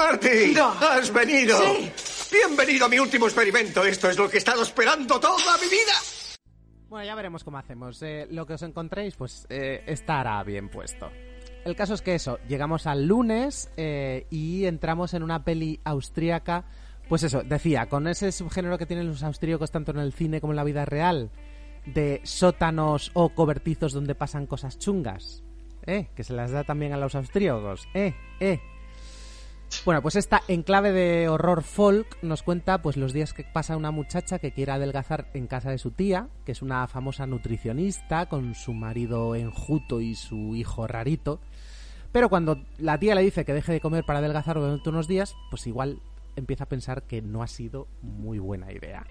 Marty, No. has venido. Sí. Bienvenido a mi último experimento. Esto es lo que he estado esperando toda mi vida. Bueno, ya veremos cómo hacemos. Eh, lo que os encontréis, pues eh, estará bien puesto. El caso es que eso, llegamos al lunes eh, y entramos en una peli austríaca. Pues eso, decía, con ese subgénero que tienen los austríacos tanto en el cine como en la vida real, de sótanos o cobertizos donde pasan cosas chungas. ¿Eh? Que se las da también a los austríacos. ¿Eh? ¿Eh? Bueno, pues esta enclave de horror folk nos cuenta pues los días que pasa una muchacha que quiere adelgazar en casa de su tía, que es una famosa nutricionista con su marido enjuto y su hijo rarito. Pero cuando la tía le dice que deje de comer para adelgazar durante unos días, pues igual empieza a pensar que no ha sido muy buena idea.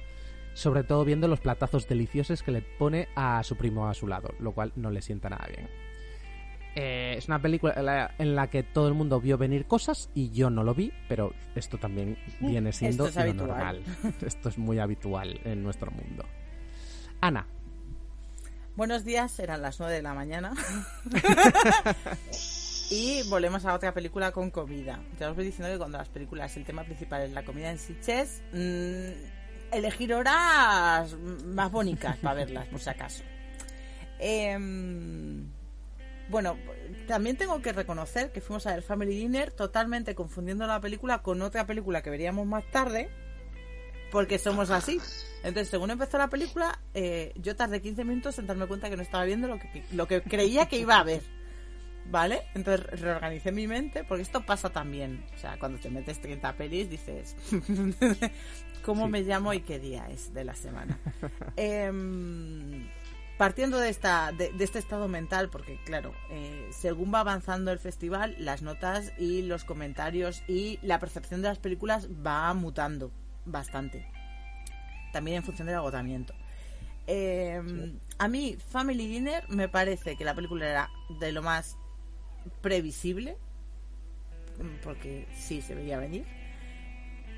Sobre todo viendo los platazos deliciosos que le pone a su primo a su lado, lo cual no le sienta nada bien. Eh, es una película en la, en la que todo el mundo vio venir cosas y yo no lo vi, pero esto también viene siendo Esto es normal. Esto es muy habitual en nuestro mundo. Ana, Buenos días, eran las 9 de la mañana. y volvemos a otra película con comida. Ya os voy diciendo que cuando las películas el tema principal es la comida en Siches, mm, elegir horas más bonitas para verlas, por si acaso. Em, bueno, también tengo que reconocer que fuimos a ver Family Dinner totalmente confundiendo la película con otra película que veríamos más tarde, porque somos así. Entonces, según empezó la película, eh, yo tardé 15 minutos en darme cuenta que no estaba viendo lo que, lo que creía que iba a ver. ¿Vale? Entonces reorganicé mi mente, porque esto pasa también. O sea, cuando te metes 30 pelis, dices, ¿cómo me llamo y qué día es de la semana? Em, partiendo de, esta, de, de este estado mental, porque claro, eh, según va avanzando el festival, las notas y los comentarios y la percepción de las películas va mutando bastante. También en función del agotamiento. Eh, A mí, Family Dinner, me parece que la película era de lo más previsible, porque sí se veía venir,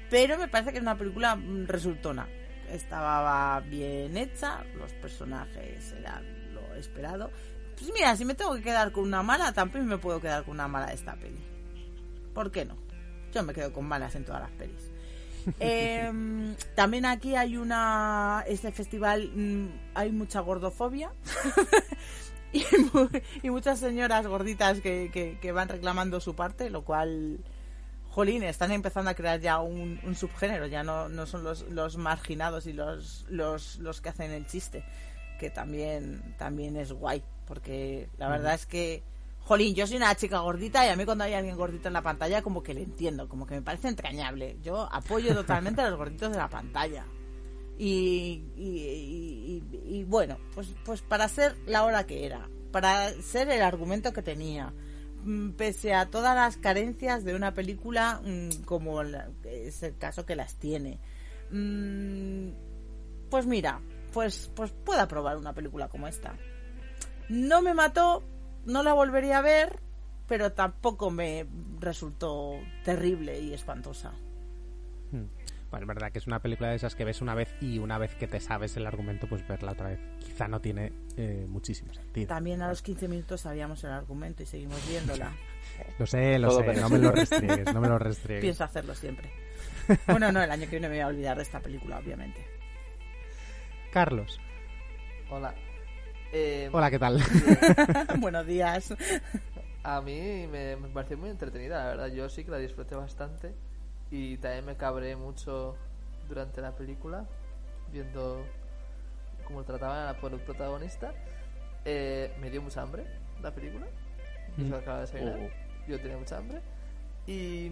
pero me parece que es una película mm, resultona. Estaba bien hecha, los personajes eran lo esperado. Pues mira, si me tengo que quedar con una mala, también me puedo quedar con una mala de esta peli. ¿Por qué no? Yo me quedo con malas en todas las pelis. Eh, también aquí hay una. Este festival mm, hay mucha gordofobia. y, y muchas señoras gorditas que, que- que van reclamando su parte, lo cual. Jolín, están empezando a crear ya un, un subgénero, ya no, no son los, los marginados y los, los, los que hacen el chiste, que también, también es guay, porque la verdad es que, jolín, yo soy una chica gordita y a mí cuando hay alguien gordito en la pantalla como que le entiendo, como que me parece entrañable. Yo apoyo totalmente a los gorditos de la pantalla. Y, y, y- y- y bueno, pues, pues para ser la hora que era, para ser el argumento que tenía, pese a todas las carencias de una película mm, como es el caso que las tiene. Mm, Pues mira, pues, pues puedo probar una película como esta. No me mató, no la volvería a ver, pero tampoco me resultó terrible y espantosa. Bueno, es verdad que es una película de esas que ves una vez y una vez que te sabes el argumento, pues verla otra vez quizá no tiene eh, muchísimo sentido. También a los 15 minutos sabíamos el argumento y seguimos viéndola. Lo sé, lo Todo sé, bien. no me lo restriegues, no me lo restriegues. Pienso hacerlo siempre. Bueno, no, el año que viene me voy a olvidar de esta película, obviamente. Carlos, Hola. Eh, hola, ¿qué tal? Buenos días. A mí me, me pareció muy entretenida, la verdad. Yo sí que la disfruté bastante. Y también me cabré mucho durante la película, viendo cómo trataban a el protagonista. Eh, me dio mucha hambre la película. Yo Mm. acababa de desayunar. Oh. Yo tenía mucha hambre. Y,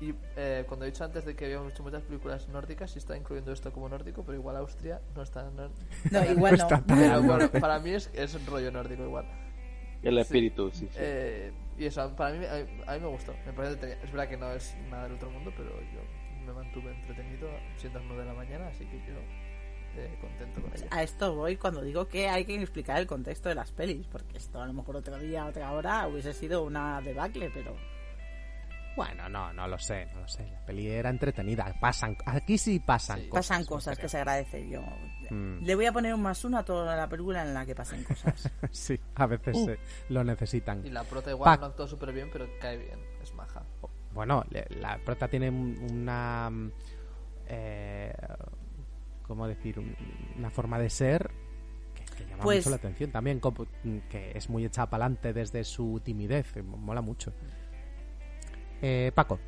y eh, cuando he dicho antes de que habíamos hecho muchas películas nórdicas, sí está incluyendo esto como nórdico, pero igual Austria no está nor- No, igual no. Pero bueno, para mí es, es un rollo nórdico igual. El espíritu, sí. sí. Eh, y eso, para mí, a, a mí me gustó. Me parece. Es verdad que no es nada del otro mundo, pero yo me mantuve entretenido siendo las 9 de la mañana, así que yo eh, contento con ella. A esto voy cuando digo que hay que explicar el contexto de las pelis, porque esto a lo mejor otro día, otra hora hubiese sido una debacle, pero Bueno, no, no lo sé, no lo sé. La peli era entretenida. Pasan, aquí sí pasan Sí. cosas. pasan cosas que se agradece. Yo Mm. le voy a poner un más uno a toda la película en la que pasen cosas. Sí, a veces Uh. eh, lo necesitan. Y la prota igual no actuó súper bien, pero cae bien. Es maja. bueno, la prota tiene una... Eh, ¿Cómo decir? Una forma de ser que, llama Pues- mucho la atención también, como- que es muy echada para adelante desde su timidez, mola mucho. Eh, Paco,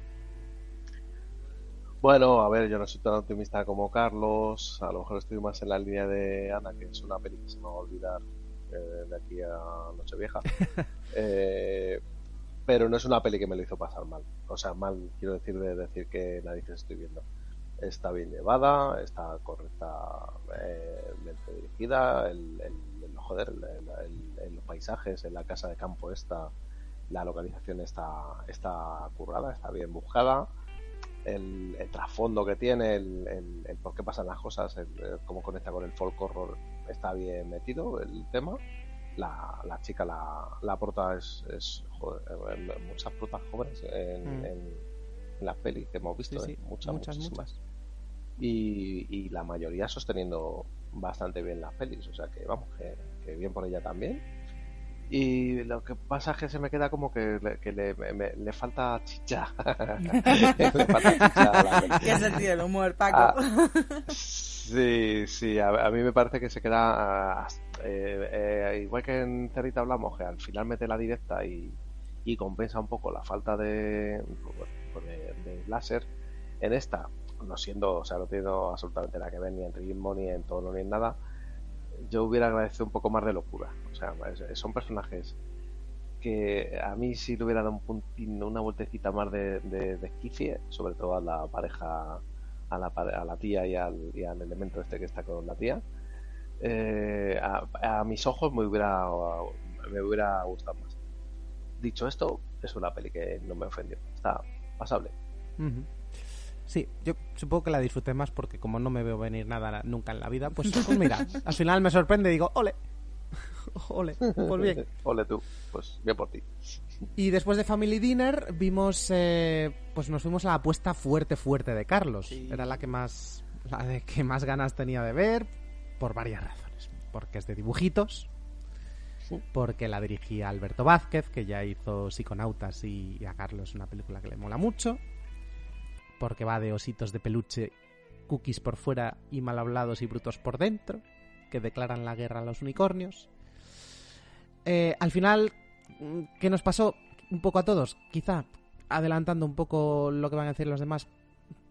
Bueno, a ver, yo no soy tan optimista como Carlos. A lo mejor estoy más en la línea de Ana, que es una peli que se me va a olvidar eh, de aquí a Nochevieja. Eh, pero no es una peli que me lo hizo pasar mal. O sea, mal, quiero decir, de decir que narices estoy viendo. Está bien llevada, está correctamente dirigida. El, el- el- joder, el- los paisajes, en la casa de campo esta, la localización está, está currada, está bien buscada el, el trasfondo que tiene, el, el- el por qué pasan las cosas, el, el cómo conecta con el folk horror, está bien metido el tema. La, la chica, la, la prota es, es joder, eh, muchas protas jóvenes en, Mm. en, en las pelis que hemos visto, Sí, ¿eh? muchas, muchas, muchísimas. muchas. Y, y la mayoría sosteniendo bastante bien las pelis, o sea que vamos, que, que bien por ella también. Y lo que pasa es que se me queda como que le, que le, me- le falta chicha. le falta chicha a la peli. ¿Qué sentido el humor, Paco? Ah, sí, sí, a, a mí me parece que se queda ah, eh, eh, igual que en Cerrita hablamos, que al final mete la directa y, y compensa un poco la falta de, de, de láser. En esta, no siendo, o sea, no teniendo absolutamente nada que ver ni en ritmo, ni en tono, ni en nada, yo hubiera agradecido un poco más de locura. O sea, son personajes que a mí sí le hubiera dado un puntín, una vueltecita más de, de, de sobre todo a la pareja, a la, a la tía y al, y al elemento este que está con la tía. Eh, a, a mis ojos me hubiera, me hubiera gustado más. Dicho esto, es una peli que no me ofendió. Está pasable. Sí, yo supongo que la disfruté más porque como no me veo venir nada nunca en la vida, pues, pues mira, al final me sorprende y digo, ole, ole, pues bien. Ole tú, pues bien por ti. Y después de Family Dinner vimos, eh, pues nos fuimos a la apuesta fuerte, fuerte de Carlos. Sí. Era la que más, la de que más ganas tenía de ver, por varias razones. Porque es de dibujitos, porque la dirigía Alberto Vázquez, que ya hizo Psiconautas y, y a Carlos una película que le mola mucho, porque va de ositos de peluche, cookies por fuera y mal hablados y brutos por dentro, que declaran la guerra a los unicornios. Eh, al final, mm, ¿qué nos pasó? Un poco a todos, quizá, adelantando un poco lo que van a decir los demás,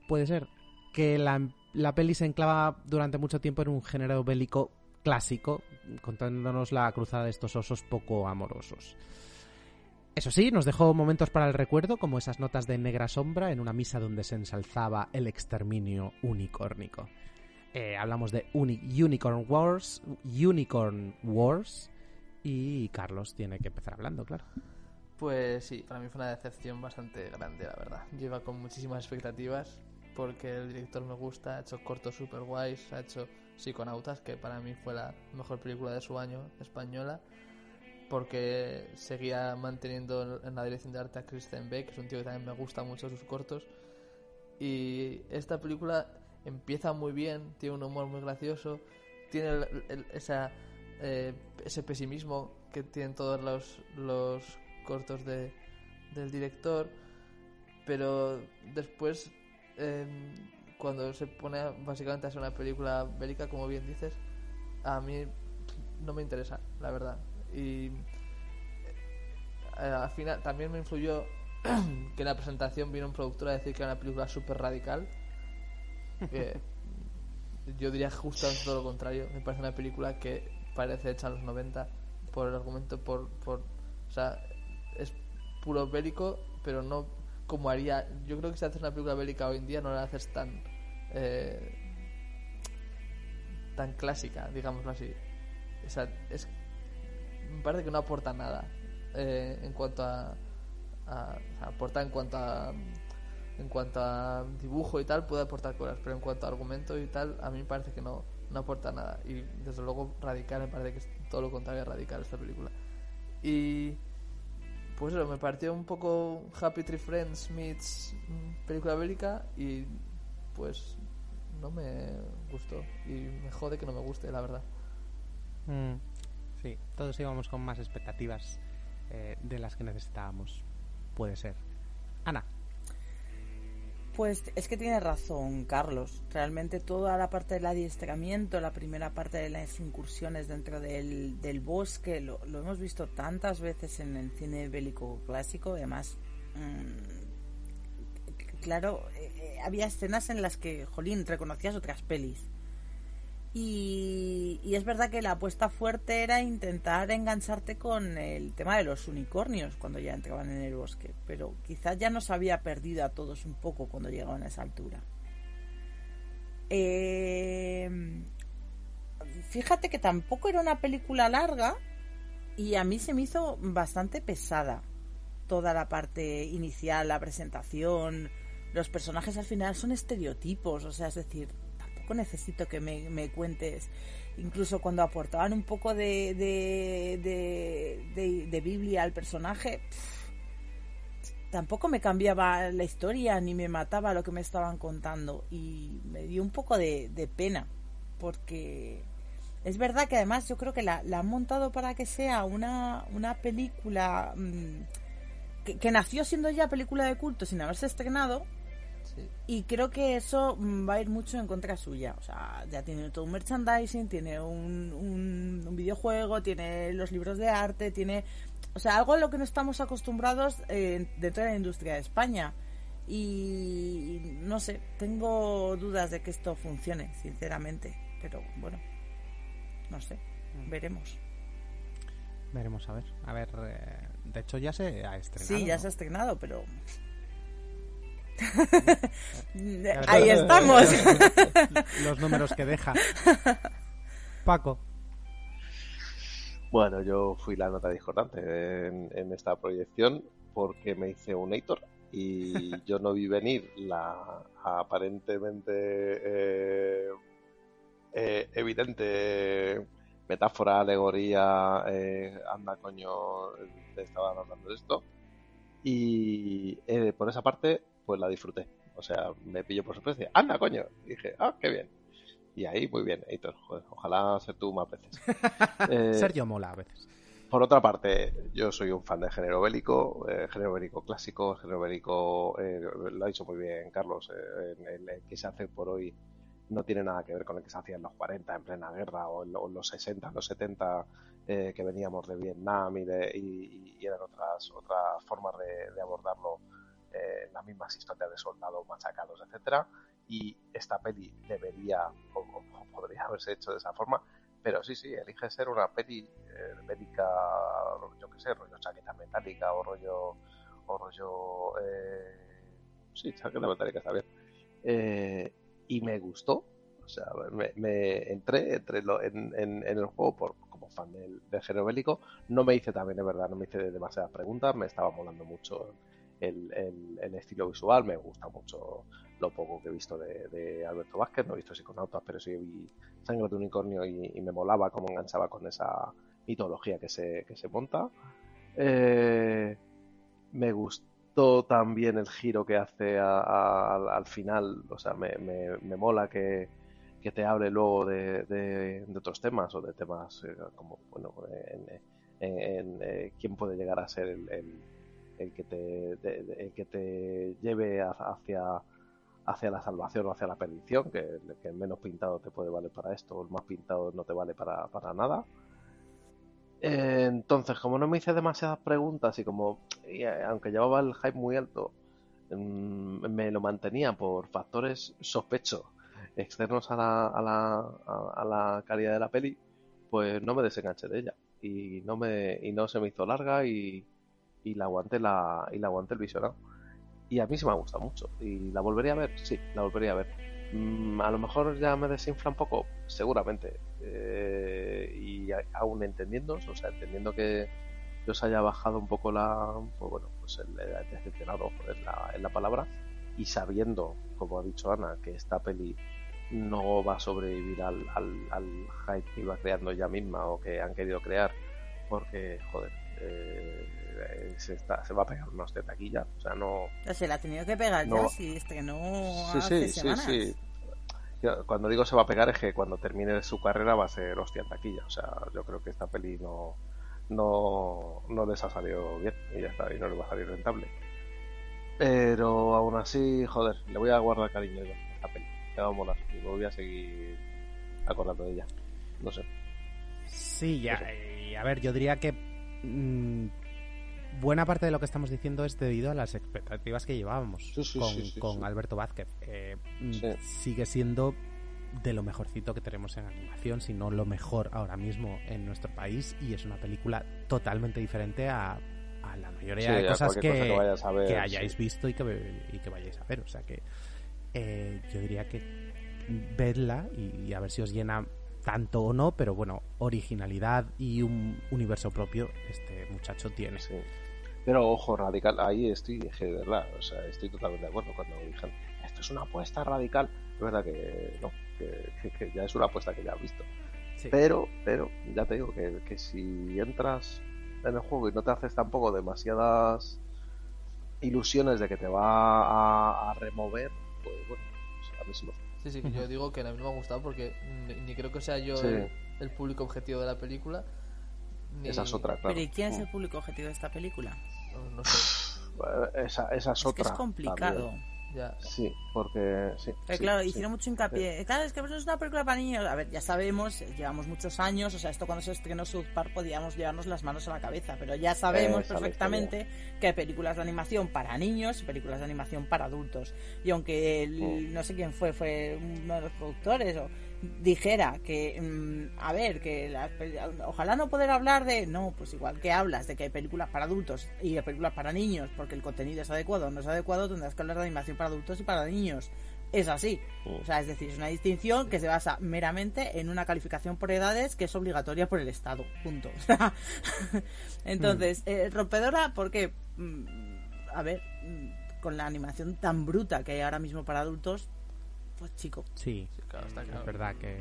puede ser que la, la peli se enclava durante mucho tiempo en un género bélico clásico, contándonos la cruzada de estos osos poco amorosos. Eso sí, nos dejó momentos para el recuerdo, como esas notas de negra sombra en una misa donde se ensalzaba el exterminio unicórnico. Eh, hablamos de Uni- Unicorn Wars, Unicorn Wars, y Carlos tiene que empezar hablando, claro. Pues sí, para mí fue una decepción bastante grande, la verdad. Yo iba con muchísimas expectativas porque el director me gusta, ha hecho cortos super guays, ha hecho Psiconautas, que para mí fue la mejor película de su año española, porque seguía manteniendo en la dirección de arte a Kristen Beck, que es un tío que también me gusta mucho sus cortos. Y esta película empieza muy bien, tiene un humor muy gracioso, tiene esa, eh, ese pesimismo que tienen todos los, los cortos de, del director, pero después, em, cuando se pone básicamente a ser una película bélica, como bien dices, a mí no me interesa, la verdad. Y eh, al final también me influyó que en la presentación vino un productor a decir que era una película súper radical. que yo diría justo todo lo contrario. Me parece una película que parece hecha en los 90 por el argumento, por, por o sea, es puro bélico, pero no como haría. Yo creo que si haces una película bélica hoy en día no la haces tan eh, tan clásica, digámoslo así. O sea, es me parece que no aporta nada eh, en cuanto a, a- o sea, aporta en cuanto a en cuanto a dibujo y tal puede aportar cosas pero en cuanto a argumento y tal a mí me parece que no no aporta nada. Y desde luego radical me parece que es todo lo contrario a radical esta película. Y pues me pareció un poco Happy Tree Friends meets mm, película bélica y pues no me gustó. Y me jode que no me guste la verdad. Mm, sí, todos íbamos con más expectativas eh, de las que necesitábamos. Puede ser. Ana, Pues es que tiene razón, Carlos. Realmente toda la parte del adiestramiento, la primera parte de las incursiones dentro del, bosque, lo, hemos visto tantas veces en el cine bélico clásico. Además, mm, claro, eh, eh, había escenas en las que, jolín, reconocías otras pelis. Y, es verdad que la apuesta fuerte era intentar engancharte con el tema de los unicornios cuando ya entraban en el bosque, pero quizás ya nos había perdido a todos un poco cuando llegaban a esa altura. Eh, fíjate que tampoco era una película larga y a mí se me hizo bastante pesada toda la parte inicial, la presentación. Los personajes al final son estereotipos, o sea, es decir, necesito que me, me cuentes. Incluso cuando aportaban un poco de, de, de, Biblia al personaje, tampoco me cambiaba la historia ni me mataba lo que me estaban contando. Y me dio un poco de, de pena, porque es verdad que además yo creo que la, la han montado para que sea una, una película mm, que nació siendo ya película de culto sin haberse estrenado. Sí. Y creo que eso mm, va a ir mucho en contra suya. O sea, ya tiene todo un merchandising, tiene un, un, un videojuego, tiene los libros de arte, tiene. O sea, algo a lo que no estamos acostumbrados eh, dentro de la industria de España. Y no sé, tengo dudas de que esto funcione, sinceramente. Pero bueno, no sé, veremos. Veremos a ver. A ver, eh, de hecho ya se ha estrenado. Sí, ya ¿no? se ha estrenado, pero. Ahí estamos. Los números que deja. Paco. Bueno, yo fui la nota discordante en, en esta proyección porque me hice un Hater y yo no vi venir la aparentemente eh, eh, evidente metáfora, alegoría, eh, anda coño, te estaban hablando de esto. Y eh, por esa parte, pues la disfruté. O sea, me pilló por sorpresa. Anda coño. Y dije, ah, qué bien. Y ahí, muy bien, Heitor. Joder, ojalá ser tú más veces. Eh, Sergio mola a veces. por otra parte, yo soy un fan del género bélico, eh, género bélico clásico, género bélico, eh, lo ha dicho muy bien Carlos, eh, el, el que se hace por hoy no tiene nada que ver con el que se hacía en los 40 en plena guerra o en, lo- en los 60, en los 70 eh, que veníamos de Vietnam y, de, y, y eran otras otras formas de, de abordarlo, eh, las mismas historias de soldados machacados, etcétera. Y esta peli debería o, podría haberse hecho de esa forma, pero sí, sí, elige ser una peli eh, bélica, yo qué sé, rollo chaqueta metálica o rollo. o rollo. Eh, sí, chaqueta metálica está bien. Eh, y me gustó. O sea, me, entré, entré lo- en, el juego por, como fan del, del género bélico. No me hice también, es verdad, no me hice demasiadas preguntas. Me estaba molando mucho el, el- el estilo visual. Me gusta mucho lo poco que he visto de, Alberto Vázquez. No he visto Psiconautas, pero sí vi Sangre de Unicornio y, me molaba cómo enganchaba con esa mitología que se, que se monta. Eh, me gustó también el giro que hace a- al- al final. O sea, me, me- me mola que, que te hable luego de, de- otros temas o de temas eh, como, bueno, en, en- eh, quién puede llegar a ser el- el que te, el que te lleve hacia hacia la salvación o hacia la perdición, que, el menos pintado te puede valer para esto, o el más pintado no te vale para, para nada. Eh, entonces, como no me hice demasiadas preguntas y como, eh, aunque llevaba el hype muy alto, mm, me lo mantenía por factores sospecho externos a la, a la, a, a la calidad de la peli, pues no me desenganché de ella. Y no me, y no se me hizo larga y, y la aguanté la, y la aguanté el visionado. Y a mí sí me ha gustado mucho. ¿Y la volvería a ver? Sí, la volvería a ver. Mm, a lo mejor ya me desinfla un poco, seguramente. Eh, y aún entendiendo, o sea, entendiendo que, que os haya bajado un poco la. Pues bueno, pues el, el decepcionado es la, es la palabra. Y sabiendo, como ha dicho Ana, que esta peli no va a sobrevivir al, al, al hype que iba creando ella misma o que han querido crear, porque, joder, eh, se, está, se va a pegar una hostia de taquilla. O sea, no. Se la ha tenido que pegar No. ya si estrenó Sí, hace sí, sí, semanas. sí. Yo, Cuando digo se va a pegar es que cuando termine su carrera va a ser hostia en taquilla. O sea, yo creo que esta peli no, no, no les ha salido bien y ya está, y no les va a salir rentable. Pero aún así, joder, le voy a guardar cariño yo a esta peli. Me va a molar y me voy a seguir acordando de ella. No sé. Sí, ya. Y a ver, yo diría que mm, buena parte de lo que estamos diciendo es debido a las expectativas que llevábamos Sí, sí, con, sí. Alberto Vázquez. Eh, mm. Sigue siendo de lo mejorcito que tenemos en animación, si no lo mejor ahora mismo en nuestro país, y es una película totalmente diferente a, a la mayoría de cosas que, cosa que ver, que hayáis visto y que, y que vayáis a ver. O sea que eh, yo diría que vedla y, y a ver si os llena tanto o no, pero bueno, originalidad y un universo propio este muchacho tiene. Sí. Pero ojo, radical, ahí estoy, dije, de verdad, o sea, estoy totalmente de acuerdo cuando dijeron, esto es una apuesta radical. Es verdad que no, que, que- que ya es una apuesta que ya has visto. Sí. Pero, pero, ya te digo que, que si entras en el juego y no te haces tampoco demasiadas ilusiones de que te va a, a remover, pues bueno, pues a mí sí me Sí, sí, que yo digo que a mí no me ha gustado porque ni, ni creo que sea yo Sí. el, el público objetivo de la película. Ni, Esa es otra, claro. Pero ¿y quién es el público objetivo de esta película? No, sé, Eh, Esa, esa es Es que otra. es complicado. ya. Sí, porque sí. Pero sí, claro, sí. hicieron mucho hincapié. Claro, es que es una película para niños. A ver, ya sabemos, eh, llevamos muchos años. O sea, esto cuando se estrenó South Park podíamos llevarnos las manos a la cabeza. Pero ya sabemos la perfectamente que hay películas de animación para niños y películas de animación para adultos. Y aunque el- Mm. no sé quién fue, fue uno de los productores o dijera que, mm, a ver, que pel- ojalá no poder hablar de, no, pues igual que hablas de que hay películas para adultos y hay películas para niños porque el contenido es adecuado o no es adecuado, tendrás que hablar de animación para adultos y para niños. Es así. Mm. O sea, es decir, es una distinción que se basa meramente en una calificación por edades que es obligatoria por el Estado. Punto. Entonces, eh, rompedora, porque, mm, a ver, mm, con la animación tan bruta que hay ahora mismo para adultos, pues chico, Sí, Sí, claro, está claro. es verdad que,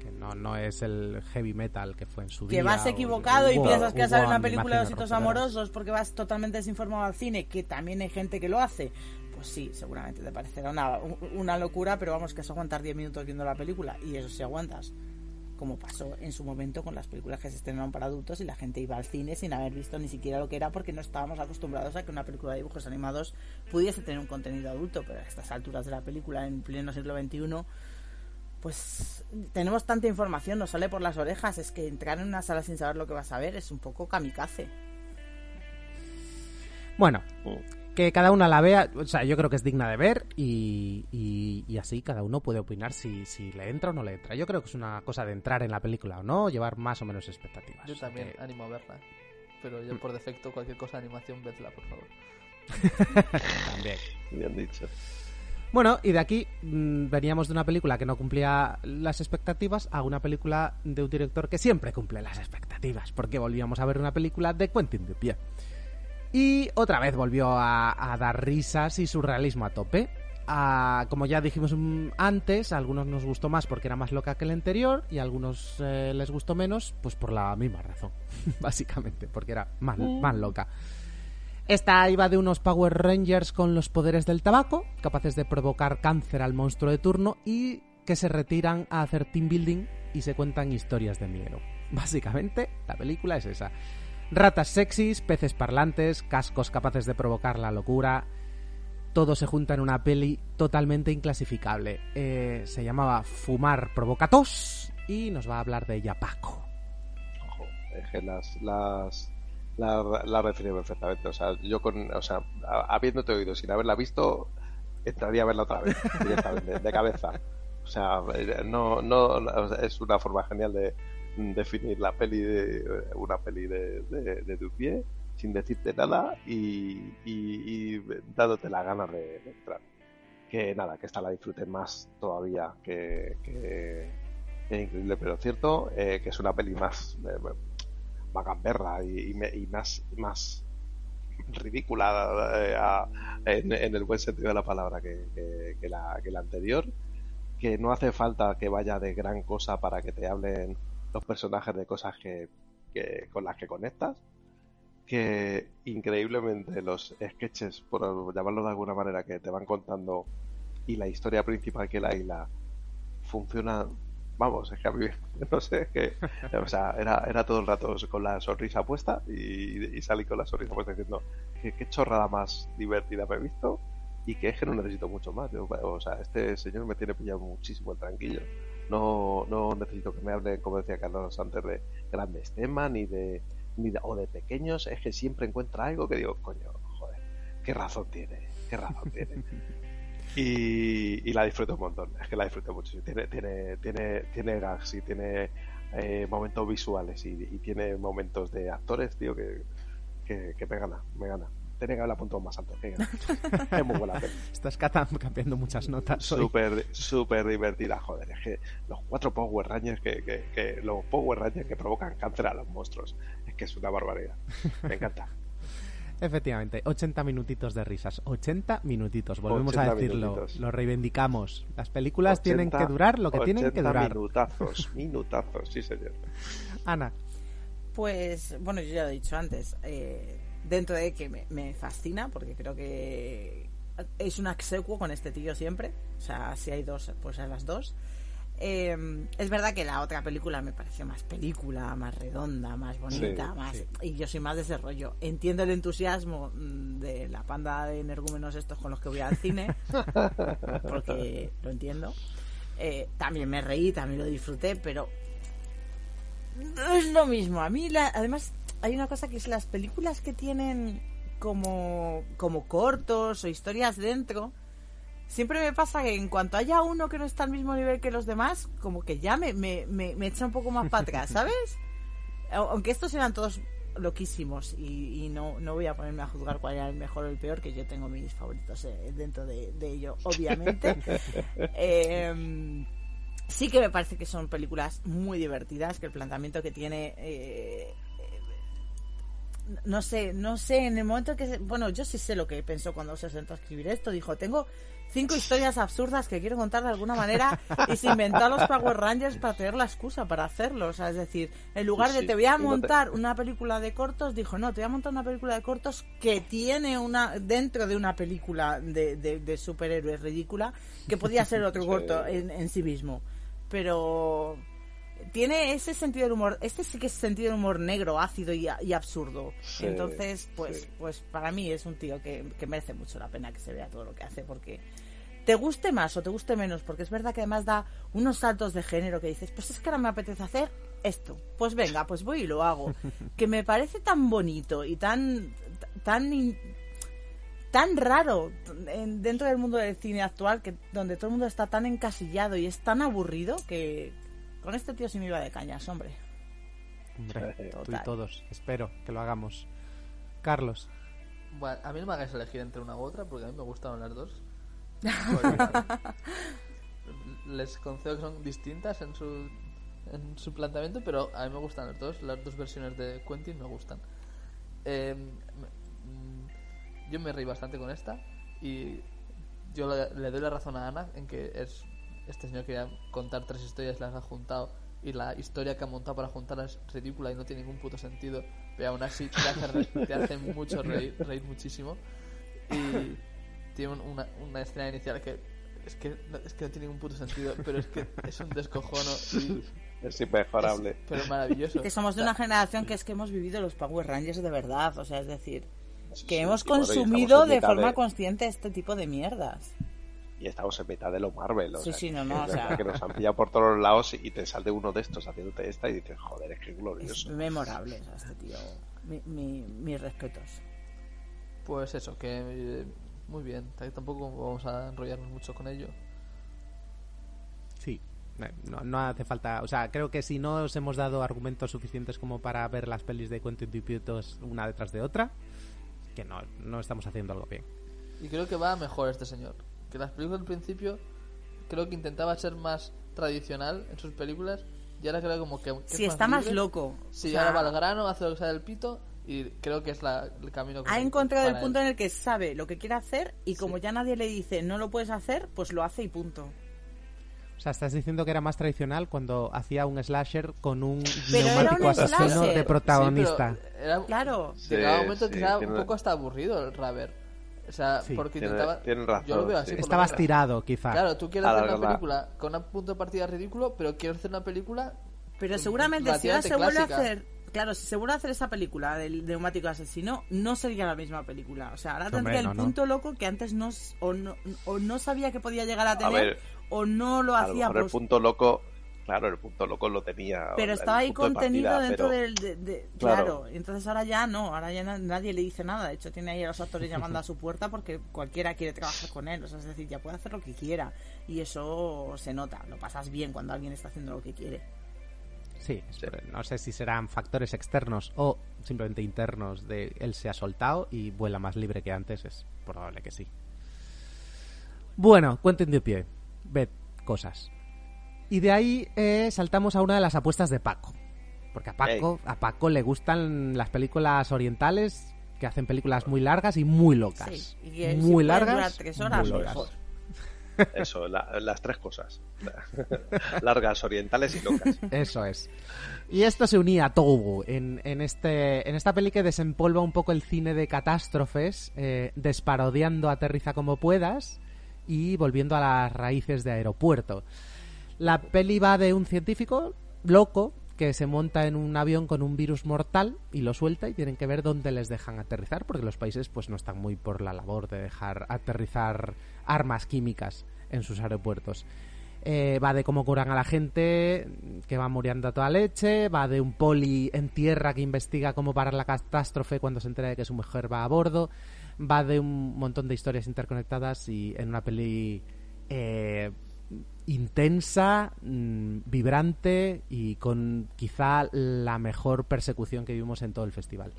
que no, no es el heavy metal que fue en su día. que vas o- equivocado y hubo- piensas que vas a ver una película de ositos amorosos porque vas totalmente desinformado al cine, que también hay gente que lo hace, pues sí, seguramente te parecerá una, una locura, pero vamos, que es aguantar 10 minutos viendo la película, y eso sí aguantas. Como pasó en su momento con las películas que se estrenaron para adultos y la gente iba al cine sin haber visto ni siquiera lo que era porque no estábamos acostumbrados a que una película de dibujos animados pudiese tener un contenido adulto, pero a estas alturas de la película, en pleno siglo XXI, pues tenemos tanta información, nos sale por las orejas, es que entrar en una sala sin saber lo que vas a ver es un poco kamikaze. Bueno. Que cada una la vea, o sea, yo creo que es digna de ver y, y- y así cada uno puede opinar si, si le entra o no le entra. Yo creo que es una cosa de entrar en la película o no, llevar más o menos expectativas. Yo también Que- animo a verla. Pero yo por defecto, cualquier cosa de animación, vedla, por favor. también. Bien dicho. Bueno, y de aquí mm, veníamos de una película que no cumplía las expectativas a una película de un director que siempre cumple las expectativas, porque volvíamos a ver una película de Quentin Dupieux. Y otra vez volvió a, a dar risas y surrealismo a tope. Como ya dijimos mm, antes, a algunos nos gustó más porque era más loca que el anterior y a algunos eh, les gustó menos, pues por la misma razón, básicamente, porque era más, más loca. Esta iba de unos Power Rangers con los poderes del tabaco, capaces de provocar cáncer al monstruo de turno y que se retiran a hacer team building y se cuentan historias de miedo. Básicamente, la película es esa. Ratas sexys, peces parlantes, cascos capaces de provocar la locura. Todo se junta en una peli totalmente inclasificable. Eh, se llamaba Fumar Provocatos y nos va a hablar de ella Paco. Ojo, es que las, las, la, la perfectamente. O sea, yo con, o sea, habiéndote oído sin haberla visto, entraría a verla otra vez, directamente, de cabeza. O sea, eh, no, no, es una forma genial de definir la peli de una peli de, de Dupié sin decirte nada y, y, dándote la gana de, entrar. Que nada, que esta la disfruten más todavía que, que increíble, pero cierto eh, que es una peli más eh, más gamberra y, más, más ridícula eh, en, el buen sentido de la palabra que la, que la anterior que no hace falta que vaya de gran cosa para que te hablen los personajes de cosas que, que- con las que conectas que increíblemente los sketches por llamarlo de alguna manera que te van contando y la historia principal que la isla funciona Vamos, es que a mí, no sé, es que, o sea, era, era todo el rato con la sonrisa puesta y, y salí con la sonrisa puesta diciendo, ¿qué, chorrada más divertida me he visto y que es que no necesito mucho más. Yo, o sea, este señor me tiene pillado muchísimo el tranquillo. No, no necesito que me hable, como decía Carlos antes, de grandes temas ni de, ni de, o de pequeños. Es que siempre encuentra algo que digo, coño, joder, qué razón tiene, qué razón tiene. Y, y, la disfruto un montón, es que la disfruto mucho. Tiene, tiene, tiene, tiene gags y tiene eh, momentos visuales y, y, tiene momentos de actores, tío, que, que, que me gana, me gana tiene que haberla apuntado más alto. es muy buena peli. Estás cambiando muchas notas. Súper, súper divertida, joder. Es que los cuatro Power Rangers que, que, que, los Power Rangers que provocan cáncer a los monstruos. Es que es una barbaridad. Me encanta. Efectivamente, 80 minutitos de risas. 80 minutitos, volvemos a decirlo. Minutitos. Lo reivindicamos. Las películas 80, tienen que durar lo que tienen que durar. Minutazos, minutazos, sí, señor. Ana. Pues, bueno, yo ya lo he dicho antes. Eh, dentro de que me, me, fascina, porque creo que es un execuo con este tío siempre. O sea, si hay dos, pues a las dos. Eh, es verdad que la otra película me pareció más película, más redonda, más bonita, sí, más sí. y yo soy más de ese rollo. Entiendo el entusiasmo de la panda de energúmenos estos con los que voy al cine, porque lo entiendo. Eh, también me reí, también lo disfruté, pero no es lo mismo. A mí, la, además, hay una cosa que es las películas que tienen como, como cortos o historias dentro. Siempre me pasa que en cuanto haya uno que no está al mismo nivel que los demás, como que ya me, me, me, me echa un poco más para atrás, ¿sabes? Aunque estos eran todos loquísimos y, y, no, no voy a ponerme a juzgar cuál era el mejor o el peor, que yo tengo mis favoritos eh, dentro de, de, ello, obviamente. eh, sí que me parece que son películas muy divertidas, que el planteamiento que tiene... Eh, no sé, no sé, en el momento que... Bueno, yo sí sé lo que pensó cuando se sentó a escribir esto. Dijo, tengo cinco historias absurdas que quiero contar de alguna manera y se inventó a los Power Rangers para tener la excusa para hacerlo. O sea, es decir, en lugar de te voy a montar una película de cortos, dijo, no, te voy a montar una película de cortos que tiene una... dentro de una película de, de, de superhéroes ridícula que podía ser otro corto en, en sí mismo. Pero tiene ese sentido del humor, este sí que es sentido del humor negro, ácido y, y absurdo. Sí, Entonces, pues, sí. pues para mí es un tío que, que, merece mucho la pena que se vea todo lo que hace, porque te guste más o te guste menos, porque es verdad que además da unos saltos de género que dices, pues es que ahora me apetece hacer esto, pues venga, pues voy y lo hago. que me parece tan bonito y tan, tan tan raro en, dentro del mundo del cine actual que donde todo el mundo está tan encasillado y es tan aburrido que con este tío sí me iba de cañas, hombre. Hombre, tú y todos. Espero que lo hagamos. Carlos. Bueno, a mí no me hagáis elegir entre una u otra porque a mí me gustaron las dos. Les concedo que son distintas en su, en su planteamiento, pero a mí me gustan las dos. Las dos versiones de Quentin me gustan. Eh, yo me reí bastante con esta y yo le, le doy la razón a Ana en que es este señor quería contar tres historias, las ha juntado y la historia que ha montado para juntarlas es ridícula y no tiene ningún puto sentido, pero aún así te hace, te hace mucho reír, reír, muchísimo. Y tiene una, una escena inicial que es, que es que no tiene ningún puto sentido, pero es que es un descojono y es inmejorable. Es, pero maravilloso. Que somos de una generación que es que hemos vivido los Power Rangers de verdad, o sea, es decir, que sí, hemos consumido de forma de... consciente este tipo de mierdas y estamos en mitad de lo Marvel. O sí, sea, sí, no, no, o sea... que nos han pillado por todos lados y te sale uno de estos haciéndote esta y dices, joder, es que glorioso. Es memorable o sea, este tío. Mi, mi, mis respetos. Pues eso, que eh, muy bien. Tampoco vamos a enrollarnos mucho con ello. Sí, no, no, hace falta. O sea, creo que si no os hemos dado argumentos suficientes como para ver las pelis de Quentin Dupieux una detrás de otra, que no, no estamos haciendo algo bien. Y creo que va mejor este señor que las películas al principio creo que intentaba ser más tradicional en sus películas y ahora creo como que, que sí, es está más, más loco sí, o sea, ahora va al grano hace lo que sale del pito y creo que es la, el camino que ha encontrado el punto él. en el que sabe lo que quiere hacer y como sí. ya nadie le dice no lo puedes hacer pues lo hace y punto o sea, estás diciendo que era más tradicional cuando hacía un slasher con un pero neumático un asesino slasher. de protagonista. Sí, era, claro. Llegaba un momento que era un poco hasta aburrido el Raver. O sea, Sí. porque Tiene- intentaba. tienen razón, yo lo veo así. sí. Estabas tirado, quizá. Claro, tú quieres hacer una película con un punto de partida ridículo, pero quieres hacer una película. Pero seguramente si ahora se vuelve a hacer... Claro, si se vuelve a hacer esa película del neumático asesino, no sería la misma película. O sea, ahora Hombre, tendría no, el no. punto loco que antes no, o no, o no sabía que podía llegar a tener, ver, o no lo A lo hacía. mejor el punto loco, claro, el punto loco lo tenía. pero estaba ahí de contenido partida, dentro pero- del... de- de- Claro. claro. entonces ahora ya no, ahora ya na- nadie le dice nada. De hecho, tiene ahí a los actores llamando a su puerta porque cualquiera quiere trabajar con él. O sea, es decir, ya puede hacer lo que quiera. Y eso se nota, lo pasas bien cuando alguien está haciendo lo que quiere. Sí, no sé si serán factores externos o simplemente internos de él se ha soltado y vuela más libre que antes, es probable que sí. Bueno, cuenten de pie, ved cosas. Y de ahí eh, saltamos a una de las apuestas de Paco. Porque a Paco, a Paco le gustan las películas orientales que hacen películas muy largas y muy locas. Sí, y que si muy pueden largas. durar tres horas, muy locas. mejor. Eso, la- las tres cosas. Largas, orientales y locas. Eso es. Y esto se unía a todo en, en, este, en esta peli que desempolva un poco el cine de catástrofes, eh, desparodiando Aterriza como puedas y volviendo a las raíces de aeropuerto. La peli va de un científico loco que se monta en un avión con un virus mortal y lo suelta y tienen que ver dónde les dejan aterrizar porque los países pues no están muy por la labor de dejar aterrizar armas químicas en sus aeropuertos. Eh, va de cómo curan a la gente que va muriendo a toda leche, va de un poli en tierra que investiga cómo parar la catástrofe cuando se entera de que su mujer va a bordo, va de un montón de historias interconectadas y en una peli eh, intensa, mm, vibrante y con quizá la mejor persecución que vimos en todo el festival.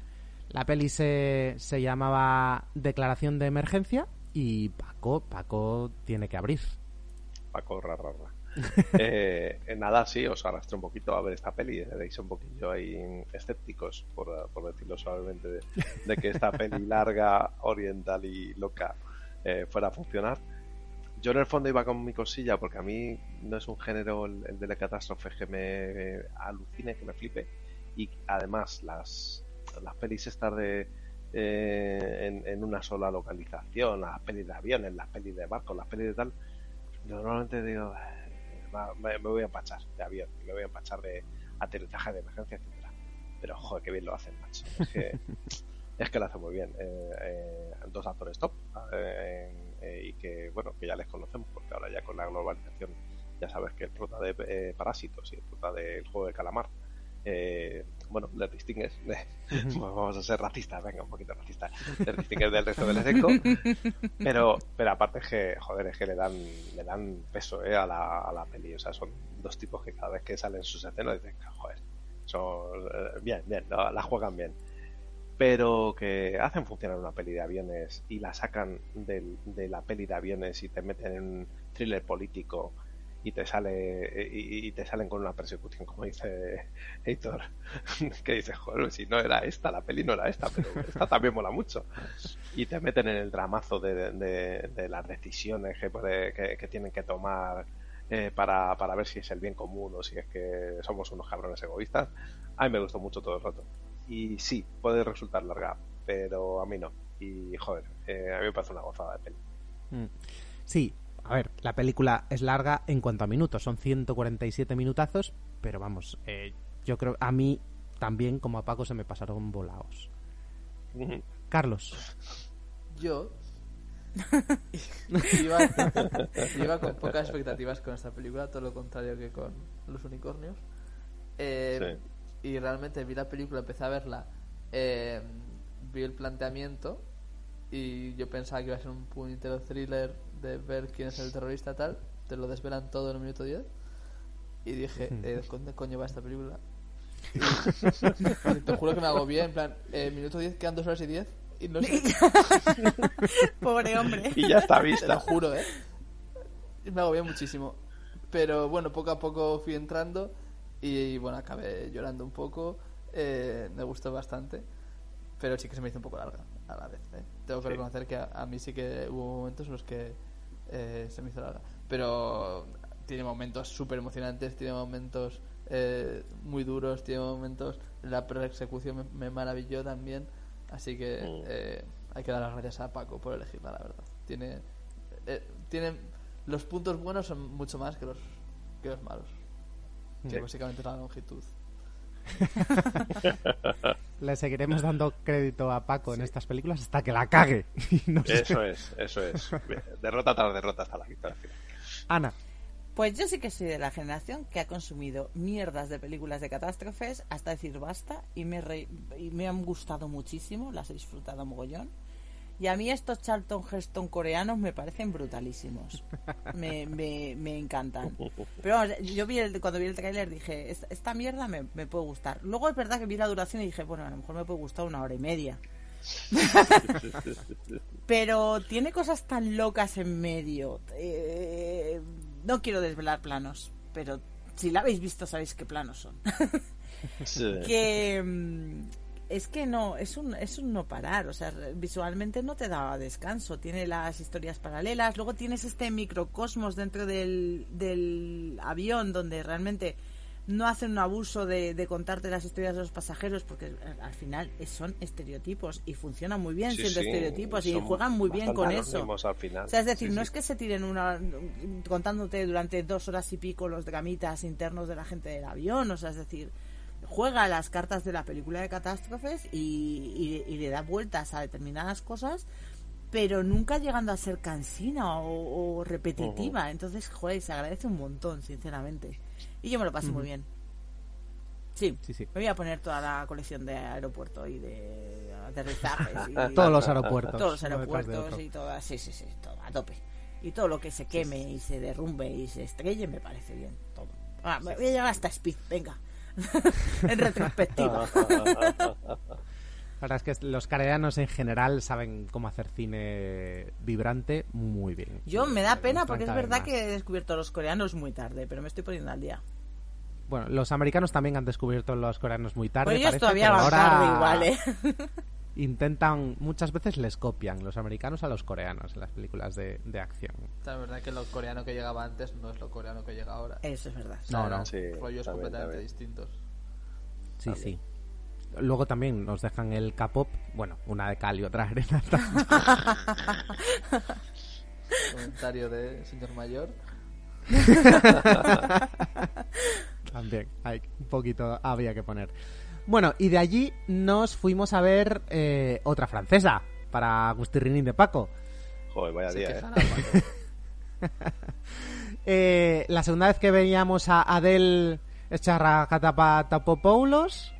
La peli se, se llamaba Declaración de Emergencia y Paco, Paco tiene que abrir. Paco Rarrarra. eh, en nada, sí, os arrastré un poquito a ver esta peli. Veréis un poquillo ahí escépticos, por, por decirlo suavemente, de, de que esta peli larga, oriental y loca eh, fuera a funcionar. Yo en el fondo iba con mi cosilla porque a mí no es un género el, el de la catástrofe que me alucine, que me flipe. Y además las, las pelis estas de eh, en, en una sola localización, las pelis de aviones, las pelis de barcos, las pelis de tal, yo normalmente digo, "Eh, va- me, me voy a empachar de avión, me voy a empachar de aterrizaje de emergencia, etcétera. Pero joder, qué bien lo hacen, macho. Es que, es que lo hacen muy bien. Eh, eh, dos actores top eh, eh, y que, bueno, que ya les conocemos, porque ahora ya con la globalización ya sabes que el prota de eh, Parásitos y el prota del juego de calamar, eh, bueno, les distingues. Pues vamos a ser racistas, venga, un poquito racistas. Les distingues del resto del elenco. Pero, pero aparte es que, joder, es que le dan, le dan peso eh, a, la, a la peli. O sea, son dos tipos que cada vez que salen sus escenas dicen, joder, son eh, bien, bien, la, la juegan bien. Pero que hacen funcionar una peli de aviones y la sacan del- de la peli de aviones y te meten en un thriller político y te sale y, te salen con una persecución como dice Héctor que dice joder si no era esta la peli no era esta pero esta también mola mucho y te meten en el dramazo de, las decisiones que tienen que tomar eh, para, para ver si es el bien común o si es que somos unos cabrones egoístas. A mí me gustó mucho todo el rato y sí puede resultar larga pero a mí no y joder eh, a mí me parece una gozada de peli Mm. Sí, a ver, la película es larga en cuanto a minutos, son 147 minutazos, pero vamos, eh, yo creo, a mí también, como a Paco, se me pasaron volados. Carlos, Yo iba, iba con pocas expectativas con esta película, todo lo contrario que con Los Unicornios. Eh, Y realmente vi la película, empecé a verla, eh, vi el planteamiento y yo pensaba que iba a ser un puñetero thriller de ver quién es el terrorista tal, te lo desvelan todo en el minuto 10 y dije, eh, ¿dónde coño va esta película? Y te juro que me hago bien, en plan, eh, minuto 10, quedan 2 horas y 10 y no sé, Pobre hombre. y ya está te lo vista juro, ¿eh? Me agobié muchísimo. Pero bueno, poco a poco fui entrando y bueno, acabé llorando un poco. eh, me gustó bastante. Pero sí que se me hizo un poco larga a la vez. ¿eh? Tengo que Sí. reconocer que a, a mí sí que hubo momentos en los que eh, se me hizo larga. Pero tiene momentos súper emocionantes, tiene momentos eh, muy duros, tiene momentos... La persecución me, me maravilló también. Así que Mm. eh, hay que dar las gracias a Paco por elegirla, la verdad. Tiene, eh, tiene los puntos buenos son mucho más que los, que los malos. Que básicamente es la longitud. Le seguiremos dando crédito a Paco en estas películas hasta que la cague. Y no sé. Eso es, eso es. Derrota tras derrota hasta la victoria. Ana, Pues yo sí que soy de la generación que ha consumido mierdas de películas de catástrofes hasta decir basta y me, re- y me han gustado muchísimo, las he disfrutado mogollón. Y a mí estos Charlton Heston coreanos me parecen brutalísimos. Me, me, me encantan. Pero vamos, yo vi el, cuando vi el tráiler dije, "Esta- esta mierda me, me puede gustar. Luego es verdad que vi la duración y dije, bueno, a lo mejor me puede gustar una hora y media. Pero tiene cosas tan locas en medio. Eh, no quiero desvelar planos, pero si la habéis visto sabéis qué planos son. Sí. que mm, es que no, es un, es un no parar, o sea, visualmente no te da descanso, tiene las historias paralelas, luego tienes este microcosmos dentro del, del avión donde realmente no hacen un abuso de, de contarte las historias de los pasajeros porque eh, al final son estereotipos y funcionan muy bien Sí, siendo sí, estereotipos y juegan muy bien con eso. anónimos al final. O sea, es decir, Sí, no es que se tiren una contándote durante dos horas y pico los dramitas internos de la gente del avión, o sea, es decir, juega las cartas de la película de catástrofes y, y- y le da vueltas a determinadas cosas, pero nunca llegando a ser cansina o, o repetitiva. Entonces, joder, se agradece un montón, sinceramente. Y yo me lo pasé muy bien. Sí, Sí, sí. me voy a poner toda la colección de aeropuerto y de aterrizajes. y- todos los aeropuertos. todos los aeropuertos y todas, sí, sí, sí, todo a tope. Y todo lo que se queme y se derrumbe y se estrelle me parece bien, todo. Ah, me voy a llegar hasta Speed, venga. en retrospectiva. La verdad es que los coreanos en general saben cómo hacer cine vibrante muy bien. Yo me da pena porque es verdad que he descubierto a los coreanos muy tarde, pero me estoy poniendo al día. Bueno, los americanos también han descubierto los coreanos muy tarde. Pues ellos parece, todavía van ahora tarde igual, ¿eh? Intentan, muchas veces les copian los americanos a los coreanos en las películas de, de acción. La verdad que lo coreano que llegaba antes no es lo coreano que llega ahora. Eso es verdad. No, no. Sí, rollos también, completamente también. distintos. Sí, sí. Luego también nos dejan el K-pop, bueno, una de cal y otra de arena. Comentario de señor mayor. También, hay un poquito había que poner. Bueno, y de allí nos fuimos a ver eh, otra francesa para Agustín de Paco. Joder, vaya día, ¿eh? Paco. Eh, la segunda vez que veíamos a Adele Tapopoulos,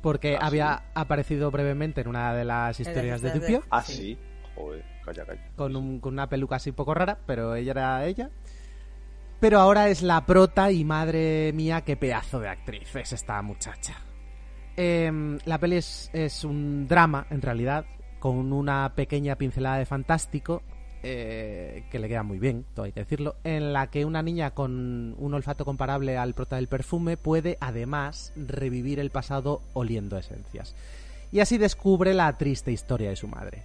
porque Ah, había aparecido brevemente en una de las historias de de- Ah, Sí. sí. Joder, calla, calla. con, un- con una peluca así poco rara, pero ella era ella. Pero ahora es la prota y madre mía, qué pedazo de actriz es esta muchacha. Em, la peli es, es un drama, en realidad, con una pequeña pincelada de fantástico, eh, que le queda muy bien, todo hay que decirlo, en la que una niña con un olfato comparable al prota del perfume puede, además, revivir el pasado oliendo esencias. Y así descubre la triste historia de su madre.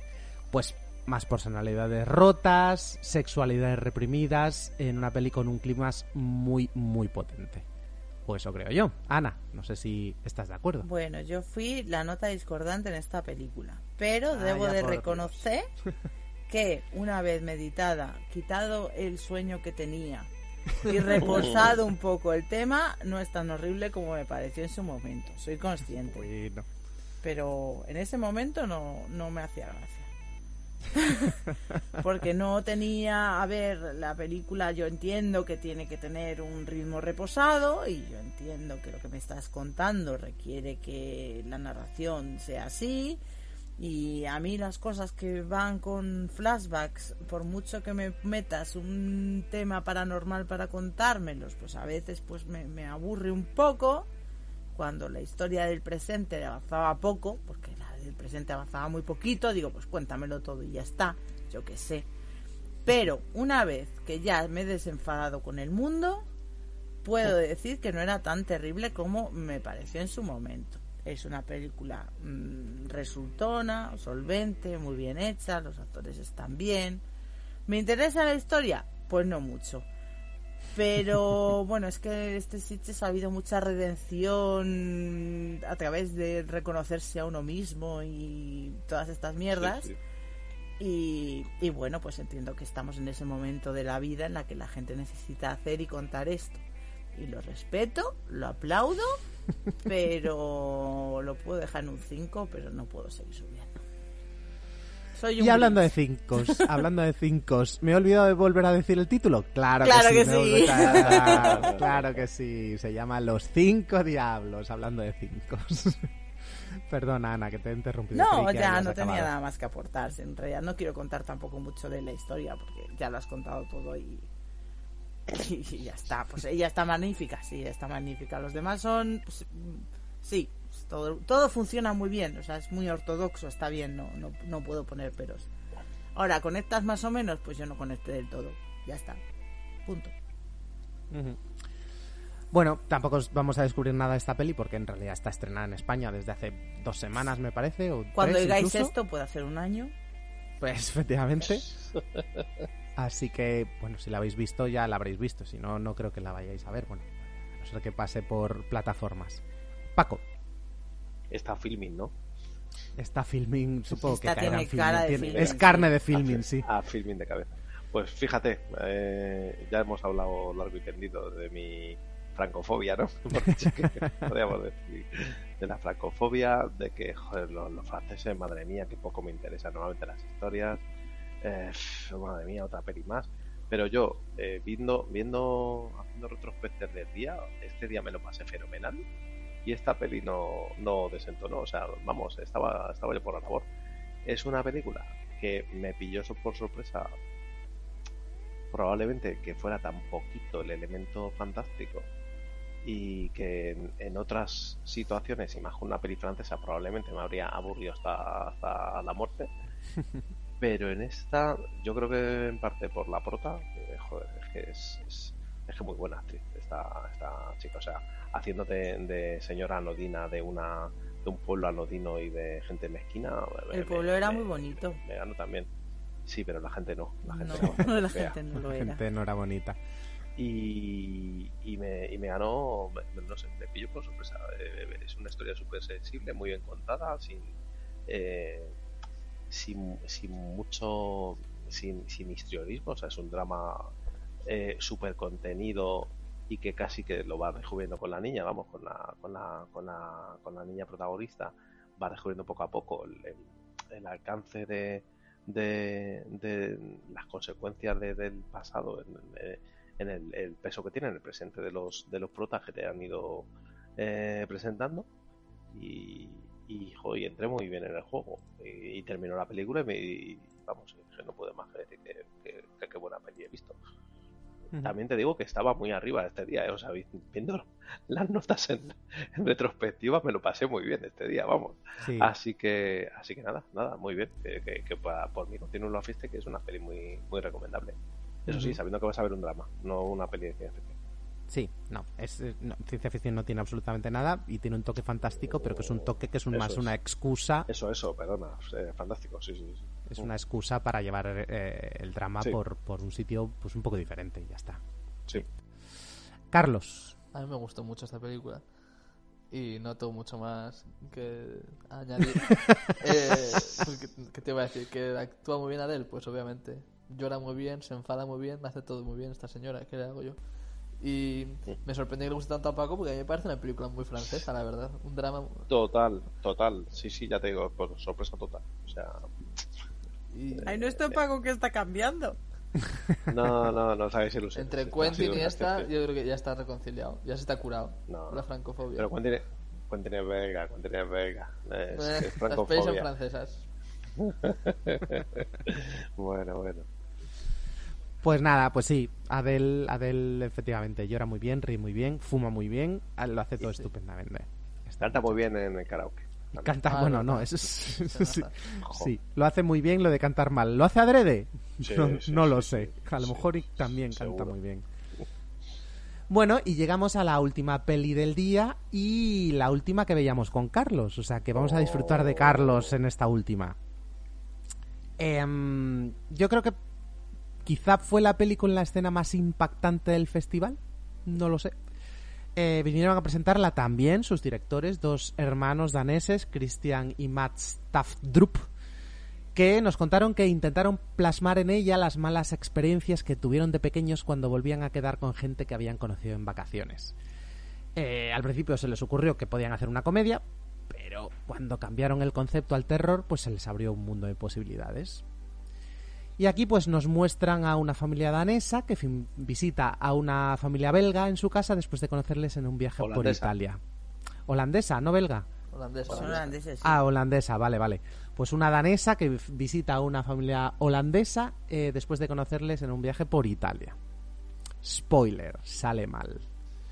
Pues más personalidades rotas, sexualidades reprimidas, en una peli con un clima muy, muy potente. O eso creo yo. Ana, no sé si estás de acuerdo. Bueno, yo fui la nota discordante en esta película, pero Ah, debo de reconocer que una vez meditada, quitado el sueño que tenía y reposado un poco el tema, no es tan horrible como me pareció en su momento. Soy consciente, Bueno. pero en ese momento no, no me hacía gracia. Porque no tenía, a ver, la película yo entiendo que tiene que tener un ritmo reposado y yo entiendo que lo que me estás contando requiere que la narración sea así. Y a mí las cosas que van con flashbacks, por mucho que me metas un tema paranormal para contármelos, pues a veces pues me, aburre un poco. Cuando la historia del presente avanzaba poco, porque del presente avanzaba muy poquito, digo, pues cuéntamelo todo y ya está, yo qué sé. Pero una vez que ya me he desenfadado con el mundo, puedo decir que no era tan terrible como me pareció en su momento. Es una película mm, resultona, solvente, muy bien hecha, los actores están bien. ¿Me interesa la historia? Pues no mucho. Pero bueno, es que este Sitges ha habido mucha redención a través de reconocerse a uno mismo y todas estas mierdas. Sí, sí. Y, y bueno, pues entiendo que estamos en ese momento de la vida en la que la gente necesita hacer y contar esto. Y lo respeto, lo aplaudo, pero lo puedo dejar en un 5, pero no puedo seguir subiendo. Soy un Y hablando de cinco, hablando de cinco, ¿me he olvidado de volver a decir el título? Claro, Claro que sí. claro que sí. Se llama Los Cinco Diablos, hablando de cinco. Perdona, Ana, que te he interrumpido. No, ya no tenía nada más que aportar. En realidad no quiero contar tampoco mucho de la historia porque ya lo has contado todo y, y ya está. Pues ella está magnífica, sí, está magnífica. Los demás son, pues, mm, sí, todo, todo funciona muy bien. O sea, es muy ortodoxo, está bien, no, no, no puedo poner peros. Ahora, ¿conectas más o menos? Pues yo no conecté del todo. Ya está. Punto. Bueno, tampoco os vamos a descubrir nada de esta peli porque en realidad está estrenada en España desde hace dos semanas, me parece. O Cuando digáis esto, puede hacer un año. Pues efectivamente. Así que, bueno, si la habéis visto, ya la habréis visto. Si no, no creo que la vayáis a ver. Bueno, a no ser que pase por plataformas. Paco, Está filming, ¿no? está filming, supongo Esta que caerá en tiene cara de filming. Tiene- filming, es sí. carne de filming, sí. Ah, filming de cabeza. Pues fíjate, eh, ya hemos hablado largo y tendido de mi francofobia, ¿no? Porque sí que podríamos decir de la francofobia, de que, joder, los, los franceses, madre mía, que poco me interesan normalmente las historias. Eh, madre mía, otra peli más. Pero yo, eh, viendo, viendo, haciendo retrospectos del día, este día me lo pasé fenomenal. Y esta peli no, no desentonó, o sea, vamos, estaba, estaba yo por la labor. Es una película que me pilló por sorpresa probablemente que fuera tan poquito el elemento fantástico y que en, en otras situaciones, y más con una peli francesa, probablemente me habría aburrido hasta, hasta la muerte. Pero en esta, yo creo que en parte por la prota, eh, joder, es que es, es, es que muy buena actriz esta, esta chica. O sea, haciéndote de señora anodina de una de un pueblo anodino y de gente mezquina. me- El me- pueblo era me- muy bonito. Me ganó también. Sí, pero la gente no. La gente No, era la fea. gente no lo La era. gente no era bonita. Y, y, me, y me ganó, me- no sé, me pilló por sorpresa. Eh, Es una historia súper sensible, muy bien contada, sin, eh, sin, sin mucho, sin, sin histrionismo. O sea, es un drama eh, súper contenido y que casi que lo va descubriendo con la niña, vamos, con la, con la, con la, con la niña protagonista, va descubriendo poco a poco el, alcance de, de, las consecuencias de- del pasado en, en el, peso que tiene en el presente de los de los protas que te han ido eh, presentando. Y, y, jo, y entré muy bien en el juego. Y, y terminó la película y, me, y, vamos que no puedo más que decir que, que, que qué buena peli he visto También te digo que estaba muy arriba este día, ¿eh? o sea, vi- viendo las notas en, en retrospectiva me lo pasé muy bien este día, vamos. Sí. Así que, así que nada, nada, muy bien. Que, que, que para- por mí continúo la fiesta, que es una peli muy, muy recomendable. Eso sí, sabiendo que vas a ver un drama, no una peli de ciencia ficción. Sí, no, es, eh, no, ciencia ficción no tiene absolutamente nada y tiene un toque fantástico, pero que es un toque que es un- más es. una excusa, Eso, eso, perdona, eh, fantástico, sí, sí, sí. Es una excusa para llevar eh, el drama Sí. por, por un sitio pues un poco diferente y ya está. Sí. Carlos, A mí me gustó mucho esta película. Y no tengo mucho más que añadir. eh, pues, ¿qué, qué te iba a decir? ¿Que actúa muy bien Adele? Pues obviamente. Llora muy bien, se enfada muy bien, hace todo muy bien esta señora. ¿Qué le hago yo? Y me sorprende que le guste tanto a Paco porque a mí me parece una película muy francesa, la verdad. Un drama. Total, total, sí, sí, ya te digo, por sorpresa total. O sea, Y Ay, no estoy pago que está cambiando. no, no, no sabéis ilusiones. entre Quentin y esta, yo creo que ya está reconciliado. Ya se está curado. No, la francofobia. Pero Quentin, Quentin es belga, Quentin es belga. Es, Eh, es las son francofobia. francesas. bueno, bueno. pues nada, pues sí, Adele, Adele efectivamente llora muy bien, ríe muy bien, fuma muy bien, lo hace todo Sí. estupendamente. Canta muy bien en el karaoke. Y canta, Ah, bueno, no, eso es, sí, sí, lo hace muy bien lo de cantar mal. ¿Lo hace adrede? Sí, no sí, no sí, lo sí, sé. A lo sí, mejor también seguro. canta muy bien. Bueno, y llegamos a la última peli del día y la última que veíamos con Carlos. O sea, que vamos a disfrutar de Carlos en esta última. Em, yo creo que quizá fue la peli con la escena más impactante del festival. No lo sé. Eh, vinieron a presentarla también sus directores, dos hermanos daneses, Christian y Mats Tafdrup, que nos contaron que intentaron plasmar en ella las malas experiencias que tuvieron de pequeños cuando volvían a quedar con gente que habían conocido en vacaciones. Eh, al principio se les ocurrió que podían hacer una comedia, pero cuando cambiaron el concepto al terror, pues se les abrió un mundo de posibilidades. Y aquí pues nos muestran a una familia danesa que fin- visita a una familia belga en su casa después de conocerles en un viaje por. Italia. Holandesa, no belga. Holandesa. Son holandeses, sí. Ah, holandesa, vale, vale. Pues una danesa que visita a una familia holandesa eh, después de conocerles en un viaje por Italia. Spoiler, sale mal.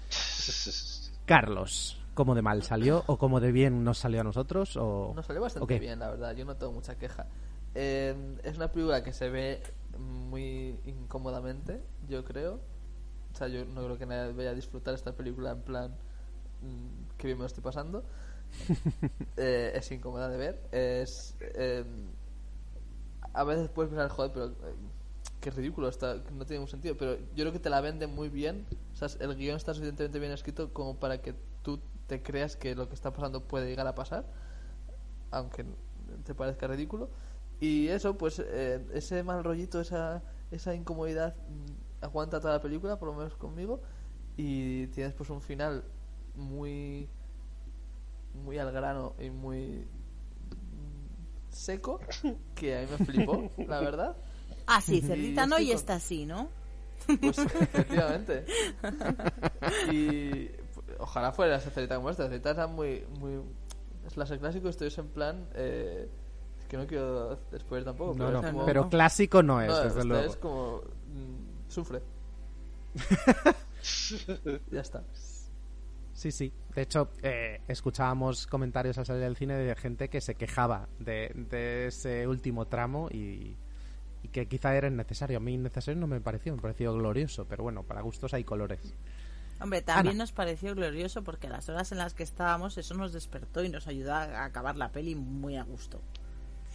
Carlos, ¿cómo de mal salió? ¿O cómo de bien nos salió a nosotros? O... Nos salió bastante ¿o qué? bien, la verdad. Yo no tengo mucha queja. Eh, es una película que se ve muy incómodamente, yo creo. O sea, yo no creo que nadie vaya a disfrutar esta película en plan mm, que bien me lo estoy pasando. Eh, es incómoda de ver. Es. eh, a veces puedes pensar, joder, pero. eh, qué ridículo, está, no tiene ningún sentido. Pero yo creo que te la venden muy bien. O sea, el guion está suficientemente bien escrito como para que tú te creas que lo que está pasando puede llegar a pasar. Aunque te parezca ridículo. Y eso, pues, eh, ese mal rollito, esa, esa incomodidad mm, aguanta toda la película, por lo menos conmigo. Y tienes, pues, un final muy. muy al grano y muy. mm, seco, que a mí me flipó, la verdad. Ah, sí, Cerdita no y con- está así, ¿no? Pues efectivamente. Y ojalá fuera esa cerita como esta. La cerita era muy, muy. Es la clásico, estoy en plan. Eh, no quiero después tampoco. No, pero no, como- pero clásico no es, no, desde esta luego. es como. mm, sufre. ya está. Sí, sí. De hecho, eh, escuchábamos comentarios al salir del cine de gente que se quejaba de, de ese último tramo y, y que quizá era innecesario. A mí innecesario no me pareció, me pareció glorioso, pero bueno, para gustos hay colores. Hombre, también Ana. nos pareció glorioso porque a las horas en las que estábamos eso nos despertó y nos ayudó a acabar la peli muy a gusto.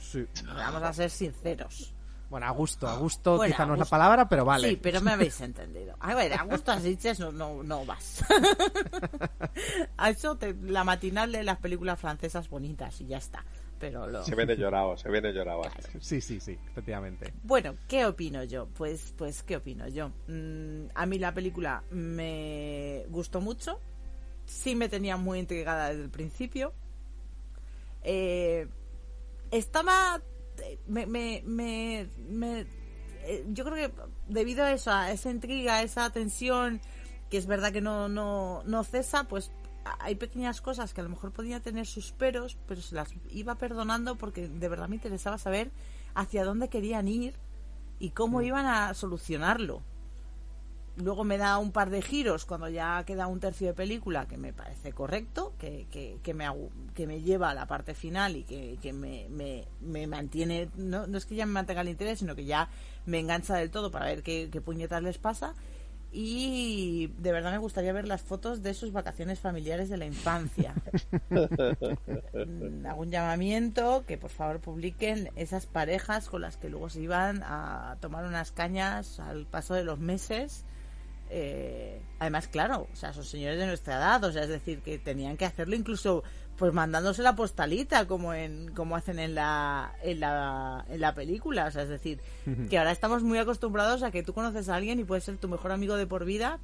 Sí. Vamos a ser sinceros. Bueno, a gusto, a gusto Bueno, quizá a no es la palabra, pero vale. Sí, pero me habéis entendido. A ver, a gusto así no, no, no vas. a eso te- la matinal de las películas francesas bonitas y ya está. Pero lo... Se viene llorado, se viene llorado. Sí, sí, sí, efectivamente. Bueno, ¿qué opino yo? Pues, pues, ¿qué opino yo? Mm, a mí la película me gustó mucho. Sí me tenía muy intrigada desde el principio. Eh, estaba... Me, me, me, me- eh, yo creo que debido a eso, a esa intriga, a esa tensión, que es verdad que no, no, no cesa, pues hay pequeñas cosas que a lo mejor podía tener sus peros, pero se las iba perdonando porque de verdad me interesaba saber hacia dónde querían ir y cómo iban a solucionarlo. Luego me da un par de giros cuando ya queda un tercio de película que me parece correcto, que, que, que me, que me lleva a la parte final y que, que me, me, me mantiene, no, no es que ya me mantenga el interés, sino que ya me engancha del todo para ver qué, qué puñetas les pasa. Y de verdad me gustaría ver las fotos de sus vacaciones familiares de la infancia. Hago un llamamiento que por favor publiquen esas parejas con las que luego se iban a tomar unas cañas al paso de los meses. Eh, además, claro, o sea, son señores de nuestra edad, o sea, es decir, que tenían que hacerlo incluso pues mandándose la postalita como en como hacen en la en la en la película, o sea, es decir, que ahora estamos muy acostumbrados a que tú conoces a alguien y puede ser tu mejor amigo de por vida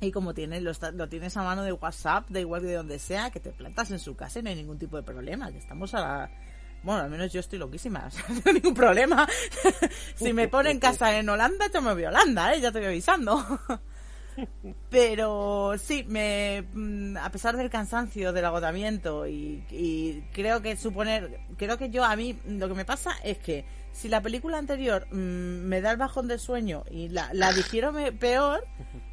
y como tienes, lo, está- lo tienes a mano de WhatsApp, da igual que de donde sea, que te plantas en su casa y no hay ningún tipo de problema, que estamos a la... Bueno, al menos yo estoy loquísima, o sea, no hay ningún problema. si me pone en casa en Holanda, yo me voy a Holanda, ¿eh? ya te voy avisando. Pero sí, me, mm, a pesar del cansancio, del agotamiento y, y creo que suponer, creo que yo a mí lo que me pasa es que si la película anterior mm, me da el bajón de sueño y la, la digiero peor,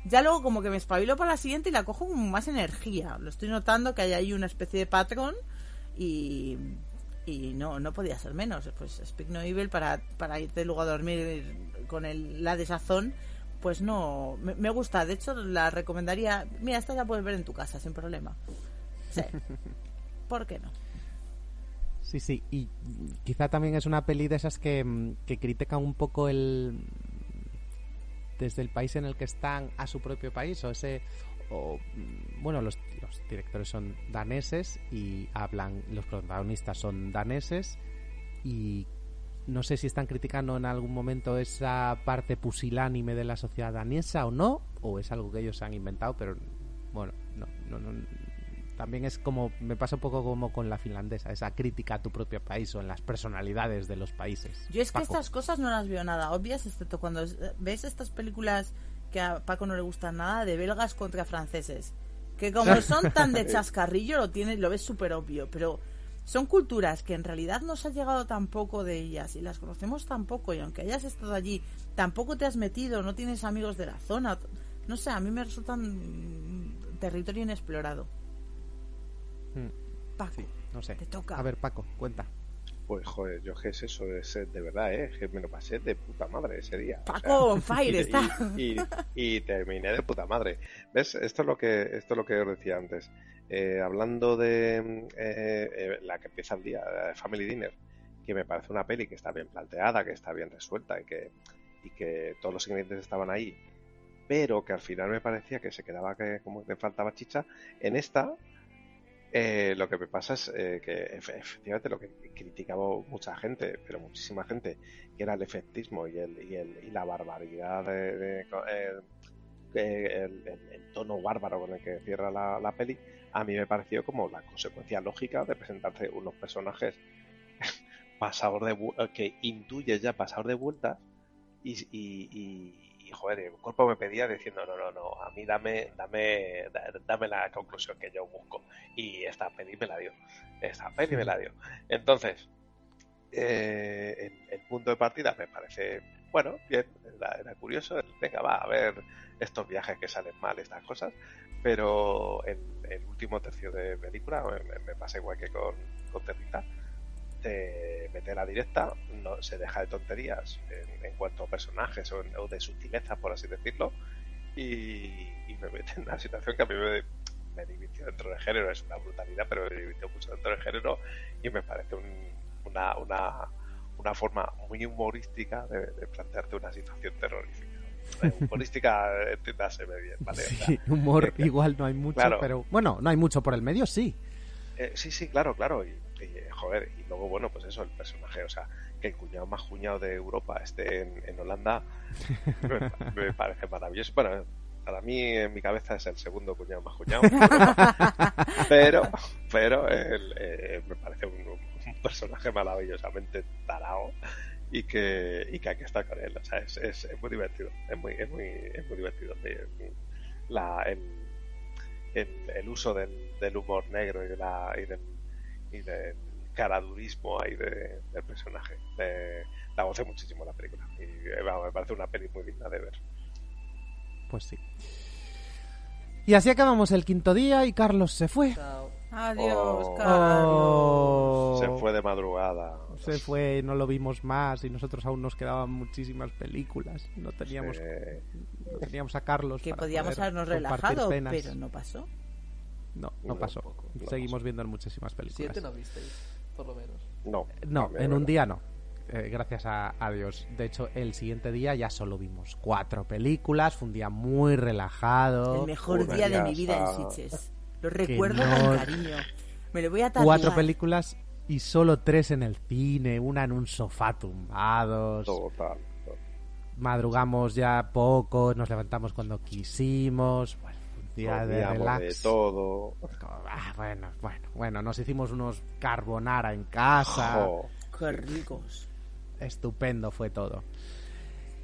ya luego como que me espabilo para la siguiente y la cojo con más energía. Lo estoy notando que hay ahí una especie de patrón y, y no, no podía ser menos. Pues Speak No Evil para, para irte luego a dormir con el, la desazón, pues no, me, me gusta. De hecho, la recomendaría. Mira, esta la puedes ver en tu casa sin problema. Sí. ¿Por qué no? Sí, sí, y quizá también es una peli de esas que, mm, que critica un poco el desde el país en el que están a su propio país o ese o mm, bueno los, los directores son daneses y hablan los protagonistas son daneses y no sé si están criticando en algún momento esa parte pusilánime de la sociedad danesa o no, o es algo que ellos han inventado, pero bueno, no, no, no, también es como, me pasa un poco como con la finlandesa, esa crítica a tu propio país o en las personalidades de los países. Yo es que estas cosas no las veo nada obvias, excepto cuando es- ves estas películas que a Paco no le gustan nada, de belgas contra franceses. Que como son tan de chascarrillo, lo tienes, lo ves súper obvio, pero son culturas que en realidad nos ha llegado tampoco de ellas y las conocemos tampoco y aunque hayas estado allí, tampoco te has metido, no tienes amigos de la zona. No sé, a mí me resultan territorio inexplorado. Mm, Paco, sí, no sé. te toca. A ver, Paco, cuenta. Pues joder, yo qué es eso, es eh, de verdad, ¿eh? Que me lo pasé de puta madre ese día. o Paco sea, on fire y- está. Y, y- y terminé de puta madre. ¿Ves? Esto es lo que, esto es lo que os decía antes. Eh, hablando de mm, eh, eh, la que empieza el día, eh, Family Dinner, que me parece una peli que está bien planteada, que está bien resuelta y que, y que todos los ingredientes estaban ahí, pero que al final me parecía que se quedaba que como que faltaba chicha. En esta, eh, lo que me pasa es eh, que efe- efectivamente lo que criticaba mucha gente, pero muchísima gente, que era el efectismo y, el, y, el, y la barbaridad de, el tono bárbaro con el que cierra la, la peli, a mí me pareció como la consecuencia lógica de presentarte unos personajes pasados de eh, que intuyes ya pasados de vueltas y, y, y- joder, el cuerpo me pedía diciendo no, no, no, a mí dame, dame, da- dame la conclusión que yo busco y esta peli me la dio, esta peli me la dio. Entonces, eh, el, el punto de partida me parece, bueno, bien, era, curioso, venga, va a ver estos viajes que salen mal, estas cosas, pero el, el último tercio de película me, me- pasa igual que con, con Territa, te mete la directa, no se deja de tonterías en, en cuanto a personajes o, en- de sutilezas, por así decirlo, y, me mete en una situación que a mí me, me dentro del género, es una brutalidad, pero me divirtió mucho dentro del género y me parece un- una, una, una forma muy humorística de, de plantearte una situación terrorífica. Eh, humorística, entiéndaseme bien, ¿vale? O sea, Sí, humor eh, igual no hay mucho, claro. pero bueno, no hay mucho por el medio, sí. Eh, sí, sí, claro, claro. Y, y, eh, joder, y luego, bueno, pues eso, el personaje, o sea, que el cuñado más cuñado de Europa esté en, en Holanda, me, me parece maravilloso. Bueno, para mí, en mi cabeza, es el segundo cuñado más cuñado. Pero, pero el, eh, me parece un, un personaje maravillosamente tarao y que, y que hay que estar con él. O sea, es, es, es muy divertido. Es muy, es muy, es muy divertido. La, el, el, el uso del, del humor negro y, de la, y, del, y del caradurismo ahí de, del personaje. Eh, la gocé muchísimo la película. Y eh, me parece una peli muy digna de ver. Pues sí. Y así acabamos el quinto día y Carlos se fue. Chao. Adiós, Oh. Carlos. Oh. Se fue de madrugada. Se fue, no lo vimos más y nosotros aún nos quedaban muchísimas películas. No teníamos, no teníamos a Carlos. Que para podíamos habernos relajado, pero no pasó. No, no No, pasó. poco, no Seguimos pasó. viendo en muchísimas películas. Siete no visteis, por lo menos. no, No, en un día no. Eh, gracias a, a Dios. De hecho, el siguiente día ya solo vimos cuatro películas. Fue un día muy relajado. El mejor una día de mi vida en Sitges. Lo recuerdo no- con cariño. Me lo voy a tatuar. Cuatro películas y solo tres en el cine. Una en un sofá tumbados. Total. Madrugamos ya poco. Nos levantamos cuando quisimos. Bueno, un día de relax. de todo. Ah, bueno, bueno, bueno. Nos hicimos unos carbonara en casa. Qué ricos. Estupendo fue todo.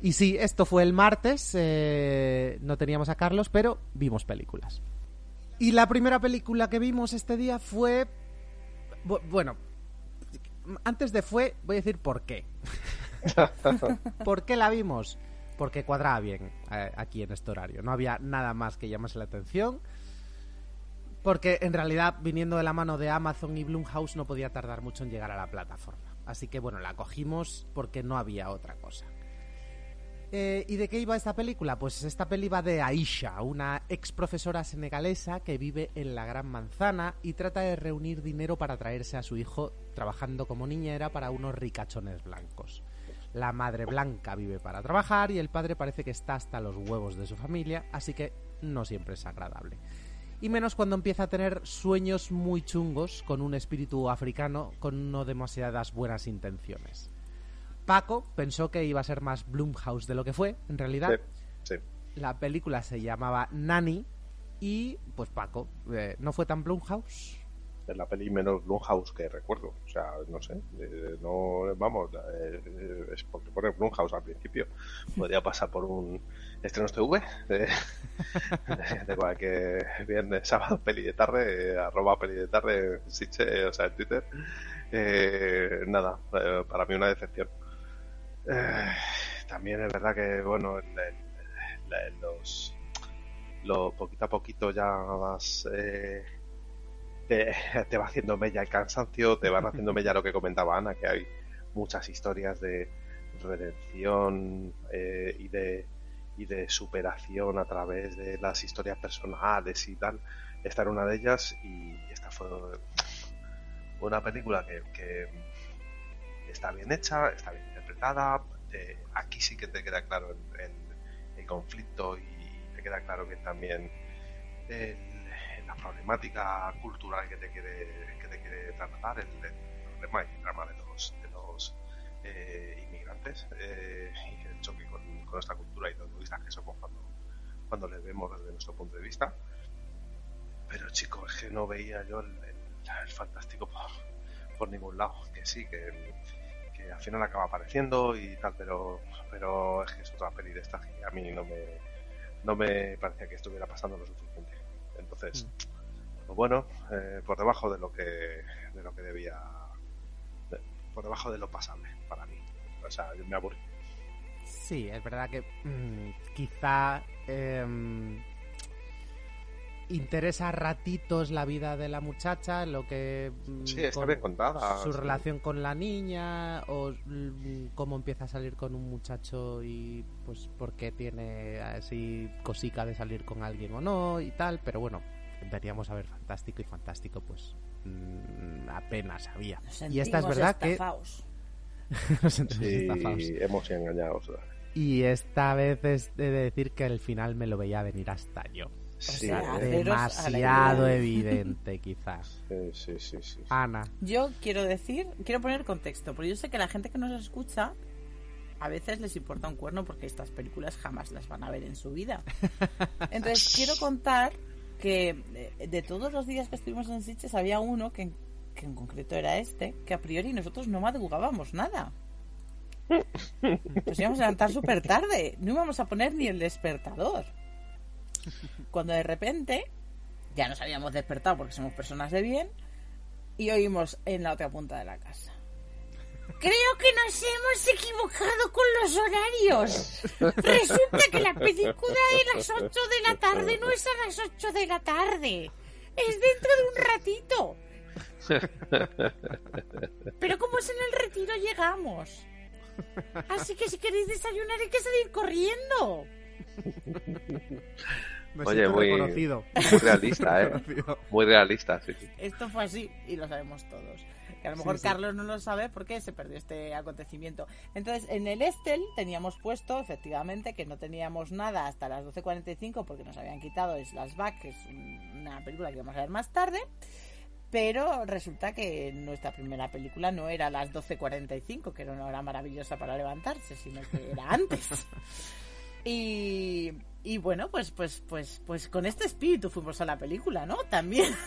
Y sí, esto fue el martes. eh, no teníamos a Carlos, pero vimos películas. Y la primera película que vimos este día fue. bu- Bueno, antes de fue, voy a decir por qué. ¿Por qué la vimos? Porque cuadraba bien eh, aquí en este horario. No había nada más que llamase la atención. Porque en realidad, viniendo de la mano de Amazon y Blumhouse, no podía tardar mucho en llegar a la plataforma. Así que bueno, la cogimos porque no había otra cosa. Eh, ¿Y de qué iba esta película? Pues esta peli va de Aisha, una ex profesora senegalesa que vive en la Gran Manzana y trata de reunir dinero para traerse a su hijo trabajando como niñera para unos ricachones blancos. La madre blanca vive para trabajar y el padre parece que está hasta los huevos de su familia, así que no siempre es agradable. Y menos cuando empieza a tener sueños muy chungos con un espíritu africano con no demasiadas buenas intenciones. Paco pensó que iba a ser más Blumhouse de lo que fue, en realidad. Sí, sí. La película se llamaba Nanny y, pues Paco, eh, ¿no fue tan Blumhouse? Es la peli menos Blumhouse que recuerdo. O sea, no sé. eh, no, vamos, eh, eh, es porque pone Blumhouse al principio. Podría pasar por un estrenos TV de, de, cualquier viernes, sábado, peli de tarde, eh, arroba peli de tarde, o sea, en Twitter. Eh, nada, eh, para mí una decepción. Eh, también es verdad que, bueno, en, los, lo poquito a poquito ya vas eh, te, te va haciendo mella el cansancio, te van haciendo mella lo que comentaba Ana, que hay muchas historias de redención eh, y de y de superación a través de las historias personales y tal. Esta era una de ellas y esta fue una película que, que está bien hecha, está bien eh, aquí sí que te queda claro el, conflicto y te queda claro que también la problemática cultural que te quiere, que te quiere trasladar, el, problema y el drama de los, de los eh, inmigrantes eh, y el choque con, nuestra cultura y los egoístas que somos cuando, cuando les vemos desde nuestro punto de vista. Pero chicos, es que no veía yo el, el- el fantástico por, por ningún lado. Que sí, que, que al final acaba apareciendo y tal, pero, pero es que es otra peli de estas que a mí no me, no me parecía que estuviera pasando lo suficiente. Entonces, pues bueno, eh, por debajo de lo que de lo que debía, de- por debajo de lo pasable para mí. O sea, me aburrí. Sí, es verdad que mm, quizá em, interesa ratitos la vida de la muchacha, lo que mm, Sí, está con bien contada. su sí. relación con la niña o mm, cómo empieza a salir con un muchacho y pues por qué tiene así cosica de salir con alguien o no y tal, pero bueno, veríamos a ver fantástico y fantástico pues mm, apenas había. Nos Y esta es verdad que estafaos. nos sentimos estafados. Sí, hemos sido engañados. Y esta vez es de decir que el final me lo veía venir hasta yo. Sí, sea, eh, Demasiado evidente, quizás. sí, sí, sí, sí. Ana, Yo quiero decir, quiero poner contexto, porque yo sé que la gente que nos escucha a veces les importa un cuerno porque estas películas jamás las van a ver en su vida. Entonces quiero contar que de, de todos los días que estuvimos en Sitges había uno que, en- que en concreto era este, que a priori nosotros no madrugábamos nada. Nos íbamos a levantar súper tarde, no íbamos a poner ni el despertador. Cuando de repente ya nos habíamos despertado porque somos personas de bien y oímos en la otra punta de la casa. Creo que nos hemos equivocado con los horarios. Resulta que la película de las 8 de la tarde no es a las 8 de la tarde. Es dentro de un ratito. Pero como es en el retiro llegamos. Así que si queréis desayunar hay que salir corriendo. Me Oye, muy- reconocido. Muy realista, ¿eh? Reconocido. Muy realista, sí. sí. Esto fue así y lo sabemos todos. Que a lo mejor Sí, sí. Carlos no lo sabe porque se perdió este acontecimiento. Entonces, en el Estel teníamos puesto, efectivamente, que no teníamos nada hasta las 12.45 porque nos habían quitado Back, que es un- una película que vamos a ver más tarde. Pero resulta que nuestra primera película no era a las 12.45, que era una hora maravillosa para levantarse, sino que era antes. Y, y bueno, pues, pues, pues, pues con este espíritu fuimos a la película, ¿no? También.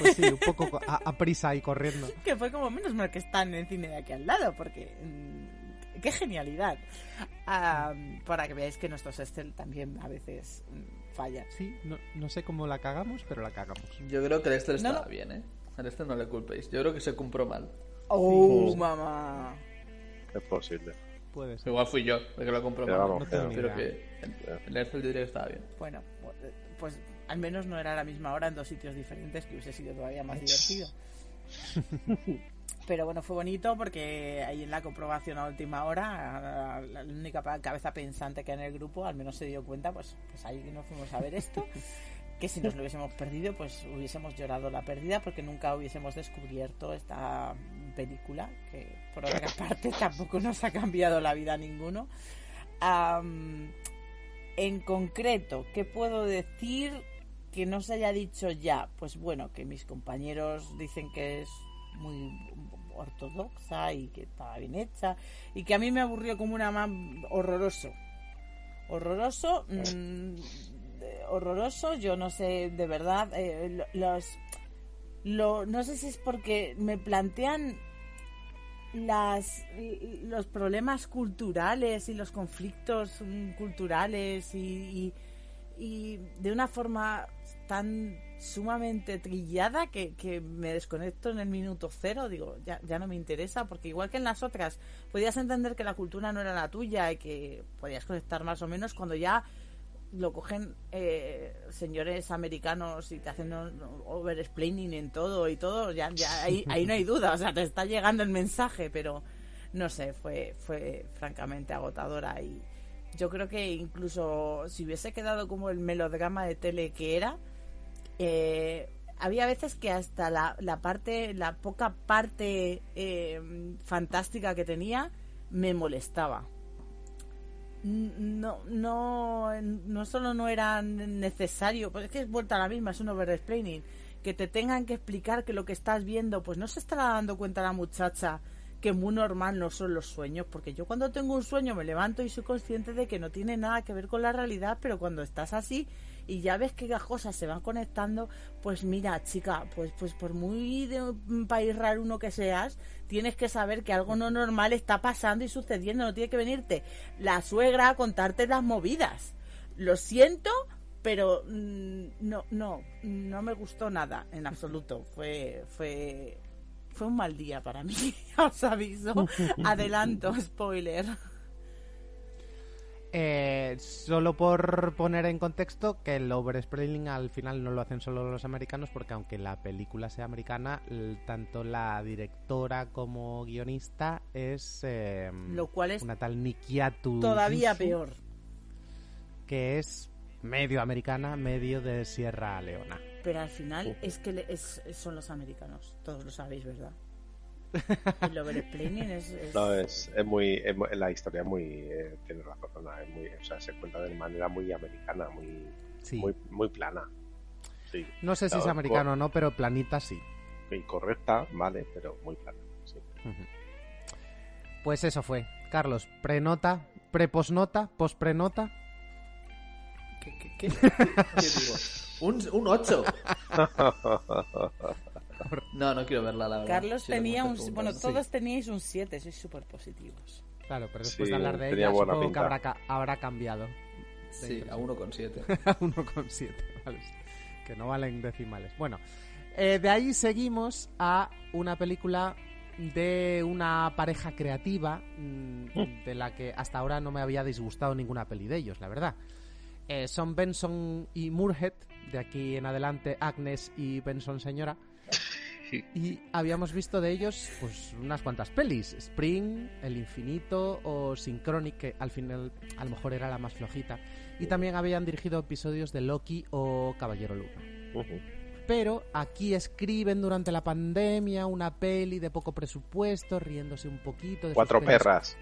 Pues sí, un poco co- a, a prisa y corriendo. que fue como menos mal que están en el cine de aquí al lado, porque mm, qué genialidad. Ah, para que veáis que nuestros Estel también a veces mm, fallan. Sí, no, no sé cómo la cagamos, pero la cagamos. Yo creo que el No, estaba no. bien, ¿eh? Al Esther no le culpéis. Yo creo que se compró mal. ¡Oh, mamá! Es posible. Puede ser. Igual fui yo el que lo compró Pero vamos, no Pero que el- yo diría que estaba bien. Bueno, pues al menos no era a la misma hora en dos sitios diferentes, que hubiese sido todavía más divertido. Pero bueno, fue bonito porque ahí en la comprobación a última hora, la la única cabeza pensante que hay en el grupo al menos se dio cuenta, pues, pues ahí nos fuimos a ver esto. Que si nos lo hubiésemos perdido, pues hubiésemos llorado la pérdida porque nunca hubiésemos descubierto esta película, que por otra parte tampoco nos ha cambiado la vida a ninguno. En concreto, ¿qué puedo decir que no se haya dicho ya? Pues bueno, que mis compañeros dicen que es muy ortodoxa y que estaba bien hecha y que a mí me aburrió como una más horroroso. Horroroso, mm, eh, horroroso, yo no sé, de verdad, eh, lo- los... Lo, no sé si es porque me plantean las los problemas culturales y los conflictos mm, culturales y, y- y de una forma tan sumamente trillada que, que me desconecto en el minuto cero. Digo ya, ya no me interesa porque igual que en las otras podías entender que la cultura no era la tuya y que podías conectar más o menos cuando ya lo cogen eh, señores americanos y te hacen over explaining en todo y todo, ya, ya ahí, ahí no hay duda, o sea, te está llegando el mensaje, pero no sé, fue, fue francamente agotadora y yo creo que incluso si hubiese quedado como el melodrama de tele que era, eh, había veces que hasta la, la parte, la poca parte eh, fantástica que tenía me molestaba no, no, no solo no era necesario, pues es que es vuelta a la misma, es un overexplaining, que te tengan que explicar que lo que estás viendo, pues no se estará dando cuenta la muchacha que muy normal no son los sueños, porque yo cuando tengo un sueño me levanto y soy consciente de que no tiene nada que ver con la realidad, pero cuando estás así y ya ves que las cosas se van conectando, pues mira, chica, pues pues por muy de un país raro uno que seas, tienes que saber que algo no normal está pasando y sucediendo, no tiene que venirte la suegra a contarte las movidas. Lo siento, pero mm, no no no me gustó nada en absoluto. Fue fue fue un mal día para mí, os aviso. Adelanto, spoiler. Eh, solo por poner en contexto que el overspraying al final no lo hacen solo los americanos porque aunque la película sea americana, tanto la directora como guionista es eh, Lo cual es una tal Nikiatu Todavía peor. que es medio americana, medio de Sierra Leona. Pero al final es que es- son los americanos. Todos lo sabéis, ¿verdad? El overexplaining es, es- No, es, es muy. es muy- la historia es muy. Eh, tiene razón, es muy, o sea, se cuenta de manera muy americana, muy, Sí. muy, muy plana. Sí. No sé si es Claro, americano o no, pero planita sí. Y correcta, vale, pero muy plana. Sí. Pues eso fue. Carlos, prenota, preposnota, posprenota. ¿Qué, qué, qué? ¿Qué digo? Un, un 8. No, no quiero verla, la verdad. Carlos tenía un... Bueno, Sí. todos teníais un 7, sois súper positivos. Claro, pero después Sí, de hablar de ella, supongo que pinta. habrá, ca- habrá cambiado. Sí, a 1,7. a 1,7, ¿vale? Que no valen decimales. Bueno, eh, de ahí seguimos a una película de una pareja creativa mm, de la que hasta ahora no me había disgustado ninguna peli de ellos, la verdad. Eh, son Benson y Murhead, de aquí en adelante Agnes y Benson señora. Y habíamos visto de ellos pues unas cuantas pelis, Spring, El Infinito o Synchronic, que al final a lo mejor era la más flojita. Y también habían dirigido episodios de Loki o Caballero Luna. Pero aquí escriben durante la pandemia una peli de poco presupuesto, riéndose un poquito. De sus Cuatro perras.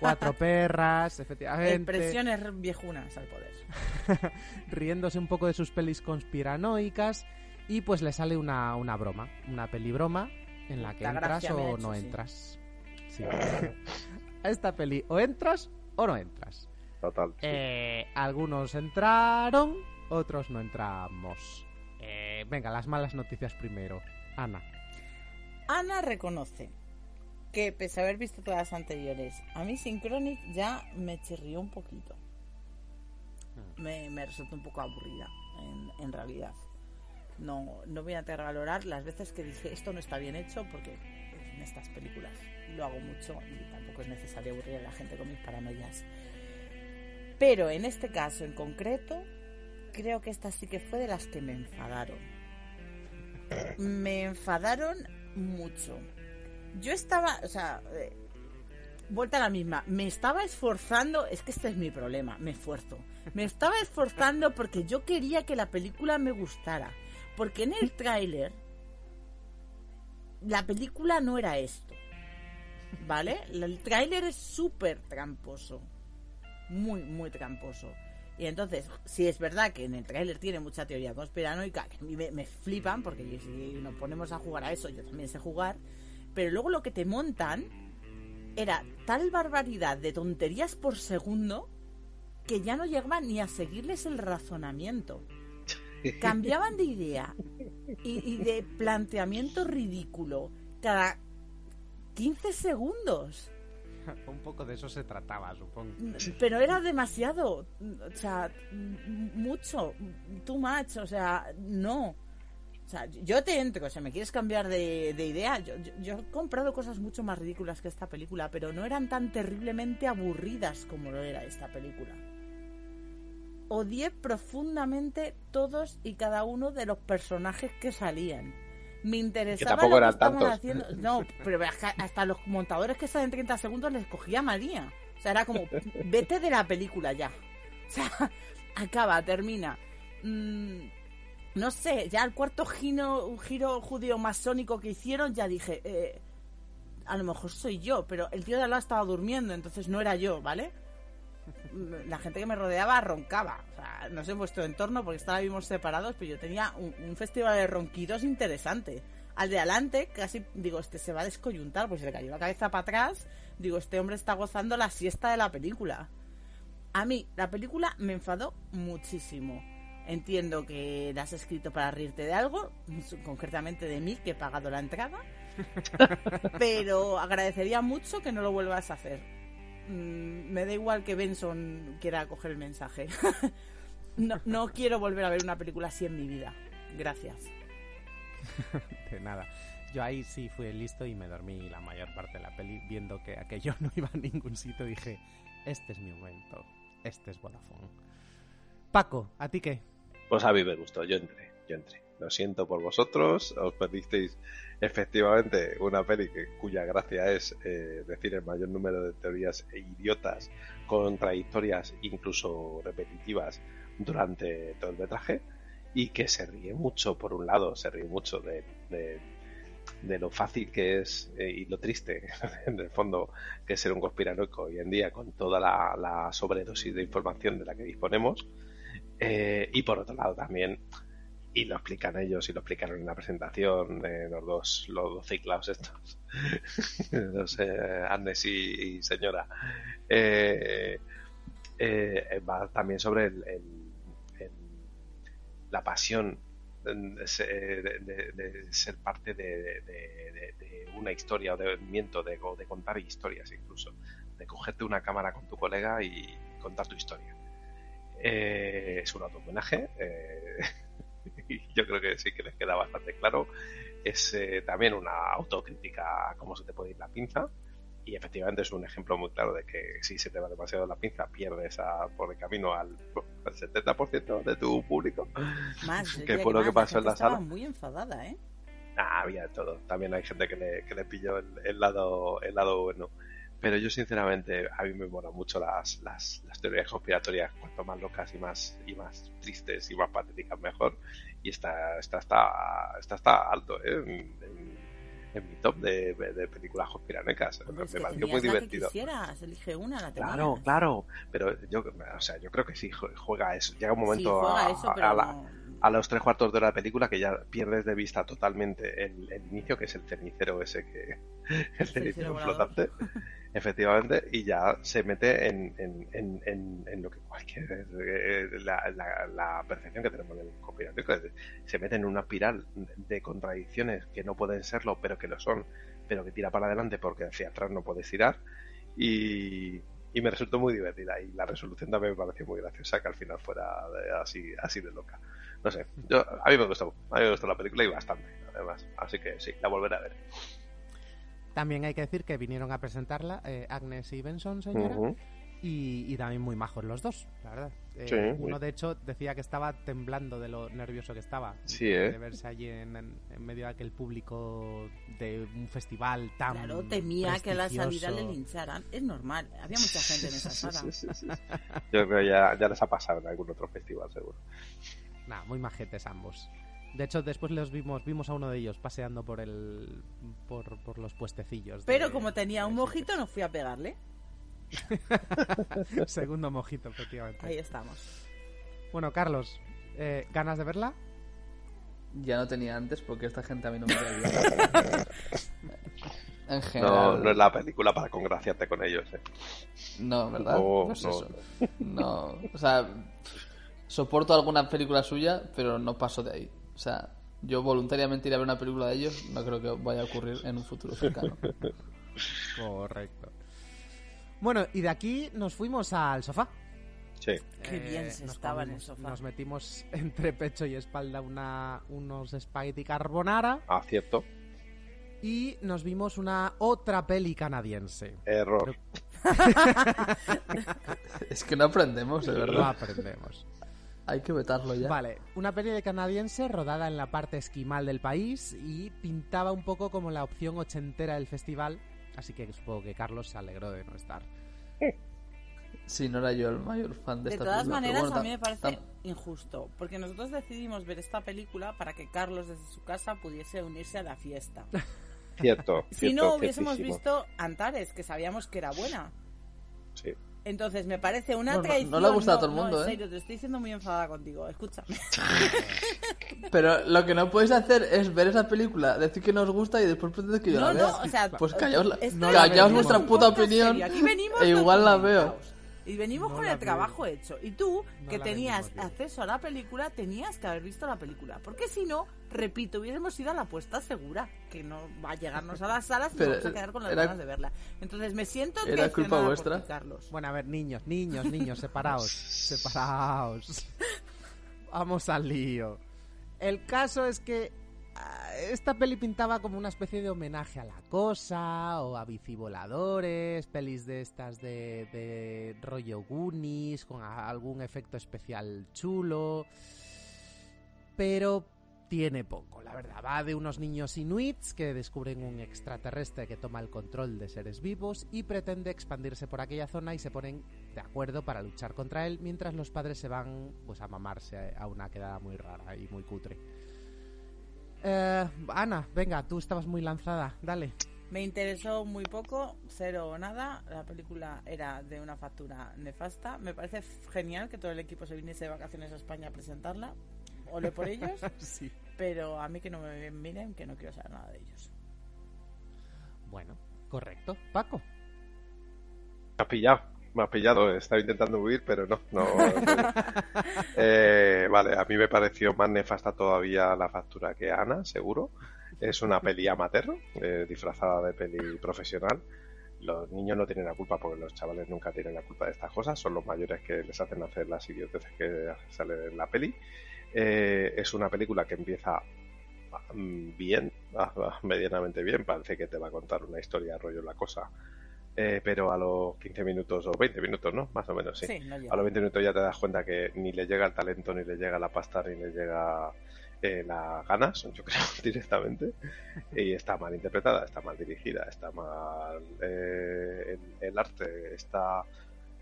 Cuatro perras, efectivamente. Expresiones viejunas al poder. riéndose un poco de sus pelis conspiranoicas y pues le sale una, una broma, una peli broma en la que La entras me o hecho, no sí. entras. Sí. A esta peli o entras o no entras. Total. sí. Eh, algunos entraron, otros no entramos. Eh, venga, las malas noticias primero. Ana. Ana reconoce que, pese a haber visto todas las anteriores, a mí Synchronic ya me chirrió un poquito. Me, me resultó un poco aburrida, en, en realidad. No, no voy a valorar las veces que dije esto no está bien hecho porque en estas películas lo hago mucho y tampoco es necesario aburrir a la gente con mis paranoias. Pero en este caso en concreto, creo que esta sí que fue de las que me enfadaron. Me enfadaron mucho. Yo estaba, o sea, eh, vuelta a la misma, me estaba esforzando, es que este es mi problema, me esfuerzo. Me estaba esforzando porque yo quería que la película me gustara. Porque en el tráiler la película no era esto. ¿Vale? El tráiler es súper tramposo. Muy, muy tramposo. Y entonces, si es verdad que en el tráiler tiene mucha teoría conspiranoica, que a mí me, flipan, porque si nos ponemos a jugar a eso, yo también sé jugar, Pero luego lo que te montan era tal barbaridad de tonterías por segundo que ya no llegaban ni a seguirles el razonamiento. Cambiaban de idea y, y de planteamiento ridículo cada 15 segundos. Un poco de eso se trataba, supongo. Pero era demasiado. O sea, mucho. Too much. O sea, no. O sea, yo te entro. Si me quieres cambiar de, de idea, yo, yo- yo he comprado cosas mucho más ridículas que esta película, pero no eran tan terriblemente aburridas como lo era esta película. Odié profundamente todos y cada uno de los personajes que salían. Me interesaba tampoco lo que eran tantos. haciendo. No, pero que hasta los montadores que salen 30 segundos les cogía María. O sea, era como, vete de la película ya. O sea, acaba, termina. Mm, no sé, ya el cuarto giro, giro judío masónico que hicieron, ya dije, eh, a lo mejor soy yo, pero el tío de al lado estaba durmiendo, entonces no era yo, ¿vale? La gente que me rodeaba roncaba. O sea, no sé en vuestro entorno porque estábamos separados, pero yo tenía un, un festival de ronquidos interesante. Al de adelante, casi digo, este se va a descoyuntar, pues se le cayó la cabeza para atrás. Digo, este hombre está gozando la siesta de la película. A mí, la película me enfadó muchísimo. Entiendo que la has escrito para reírte de algo, concretamente de mí, que he pagado la entrada. pero agradecería mucho que no lo vuelvas a hacer. Mm, me da igual que Benson quiera coger el mensaje. no, no quiero volver a ver una película así en mi vida. Gracias. De nada. Yo ahí sí fui listo y me dormí la mayor parte de la peli viendo que aquello no iba a ningún sitio. Dije, este es mi momento. Este es Vodafone. Paco, ¿a ti qué? Pues a mí me gustó, yo entré, yo entré. Lo siento por vosotros, os perdisteis efectivamente una peli que, cuya gracia es eh, decir el mayor número de teorías e idiotas, contradictorias, incluso repetitivas durante todo el metraje y que se ríe mucho, por un lado, se ríe mucho de, de, lo fácil que es eh, y lo triste, en el fondo, que es ser un conspiranoico hoy en día con toda la, la sobredosis de información de la que disponemos. Eh, y por otro lado también, y lo explican ellos y lo explicaron en la presentación, eh, los dos, los dos ciclaos estos, eh, Agnes y, señora, eh, eh, va también sobre el, la pasión de, ser- de- de parte de, de- de- de una historia o de movimiento, de, de contar historias incluso, de cogerte una cámara con tu colega y contar tu historia. Eh, es un auto-homenaje. eh, y yo creo que sí que les queda bastante claro. Es eh, también una autocrítica a cómo se te puede ir la pinza. Y efectivamente es un ejemplo muy claro de que si se te va demasiado la pinza, pierdes a- por el camino al, al 70% de tu público. Más, Que fue lo que pasó la en la sala. muy enfadada, ¿eh? Ah, había todo. También hay gente que le, que le pilló el, el lado el lado bueno. Pero yo sinceramente a mí me molan mucho las, las, las teorías conspiratorias, cuanto más locas y más y más tristes y más patéticas mejor. Y esta esta está esta está alto, ¿eh? En, en- en mi top de, de películas conspiranecas. Hombre, me pareció muy divertido. quisieras, elige una, la tenías. Claro, claro, pero yo, o sea, yo creo que sí jue- juega eso. Llega un momento a, eso, a- pero a la- a los tres cuartos de hora de película que ya pierdes de vista totalmente el, el inicio, que es el cenicero ese que el cenicero flotante, efectivamente, y ya se mete en, en, en, en, lo que cualquier eh, la, la, la percepción que tenemos del conspiranoico, se mete en una espiral de contradicciones que no pueden serlo, pero que lo son, pero que tira para adelante porque hacia atrás no puedes tirar y, y me resultó muy divertida y la resolución también me pareció muy graciosa que al final fuera así así de loca. No sé yo, a mí me gustó a mí me gustó la película y bastante además así que sí la volveré a ver También hay que decir que vinieron a presentarla eh, Agnes y Benson, señora, y, y también muy majos los dos, la verdad. Eh, Sí, uno, de hecho, decía que estaba temblando de lo nervioso que estaba. Sí, de, ¿eh? de verse allí en, en- en medio de aquel público de un festival tan. Claro, temía que a la salida le lincharan. Es normal, había mucha gente en esa sala. sí, sí, sí. yo creo que ya, ya les ha pasado en algún otro festival seguro Nah, muy majetes ambos. De hecho, después los vimos, vimos a uno de ellos paseando por el, por, por los puestecillos. de- Pero como tenía un mojito, no fui a pegarle. Segundo mojito, efectivamente. Ahí estamos. Bueno, Carlos, eh, ¿ganas de verla? ya no tenía antes porque esta gente a mí no me bien. en No, no es la película para congraciarte con ellos. ¿eh? No, ¿verdad? No, No, es no. eso. No, o sea, soporto alguna película suya, pero no paso de ahí. O sea, yo voluntariamente ir a ver una película de ellos no creo que vaya a ocurrir en un futuro cercano. Correcto. Bueno, y de aquí nos fuimos al sofá. Sí. Qué bien se nos estaba en el sofá. Nos metimos entre pecho y espalda una, unos spaghetti carbonara Ah, cierto. y nos vimos una otra peli canadiense. Error. es que no aprendemos, de verdad. aprendemos. Hay que vetarlo ya. Vale, una peli de canadiense rodada en la parte esquimal del país y pintaba un poco como la opción ochentera del festival, así que supongo que Carlos se alegró de no estar. Sí, no era yo el mayor fan de, De esta todas película, pero maneras, bueno, a mí me parece injusto, porque nosotros decidimos ver esta película para que Carlos desde su casa pudiese unirse a la fiesta. Cierto. Si cierto, no, hubiésemos ciertísimo. visto Antares, que sabíamos que era buena. Sí. Entonces me parece una No, no, no traición. le gusta a todo el no, mundo, en ¿eh? serio, te estoy diciendo muy enfadada contigo. Escúchame. Pero lo que no podéis hacer es ver esa película, decir que no os gusta y después pretender que yo No, la vea. no, o sea, pues callaos, no callaos vuestra puta opinión. Aquí venimos e igual la veo. Y venimos No con el trabajo vemos. hecho. Y tú, No que tenías acceso a la película, tenías que haber visto la película. Porque si no, repito, hubiésemos ido a la apuesta segura. Que no va a llegarnos a las salas y Pero nos vamos a quedar con las era- ganas de verla. Entonces me siento era culpa vuestra. Carlos. Bueno, a ver, niños, niños, niños, separaos, separaos. Vamos al lío. El caso es que ah, esta peli pintaba como una especie de homenaje a la cosa o a bicivoladores, pelis de estas de, de rollo Goonies con algún efecto especial chulo. Pero tiene poco, la verdad. Va de unos niños inuits que descubren un extraterrestre que toma el control de seres vivos y pretende expandirse por aquella zona y se ponen de acuerdo para luchar contra él mientras los padres se van pues a mamarse a una quedada muy rara y muy cutre. Eh, Ana, venga, tú estabas muy lanzada, dale. Me interesó muy poco, cero o nada. La película era de una factura nefasta. Me parece genial que todo el equipo se viniese de vacaciones a España a presentarla. Ole por ellos. Sí. pero a mí que no me miren, que no quiero saber nada de ellos. Bueno, correcto. Paco. Me has pillado, me has pillado. Estaba intentando huir, pero no. no Eh, vale, a mí me pareció más nefasta todavía la factura que Ana, seguro. Es una peli amateur, eh, disfrazada de peli profesional. Los niños no tienen la culpa porque los chavales nunca tienen la culpa de estas cosas. Son los mayores que les hacen hacer las idioteces que salen en la peli. Eh, es una película que empieza mm, bien, medianamente bien. Parece que te va a contar una historia, rollo la cosa. Eh, pero a los 15 minutos o 20 minutos, ¿no? Más o menos, sí. Sí, no llega. A los 20 minutos ya te das cuenta que ni le llega el talento, ni le llega la pasta, ni le llega eh, las ganas, yo creo, directamente. Y está mal interpretada, está mal dirigida, está mal. eh, el, el arte está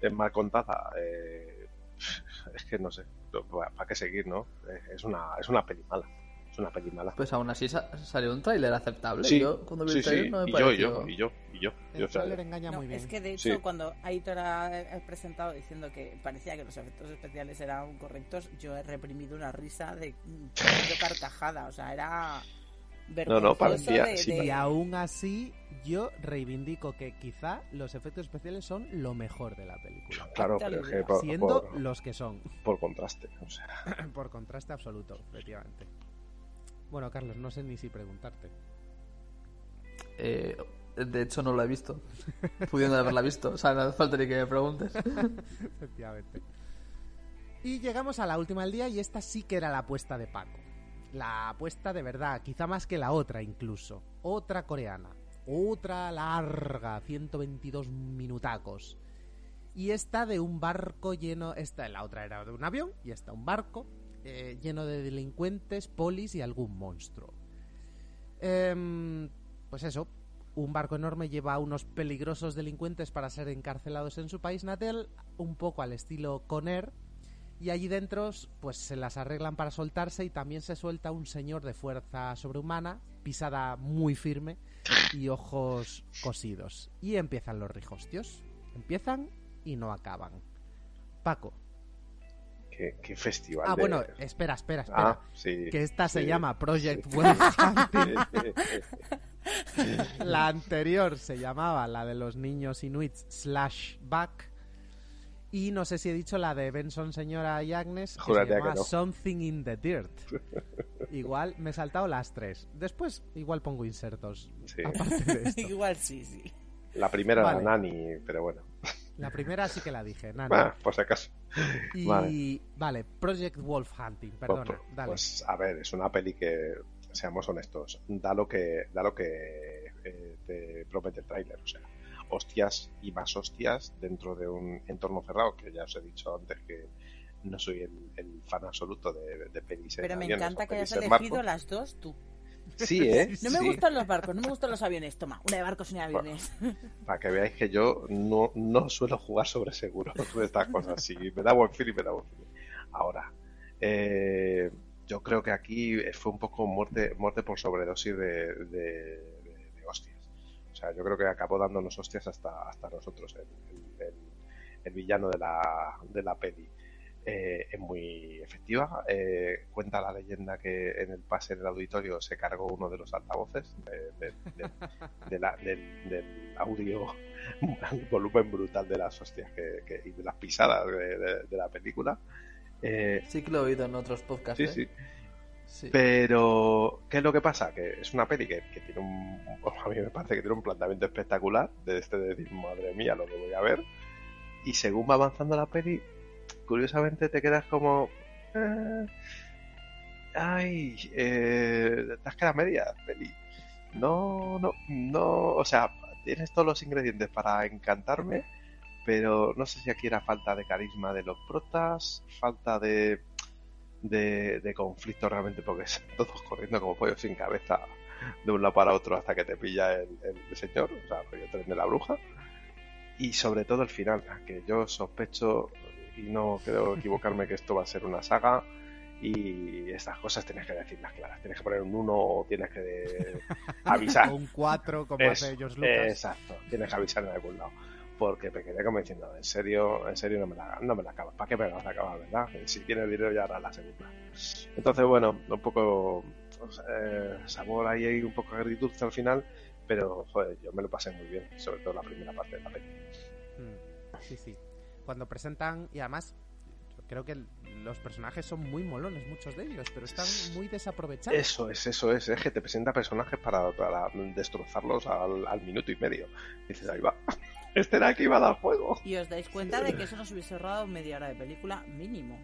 eh, mal contada. eh, es que no sé, ¿para qué seguir, no? Eh, Es una, es una peli mala. Es una peli mala. Pues aún así sa- salió un tráiler aceptable. Sí, yo cuando vi sí, el tráiler sí, no me y yo, y yo, y yo, y yo. El tráiler engaña No, muy bien. es que de hecho Sí. cuando Aitor ha, ha presentado diciendo que parecía que los efectos especiales eran correctos, yo he reprimido una risa de, de carcajada, o sea, era vergonzoso no, parecía- de- sí, de- Y aún así, yo reivindico que quizá los efectos especiales son lo mejor de la película. claro, pero es que por, Siendo por- los que son. por contraste. O sea, Por contraste absoluto, efectivamente. Bueno, Carlos, no sé ni si preguntarte. Eh, de hecho no lo he visto. Pudiendo haberla visto. O sea, no hace falta ni que me preguntes. Efectivamente. Y llegamos a la última del día y esta sí que era la apuesta de Paco. La apuesta de verdad, quizá más que la otra incluso. Otra coreana. Otra larga, 122 minutacos. Y esta de un barco lleno... Esta, la otra era de un avión y esta un barco eh, lleno de delincuentes, polis y algún monstruo. Em, pues eso, un barco enorme lleva a unos peligrosos delincuentes para ser encarcelados en su país natal, un poco al estilo Conner, y allí dentro pues se las arreglan para soltarse y también se suelta un señor de fuerza sobrehumana, pisada muy firme y ojos cosidos. Y empiezan los rijostios. Empiezan y no acaban. Paco, ¿Qué, qué festival Ah, de- bueno, espera, espera, espera. Ah, sí. que esta se sí. llama Project Wolf Hunting. La anterior se llamaba la de los niños inuits slash back. Y no sé si he dicho la de Benson, señora y Agnes, que se que llama no. Something in the Dirt. Igual me he saltado las tres. Después igual pongo insertos. Sí. Aparte de esto. Igual sí, sí. La primera Vale. era Nani, pero bueno. La primera sí que la dije, Nani. Ah, por si acaso. Y vale. vale. Project Wolf Hunting, Pues, perdona, pues, dale. pues, a ver, es una peli que, seamos honestos, da lo que, da lo que eh, te promete el tráiler, o sea, hostias y más hostias dentro de un entorno cerrado, que ya os he dicho antes que no soy el, el fan absoluto de, de pelis en Pero me aviones encanta que hayas elegido barco. las dos tú. Sí, ¿eh? No me Sí. gustan los barcos, no me gustan los aviones. Toma, una de barcos y una de aviones. Para que veáis que yo no, no suelo jugar sobre seguro de estas cosas. Si me da buen feeling, me da buen feeling. Ahora, eh, yo creo que aquí fue un poco muerte, muerte por sobredosis de, sea, yo creo que acabó dándonos hostias hasta, hasta nosotros, el, el- villano de la, de la peli. Eh, es muy efectiva. eh, cuenta la leyenda que en el pase del auditorio se cargó uno de los altavoces de- de- de- de la- del, del audio, un volumen brutal de las hostias que, que- y de las pisadas de, de- de la película. Eh, Sí que lo he oído en otros podcasts. sí, ¿eh? sí. Pero, ¿qué es lo que pasa? Que es una peli que, que tiene un. A mí me parece que tiene un planteamiento espectacular. De este de decir, madre mía, lo que voy a ver. Y según va avanzando la peli, curiosamente te quedas como. eh, ay, eh, te has quedado media peli. No, no, no. O sea, tienes todos los ingredientes para encantarme. Pero no sé si aquí era falta de carisma de los protas, falta de de, de conflicto realmente porque son todos corriendo como pollos sin cabeza de un lado para otro hasta que te pilla el, el señor, o sea, rollo tren de la bruja. Y sobre todo el final, que yo sospecho y no creo equivocarme que esto va a ser una saga y estas cosas tienes que decirlas claras. Tienes que poner un 1 o tienes que avisar. Un 4 como Eso, hace George Lucas. Exacto, tienes que avisar en algún lado. Porque me quedé como diciendo, en serio, en serio no me la, no me la acabas. ¿Para qué me la vas a acabar, verdad? Si tienes dinero ya harás la segunda. Entonces, bueno, un poco eh, sabor ahí, hay un poco agridulce al final, pero joder, yo me lo pasé muy bien, sobre todo la primera parte de la peli. Mm, Sí, sí. Cuando presentan, y además, creo que los personajes son muy molones, muchos de ellos, pero están muy desaprovechados. Eso es, eso es, es que te presenta personajes para, para destrozarlos al, al minuto y medio. dices, ahí va, este era el que iba a dar juego. Y os dais cuenta de que eso nos hubiese ahorrado media hora de película mínimo.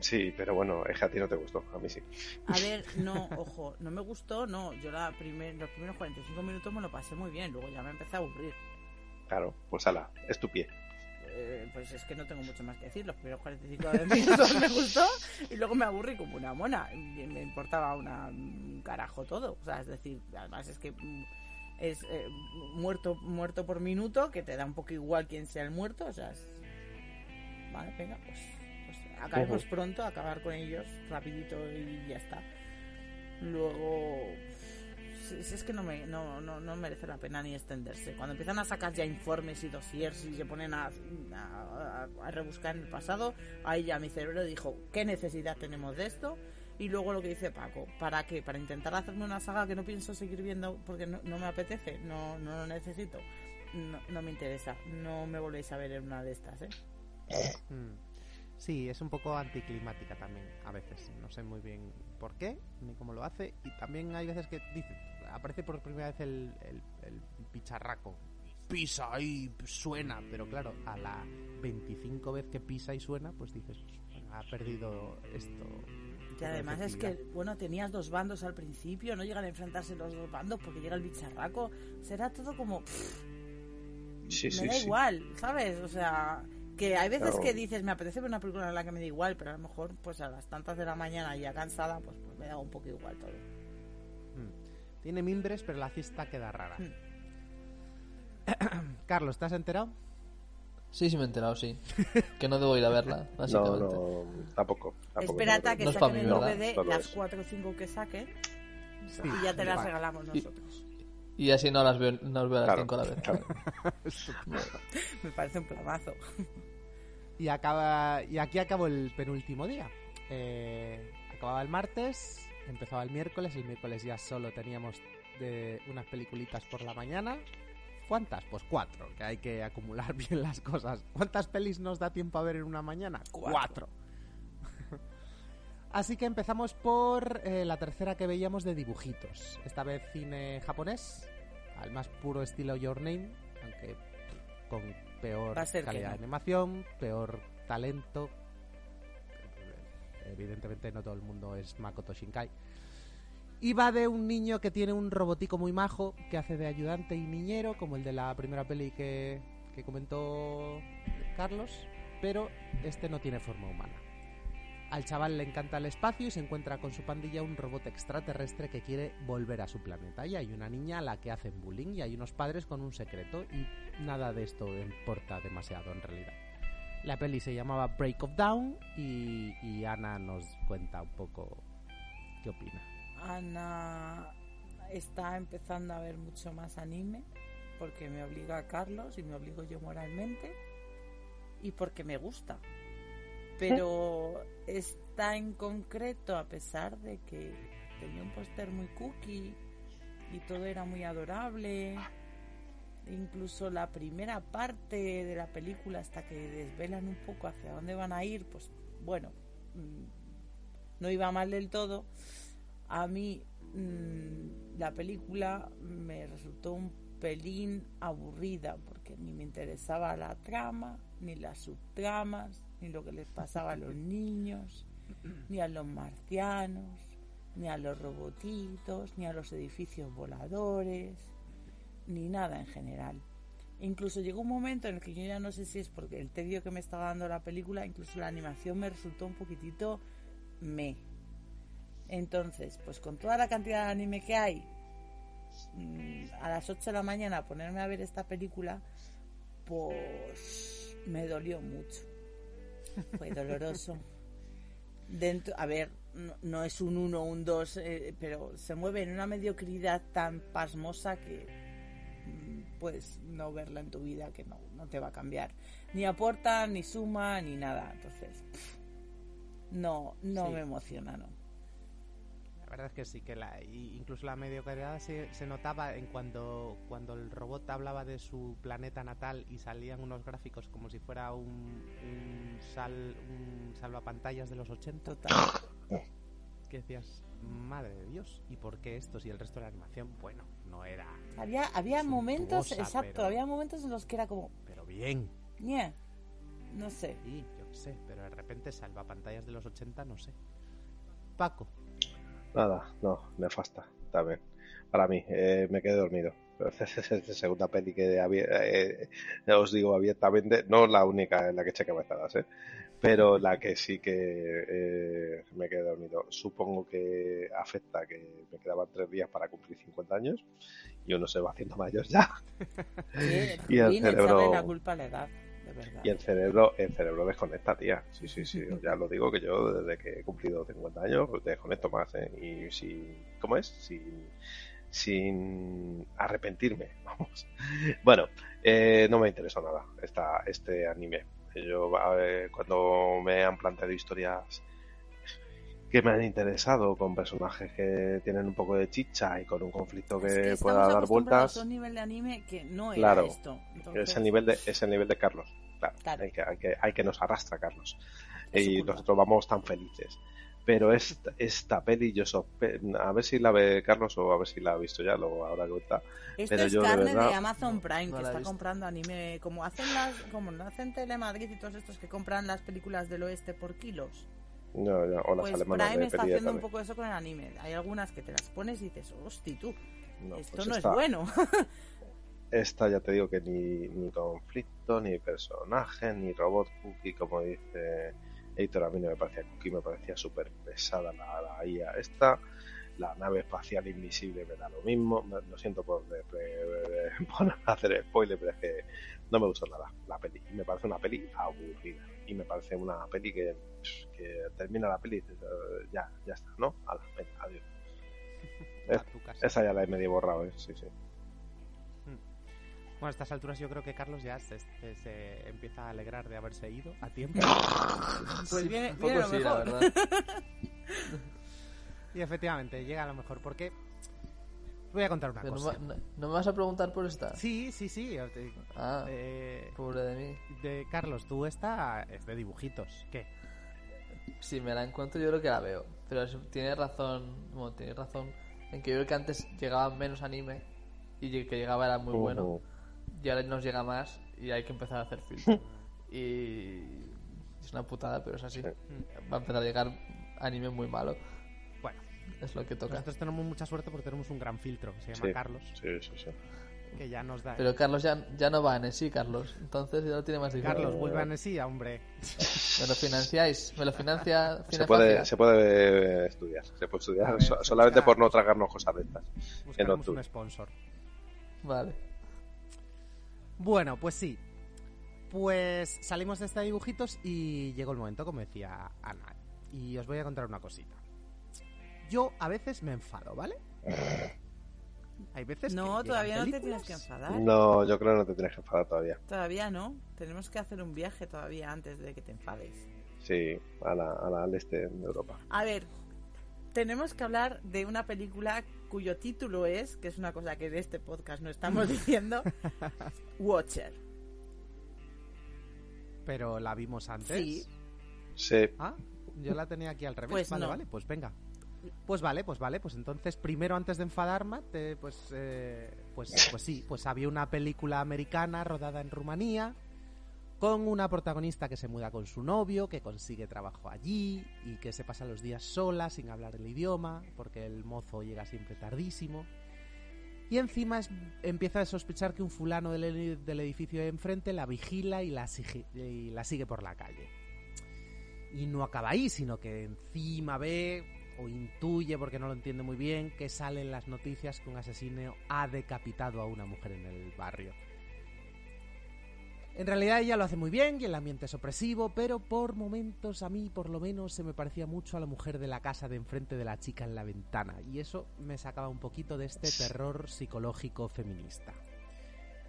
Sí, pero bueno, es que a ti no te gustó, a mí sí. A ver, no, ojo, no me gustó, no. Yo la primer, los primeros 45 minutos me lo pasé muy bien, luego ya me empecé a aburrir. Claro, pues ala, es tu pie. Eh, pues es que no tengo mucho más que decir. Los primeros 45 minutos me gustó y luego me aburrí como una mona. Me importaba una, un carajo todo. O sea, es decir, además es que mm, es eh, muerto muerto por minuto, que te da un poco igual quién sea el muerto. O sea, es... vale, venga, pues, pues acabemos pronto, acabar con ellos rapidito y ya está. Luego, si, si es que no, me, no, no, no merece la pena ni extenderse. Cuando empiezan a sacar ya informes y dossiers y se ponen a, a, a rebuscar en el pasado, ahí ya mi cerebro dijo, ¿qué necesidad tenemos de esto? Y luego lo que dice Paco, ¿para qué? Para intentar hacerme una saga que no pienso seguir viendo porque no, no me apetece, no, no lo necesito, no, me interesa, no me volvéis a ver en una de estas, ¿eh? Mm. Sí, es un poco anticlimática también, a veces. No sé muy bien por qué, ni cómo lo hace. Y también hay veces que dice, aparece por primera vez el, el, el bicharraco. Pisa y suena, pero claro, a la 25 vez que pisa y suena, pues dices, "Bueno, ha perdido esto. Y además es que, bueno, tenías dos bandos al principio, no llegan a enfrentarse los dos bandos porque llega el bicharraco. Será todo como... pff, Sí, me sí, da sí. igual, ¿sabes? O sea, que hay veces Claro. que dices, me apetece ver una película en la que me da igual, pero a lo mejor, pues a las tantas de la mañana ya cansada, pues, pues me da un poco igual todo. Mm. Tiene mimbres, pero la fiesta queda rara. Mm. Carlos, ¿estás enterado? Sí, sí me he enterado, sí. Que no debo ir a verla, No, básicamente. no, tampoco. tampoco Espérate a que No es pa' saquen mí, el ¿verdad? DVD, Solo las es. 4 o 5 que saquen, Sí. y ya te las regalamos Y- nosotros. Y así no las veo, no las veo a las Claro, 5 a la vez. claro. Me parece un planazo. Y, acaba, y aquí acabó el penúltimo día. Eh, acababa el martes, empezaba el miércoles. El miércoles ya solo teníamos de unas peliculitas por la mañana. ¿Cuántas? Pues cuatro, que hay que acumular bien las cosas. ¿Cuántas pelis nos da tiempo a ver en una mañana? Cuatro. Así que empezamos por eh, la tercera que veíamos de dibujitos. Esta vez cine japonés, al más puro estilo Your Name, aunque con peor calidad de animación, peor talento. Evidentemente no todo el mundo es Makoto Shinkai. Y va de un niño que tiene un robotico muy majo que hace de ayudante y niñero, como el de la primera peli que, que comentó Carlos, pero este no tiene forma humana. Al chaval le encanta el espacio y se encuentra con su pandilla un robot extraterrestre que quiere volver a su planeta. Y hay una niña a la que hacen bullying y hay unos padres con un secreto y nada de esto importa demasiado en realidad. La peli se llamaba Break of Down y, y Ana nos cuenta un poco qué opina. Ana está empezando a ver mucho más anime porque me obliga a Carlos y me obligo yo moralmente y porque me gusta. Pero está en concreto, a pesar de que tenía un póster muy cookie y todo era muy adorable, incluso la primera parte de la película hasta que desvelan un poco hacia dónde van a ir, pues bueno, mm, no iba mal del todo. A mí mm, la película me resultó un pelín aburrida porque ni me interesaba la trama, ni las subtramas, ni lo que les pasaba a los niños, ni a los marcianos, ni a los robotitos, ni a los edificios voladores, ni nada en general. Incluso llegó un momento en el que yo ya no sé si es porque el tedio que me estaba dando la película, incluso la animación me resultó un poquitito me. Entonces, pues con toda la cantidad de anime que hay, mm, a las 8 de la mañana ponerme a ver esta película, pues me dolió mucho. Fue doloroso. Dentro, a ver, no, no es un 1 un 2, eh, pero se mueve en una mediocridad tan pasmosa que mm, puedes no verla en tu vida, que no, no te va a cambiar. Ni aporta, ni suma, ni nada. Entonces, pff, no, no Sí. me emociona, no. La verdad es que sí, que la, incluso la mediocridad se, se notaba en cuando, cuando el robot hablaba de su planeta natal y salían unos gráficos como si fuera un, un, sal, un salvapantallas de los 80, Total. que decías, madre de Dios, ¿y por qué esto si el resto de la animación, bueno, no era, Había, había momentos, exacto, pero- había momentos en los que era como, pero bien, "Ñe", no sé. y yo qué sé, pero de repente salvapantallas de los 80, no sé. Paco, Nada, no, nefasta, también. Para mí, eh, me quedé dormido. Es la segunda peli que eh, os digo abiertamente, no la única en la que eché cabezadas, ¿eh? pero la que sí que eh, me quedé dormido. Supongo que afecta que me quedaban tres días para cumplir 50 años y uno se va haciendo mayor ya. Sí, Y el cerebro- la culpa a la edad, verdad. Y el cerebro, el cerebro desconecta, tía. Sí, sí, sí. Ya lo digo que yo desde que he cumplido 50 años pues, desconecto más, ¿eh? Y sin, ¿cómo es? Sin, sin arrepentirme, vamos. Bueno, eh, no me interesó nada esta, este anime. Yo, ver, cuando me han planteado historias que me han interesado con personajes que tienen un poco de chicha y con un conflicto que, Es pueda dar vueltas a un nivel de anime que no era Claro, esto. es Entonces, el nivel de es el nivel de Carlos claro, Claro. Hay, que, hay que hay que nos arrastra Carlos Es y nosotros vamos tan felices pero esta, esta peli yo sospe- a ver si la ve Carlos o a ver si la ha visto ya luego ahora que está Esto pero es yo carne de, verdad- Amazon Prime, no que está visto. comprando anime, como hacen las, como no hacen Telemadrid y todos estos que compran las películas del oeste por kilos. No, no, o las Pues alemanas Prime de está haciendo un tarde. poco eso con el anime. Hay algunas que te las pones y dices, hosti tú, No, esto pues no esta, es bueno. esta ya te digo que ni, ni conflicto ni personaje ni robot cookie como dice Editor a mí no me parecía cookie me parecía súper pesada la, la IA esta la nave espacial invisible me da lo mismo lo siento por, por hacer spoiler pero es que no me gustó nada la peli me parece una peli aburrida y me parece una peli que, que termina la peli y dices, "Eh, ya ya está ¿no? Ala, venga, adiós a tu casa. esa ya la he medio borrado ¿eh? sí sí Bueno, a estas alturas yo creo que Carlos ya se, se- se empieza a alegrar de haberse ido a tiempo. Pues viene, Un viene lo sí, la verdad. y efectivamente, llega a lo mejor. Porque voy a contar una Pero cosa. no- ¿no me vas a preguntar por esta? Sí, sí, sí. Ah, eh, pobre de mí. de Carlos, tú esta es de dibujitos. ¿Qué? Si me la encuentro yo creo que la veo. Pero es- tienes razón, bueno, tienes razón en que yo creo que antes llegaba menos anime y que llegaba era muy bueno. Y ahora nos llega más y hay que empezar a hacer filtro. y es una putada, pero es así. Va a empezar a llegar anime muy malo. Es lo que toca. nosotros tenemos mucha suerte porque tenemos un gran filtro que se llama Sí. Carlos, Sí, sí, sí. que ya nos da. Pero Carlos ya, ya no va en sí, Carlos. Entonces ya lo tiene más difícil. Carlos, vuelve a Nesía, hombre. ¿Me lo financiáis? ¿Me lo financia? Se puede, se puede estudiar, se puede estudiar A ver, so- buscar- solamente por no tragarnos cosas de estas. Octubre. un sponsor. Vale. Bueno, pues sí. Pues salimos de este dibujitos y llegó el momento, como decía Ana. Y os voy a contar una cosita. Yo a veces me enfado, ¿vale? Hay veces No, que todavía no te tienes que enfadar. No, yo creo que no te tienes que enfadar todavía. Todavía no. Tenemos que hacer un viaje todavía antes de que te enfades. Sí, a la, a la- al este de Europa. A ver, tenemos que hablar de una película cuyo título es, que es una cosa que de este podcast no estamos diciendo, Watcher. Pero la vimos antes. Sí. Sí, Ah, yo la tenía aquí al revés. Pues vale, no. vale, pues venga. Pues vale, pues vale, pues entonces primero antes de enfadarme, te- pues, eh, pues, pues sí, pues había una película americana rodada en Rumanía con una protagonista que se muda con su novio, que consigue trabajo allí y que se pasa los días sola sin hablar el idioma porque el mozo llega siempre tardísimo. Y encima es- empieza a sospechar que un fulano del, del edificio de enfrente la vigila y la, sige- y la sigue por la calle. Y no acaba ahí, sino que encima ve o intuye, porque no lo entiende muy bien, que salen las noticias que un asesino ha decapitado a una mujer en el barrio. En realidad ella lo hace muy bien y el ambiente es opresivo, pero por momentos a mí por lo menos se me parecía mucho a la mujer de la casa de enfrente de la chica en la ventana y eso me sacaba un poquito de este terror psicológico feminista.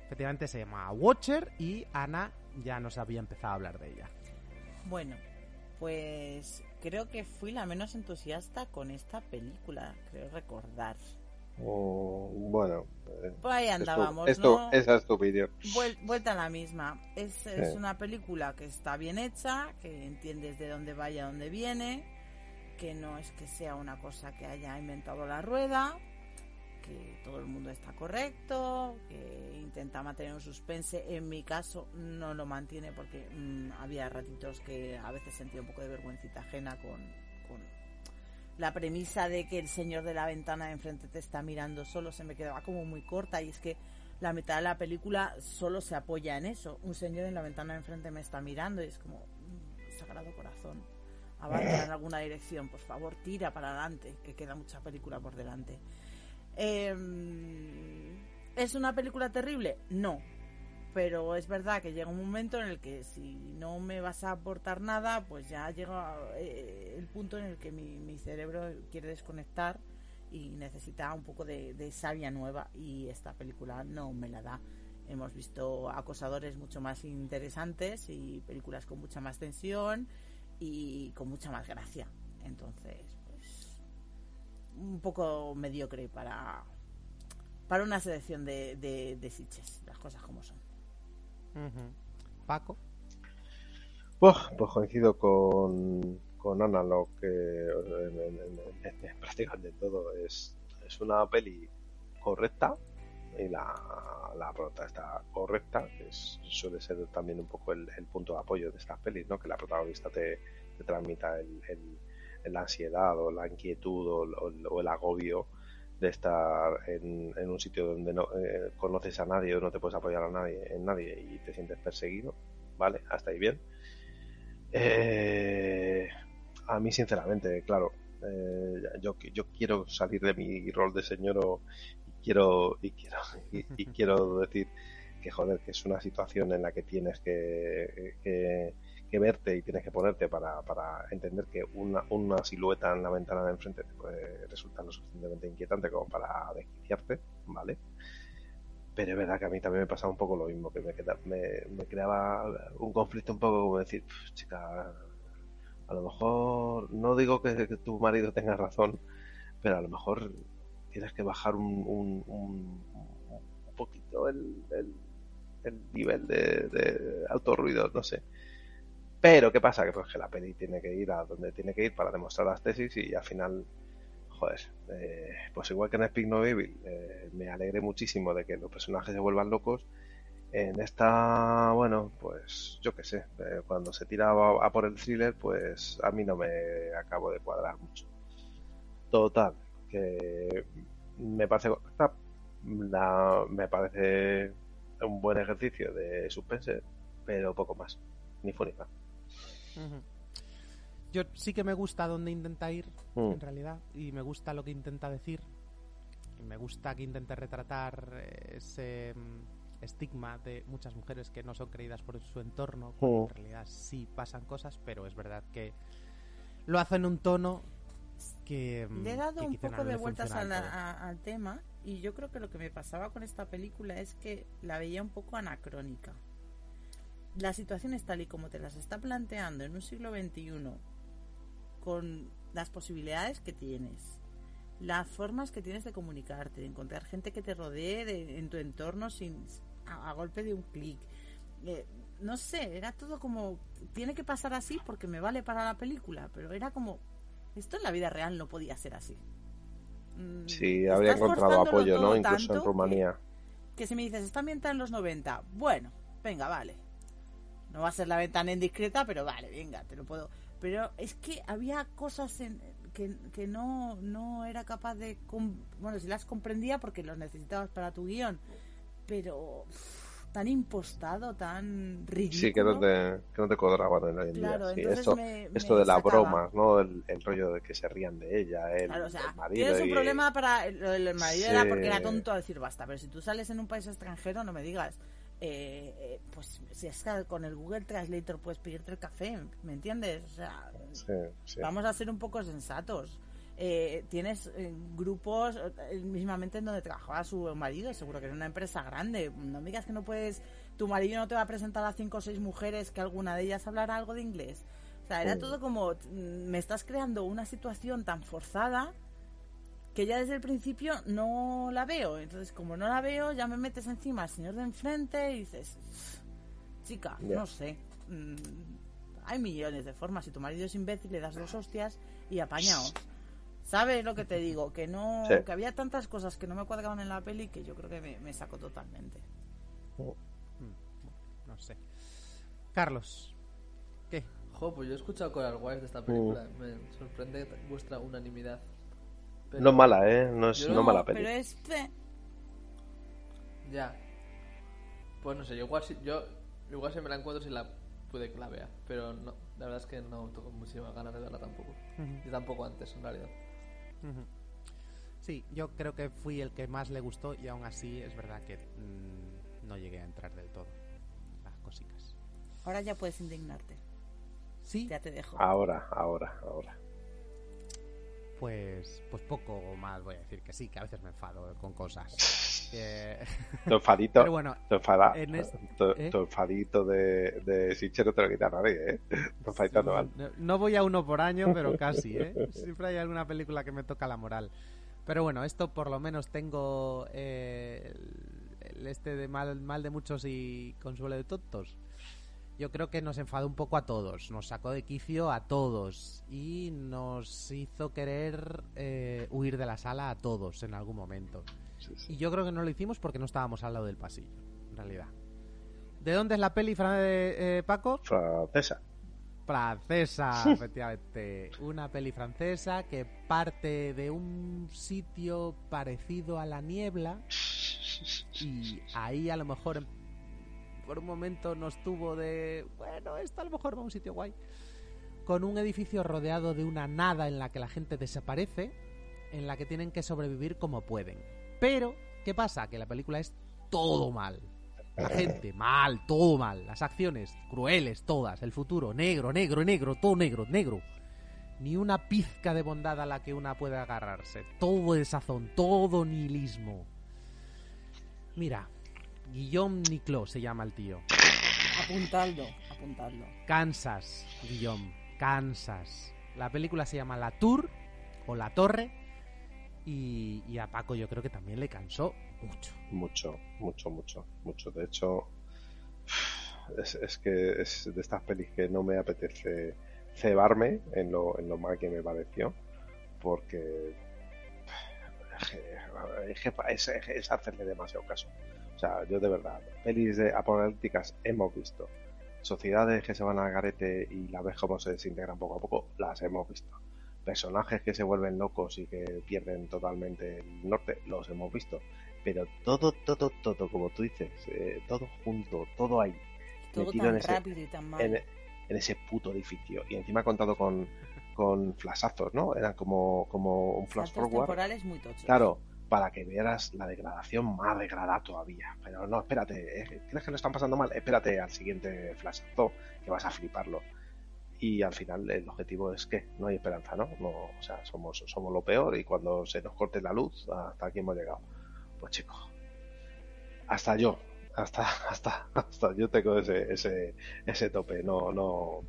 Efectivamente se llama Watcher y Ana ya nos había empezado a hablar de ella. Bueno, pues creo que fui la menos entusiasta con esta película, creo recordar. bueno. eh, Por ahí andábamos, esto- ¿no? Esa es tu opinión. Vuel- vuelta a la misma. Es, es Sí. una película que está bien hecha, que entiendes de dónde va y a dónde viene, que no es que sea una cosa que haya inventado la rueda, que todo el mundo está correcto, que intenta mantener un suspense. En mi caso no lo mantiene porque mm, había ratitos que a veces sentía un poco de vergüencita ajena con, la premisa de que el señor de la ventana de enfrente te está mirando solo se me quedaba como muy corta y es que la mitad de la película solo se apoya en eso. Un señor en la ventana de enfrente me está mirando y es como, mm, sagrado corazón, avanza en alguna dirección, por favor, tira para adelante, que queda mucha película por delante. Em, ¿Es una película terrible? No. Pero es verdad que llega un momento en el que si no me vas a aportar nada, pues ya llega eh, el punto en el que mi, cerebro quiere desconectar y necesita un poco de, de savia nueva y esta película no me la da. Hemos visto acosadores mucho más interesantes y películas con mucha más tensión y con mucha más gracia. Entonces, pues un poco mediocre para para una selección de, de, de Sitges, las cosas como son. Paco. Buah, pues coincido con, con Ana, lo que en, en- en- en prácticamente todo es, es una peli correcta y la, la prota está correcta, que es- suele ser también un poco el, el punto de apoyo de estas pelis, ¿no? que la protagonista te, te transmita el, el- la ansiedad o la inquietud o el agobio de estar en, en un sitio donde no eh, conoces a nadie o no te puedes apoyar a nadie en nadie y te sientes perseguido, ¿vale? Hasta ahí bien. Eh, a mí, sinceramente, claro, eh, yo, yo quiero salir de mi rol de señor y quiero, y quiero, y, y quiero decir que joder, que es una situación en la que tienes que, que, que verte y tienes que ponerte para, para entender que una, una silueta en la ventana de enfrente te puede resultar lo suficientemente inquietante como para desquiciarte, ¿vale? Pero es verdad que a mí también me pasaba un poco lo mismo, que me, queda- me, me creaba un conflicto un poco como decir, "Pf, chica, a lo mejor, no digo que, que tu marido tenga razón, pero a lo mejor tienes que bajar un, un, un- un poquito el, el- el nivel de, de alto ruido, no sé. Pero, ¿qué pasa? Que, pues, que la peli tiene que ir a donde tiene que ir para demostrar las tesis y al final, joder, eh, pues igual que en Speak No Evil, eh, me alegré muchísimo de que los personajes se vuelvan locos. En esta, bueno, pues yo qué sé, eh, cuando se tira a, por el thriller, pues a mí no me acabo de cuadrar mucho. Total, que me parece me parece un buen ejercicio de suspense, pero poco más, ni fue ni Yo sí que me gusta dónde intenta ir, Mm. en realidad, y me gusta lo que intenta decir. Y me gusta que intente retratar eh, ese mm, estigma de muchas mujeres que no son creídas por su entorno. Mm. En realidad sí pasan cosas, pero es verdad que lo hace en un tono que. mm, Le he dado un no poco de vueltas a la- a- al tema y yo creo que lo que me pasaba con esta película es que la veía un poco anacrónica. Las situaciones tal y como te las está planteando en un siglo XXI, con las posibilidades que tienes, las formas que tienes de comunicarte, de encontrar gente que te rodee de- en tu entorno sin a, a golpe de un clic. Eh, no sé, era todo como tiene que pasar así porque me vale para la película, pero era como esto en la vida real no podía ser así. Mm, Sí, habría encontrado apoyo, ¿no? Incluso en Rumanía. Que, que si me dices, está ambientada en los 90, bueno, venga, vale. No va a ser la ventana indiscreta, pero vale, venga, te lo puedo. Pero es que había cosas en, que, que no, no era capaz de... Bueno, si las comprendía porque los necesitabas para tu guion, pero tan impostado, tan ridículo. Sí, que no te, que no te cuadraban en hoy en Claro, día. Sí, esto, me- esto me de las sacaba. bromas, ¿no? El, el rollo de que se rían de ella, el, Claro, o sea, el marido tienes un y- problema para el, el marido era porque era tonto a decir basta, pero si tú sales en un país extranjero no me digas, eh, eh, pues si es que con el Google Translator puedes pedirte el café, ¿me entiendes? O sea, Sí, sí. vamos a ser un poco sensatos. Eh, tienes eh, grupos eh, mismamente en donde trabajaba su marido, seguro que era una empresa grande. No me digas que no puedes, tu marido no te va a presentar a cinco o seis mujeres que alguna de ellas hablará algo de inglés. O sea, era todo como, mm, me estás creando una situación tan forzada que ya desde el principio no la veo. Entonces, como no la veo, ya me metes encima al señor de enfrente y dices, chica, no sé. mm, hay millones de formas. Si tu marido es imbécil, le das dos hostias y apañaos. ¿Sabes lo que te digo? Que no, Sí. que había tantas cosas que no me cuadraban en la peli que yo creo que me, me sacó totalmente. No sé. Carlos, ¿qué? Jo, pues yo he escuchado cosas guays de Mm. esta película. Me sorprende vuestra unanimidad. Pero- No es mala, ¿eh? No es no no, mala peli. Pero es... fe- Ya. Pues no sé, yo igual si, yo igual si me la encuentro si la puede que la vea. Pero no, la verdad es que no tengo muchísimas ganas de verla tampoco. Ujú. Y tampoco antes, en realidad. Sí, yo creo que fui el que más le gustó y aún así es verdad que mm, no llegué a entrar del todo. Las cositas. Ahora ya puedes indignarte. Sí, Ya te dejo. Ahora, ahora, ahora. Pues, pues poco más voy a decir que sí, que a veces me enfado con cosas. Eh, Tu enfadito, pero bueno, tu, enfada- en es- tu, ¿eh? tu enfadito de, de Sitcher no te lo quita nadie, ¿eh? Tu enfadito no. No, no voy a uno por año, pero casi, ¿eh? Siempre hay alguna película que me toca la moral. Pero bueno, esto por lo menos tengo eh, el, el este de mal, mal de muchos y consuelo de tontos. Yo creo que nos enfadó un poco a todos, nos sacó de quicio a todos y nos hizo querer eh, huir de la sala a todos en algún momento. Sí, sí. Y yo creo que no lo hicimos porque no estábamos al lado del pasillo, en realidad. ¿De dónde es la peli, Fran, de, eh, Paco? Francesa. Francesa, efectivamente. Una peli francesa que parte de un sitio parecido a la niebla y ahí a lo mejor por un momento nos tuvo de, bueno, esto a lo mejor va a un sitio guay. Con un edificio rodeado de una nada en la que la gente desaparece, en la que tienen que sobrevivir como pueden. Pero, ¿qué pasa? Que la película es todo mal. La gente, mal, todo mal. Las acciones, crueles, todas. El futuro, negro, negro, negro, todo negro, negro. Ni una pizca de bondad a la que una pueda agarrarse. Todo desazón, todo nihilismo. Mira, Guillaume Niclot se llama el tío. Apuntadlo, apuntadlo. Kansas, Guillaume. Kansas. La película se llama La Tour o La Torre. Y, y a Paco yo creo que también le cansó mucho. Mucho, mucho, mucho, mucho. De hecho, es, es que es de estas pelis que no me apetece cebarme en lo, en lo mal que me pareció. Porque es, que es, es hacerle demasiado caso. O sea, yo de verdad, pelis de apocalípticas hemos visto. Sociedades que se van al garete y la ves cómo se desintegran poco a poco, las hemos visto. Personajes que se vuelven locos y que pierden totalmente el norte, los hemos visto. Pero todo, todo, todo, como tú dices, eh, todo junto, todo ahí. Todo metido tan en ese, rápido y tan mal. en, en ese puto edificio. Y encima contado con, con flashazos, ¿no? Eran como, como un flash Saltos forward. temporales muy tochos. Claro, para que vieras la degradación más degradada todavía. Pero no, espérate, ¿eh? ¿crees que lo están pasando mal? Espérate al siguiente flashazo, que vas a fliparlo. Y al final el objetivo es que no hay esperanza, ¿no? no o sea, somos, somos lo peor y cuando se nos corte la luz, hasta aquí hemos llegado. Pues chicos, hasta yo, hasta, hasta, hasta yo tengo ese, ese, ese tope. No, no,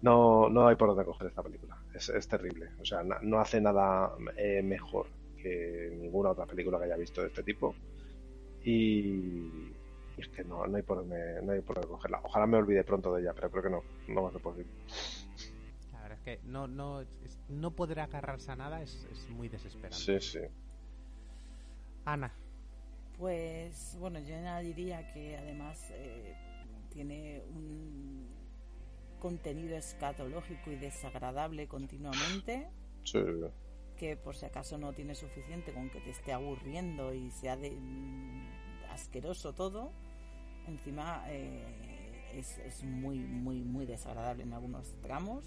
no, no hay por dónde coger esta película. Es, terrible. O sea, na- no hace nada eh, mejor que ninguna otra película que haya visto de este tipo. Y, y es que no, no hay por dónde, no hay por dónde cogerla. Ojalá me olvide pronto de ella, pero creo que no, no va a ser posible. La verdad es que no, no, es- no poder agarrarse a nada es, es muy desesperante. Sí, sí. Ana, Pues bueno, yo añadiría que además eh, tiene un contenido escatológico y desagradable continuamente, sí. Que por si acaso no tiene suficiente con que te esté aburriendo y sea de mm, asqueroso todo, encima eh, es, es muy, muy, muy desagradable en algunos tramos.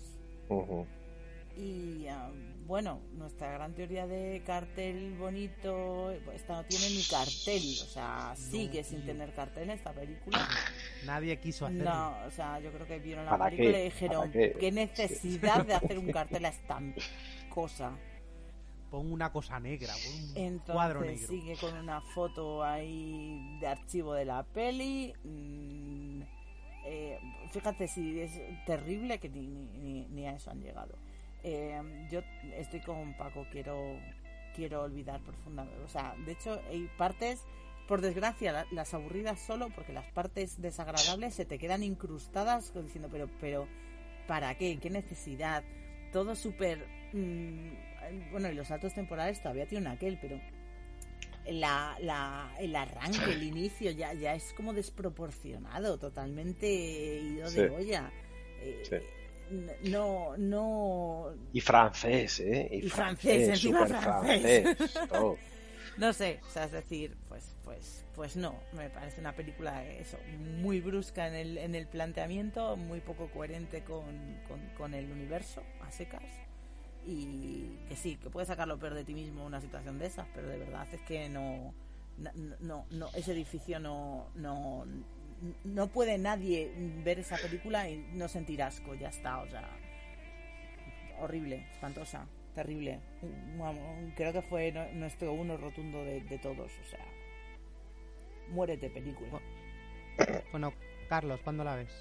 Y ah, bueno, nuestra gran teoría de cartel bonito, esta no tiene ni cartel, o sea, sigue sin tío. tener cartel esta película. nadie quiso hacerlo. No, o sea, yo creo que vieron la ¿Para película qué? y dijeron, qué necesidad de hacer un cartel a esta cosa. Pon una cosa negra, pon un cuadro Entonces negro. sigue con una foto ahí de archivo de la peli. mm, eh, fíjate si es terrible que ni, ni- ni- a eso han llegado. Eh, yo estoy con Paco, quiero quiero olvidar profundamente. O sea, de hecho hay partes, por desgracia, la- las aburridas solo porque las partes desagradables se te quedan incrustadas diciendo, pero, pero, ¿para qué? ¿Qué necesidad? Todo súper... mm, bueno, y los saltos temporales todavía tienen aquel, pero la, la, el arranque, el inicio ya, ya es como desproporcionado, totalmente ido de Sí. olla. Eh, Sí. No, no, Y francés, ¿eh? Y, Y francés, encima francés. francés, todo. no sé, o sea, es decir, pues, pues, pues no, me parece una película eso, muy brusca en el, en el planteamiento, muy poco coherente con, con, con el universo, a secas, y que sí, que puedes sacar lo peor de ti mismo una situación de esas, pero de verdad es que no, no, no, no ese edificio no, no, no puede nadie ver esa película y no sentir asco, ya está, o sea, horrible, espantosa, terrible. Creo que fue nuestro uno rotundo de, de todos, o sea, muérete película. Bueno, Carlos, ¿cuándo la ves?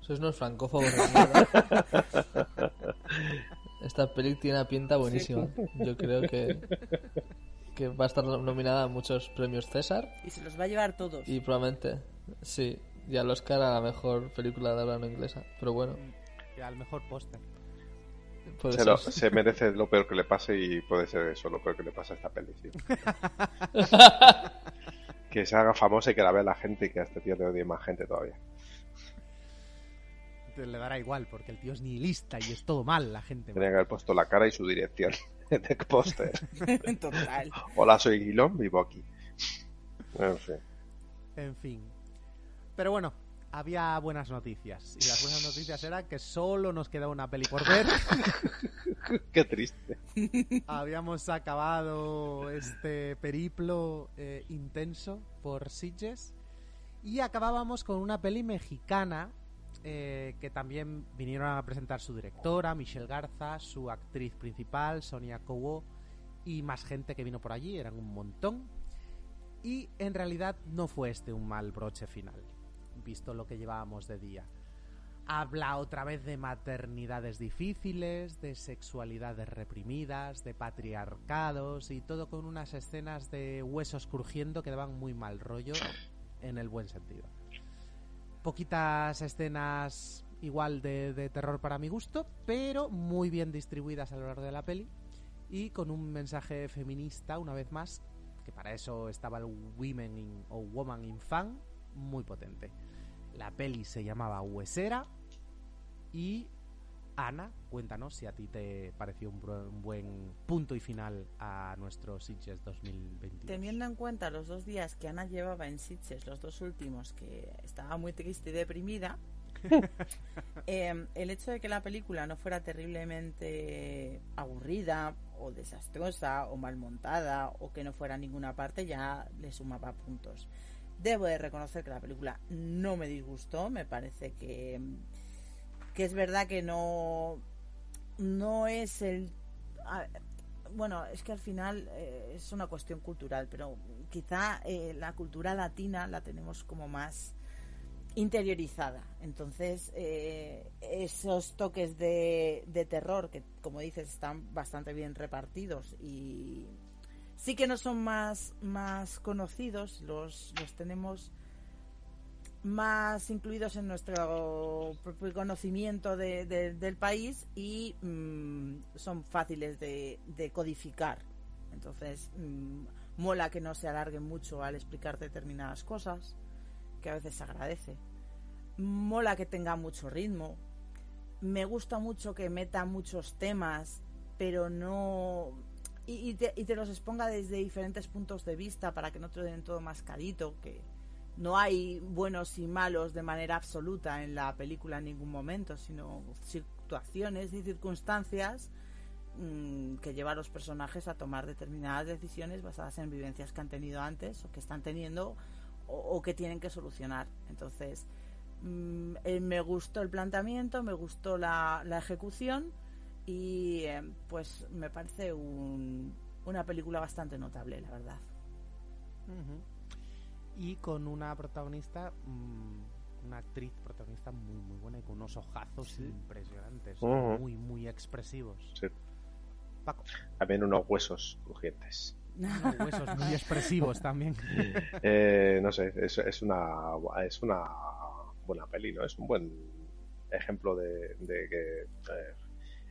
Sois unos francófobos. Esta peli tiene una pinta buenísima. Yo creo que, que va a estar nominada a muchos premios César Y se los va a llevar todos. y probablemente, sí, y al Oscar a la mejor película de habla no inglesa. Pero bueno, Y al mejor póster. Se, lo- se merece lo peor que le pase y puede ser eso, lo peor que le pasa a esta peli, sí. que se haga famosa y que la vea la gente y que a este tío le odie más gente todavía. Te Le dará igual, porque el tío es nihilista y es todo mal la gente. Tenía que haber puesto la cara y su dirección de póster. Total. Hola, soy Guilón, vivo aquí. En fin. En fin. Pero bueno, había buenas noticias. Y las buenas noticias eran que solo nos quedaba una peli por ver. Qué triste. Habíamos acabado este periplo eh, intenso por Sitges. Y acabábamos con una peli mexicana eh, que también vinieron a presentar su directora, Michelle Garza, su actriz principal, Sonia Cowo, y más gente que vino por allí, eran un montón. Y en realidad no fue este un mal broche final, visto lo que llevábamos de día. Habla otra vez de maternidades difíciles, de sexualidades reprimidas, de patriarcados y todo con unas escenas de huesos crujiendo que daban muy mal rollo en el buen sentido. Poquitas escenas igual de, terror para mi gusto, pero muy bien distribuidas a lo largo de la peli y con un mensaje feminista una vez más, que para eso estaba el Women in, o Woman in Fan, muy potente. La peli se llamaba Huesera. Y Ana, cuéntanos si a ti te pareció un, buen punto y final a nuestro Sitges 2022. Teniendo en cuenta los dos días que Ana llevaba en Sitges, los dos últimos, que estaba muy triste y deprimida, eh, el hecho de que la película no fuera terriblemente aburrida o desastrosa o mal montada o que no fuera a ninguna parte ya le sumaba puntos. Debo de reconocer que la película no me disgustó, me parece que, que es verdad que no, no es el... bueno, es que al final eh, es una cuestión cultural, pero quizá eh, la cultura latina la tenemos como más interiorizada. Entonces, eh, esos toques de, de terror, que como dices están bastante bien repartidos y sí que no son más, más conocidos, los, los tenemos más incluidos en nuestro propio conocimiento de- de- del país y mm, son fáciles de, codificar. Entonces, mm, mola que no se alarguen mucho al explicar determinadas cosas, que a veces se agradece. Mola que tenga mucho ritmo. Me gusta mucho que meta muchos temas, pero no... Y, te, y te los exponga desde diferentes puntos de vista para que no te den todo mascarito, que no hay buenos y malos de manera absoluta en la película en ningún momento, sino situaciones y circunstancias mm, que llevan a los personajes a tomar determinadas decisiones basadas en vivencias que han tenido antes o que están teniendo o, que tienen que solucionar. Entonces, mm, eh, me gustó el planteamiento, me gustó la, la ejecución y eh, pues me parece un- una película bastante notable, la verdad. Y con una protagonista, mm, una actriz protagonista muy muy buena y con unos ojazos impresionantes, muy muy expresivos. Sí. Paco, También unos huesos crujientes. unos huesos muy expresivos también. Eh, no sé, es, es una es una buena peli, ¿no? Es un buen ejemplo de, de que eh,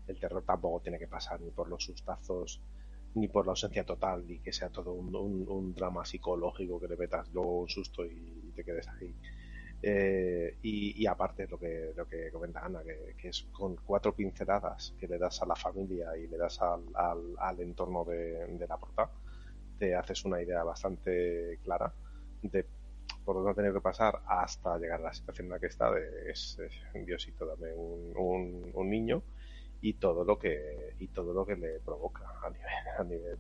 el terror tampoco tiene que pasar ni por los sustazos ni por la ausencia total y que sea todo un, drama psicológico que le metas luego un susto y, te quedes ahí. Eh, y, y aparte lo que lo que comenta Ana, que, es con cuatro pinceladas que le das a la familia y le das al, al, al entorno de, de la portada, te haces una idea bastante clara de por dónde tener que pasar hasta llegar a la situación en la que está de, es, es diosito dame un, un niño y todo lo que y todo lo que le provoca a nivel a nivel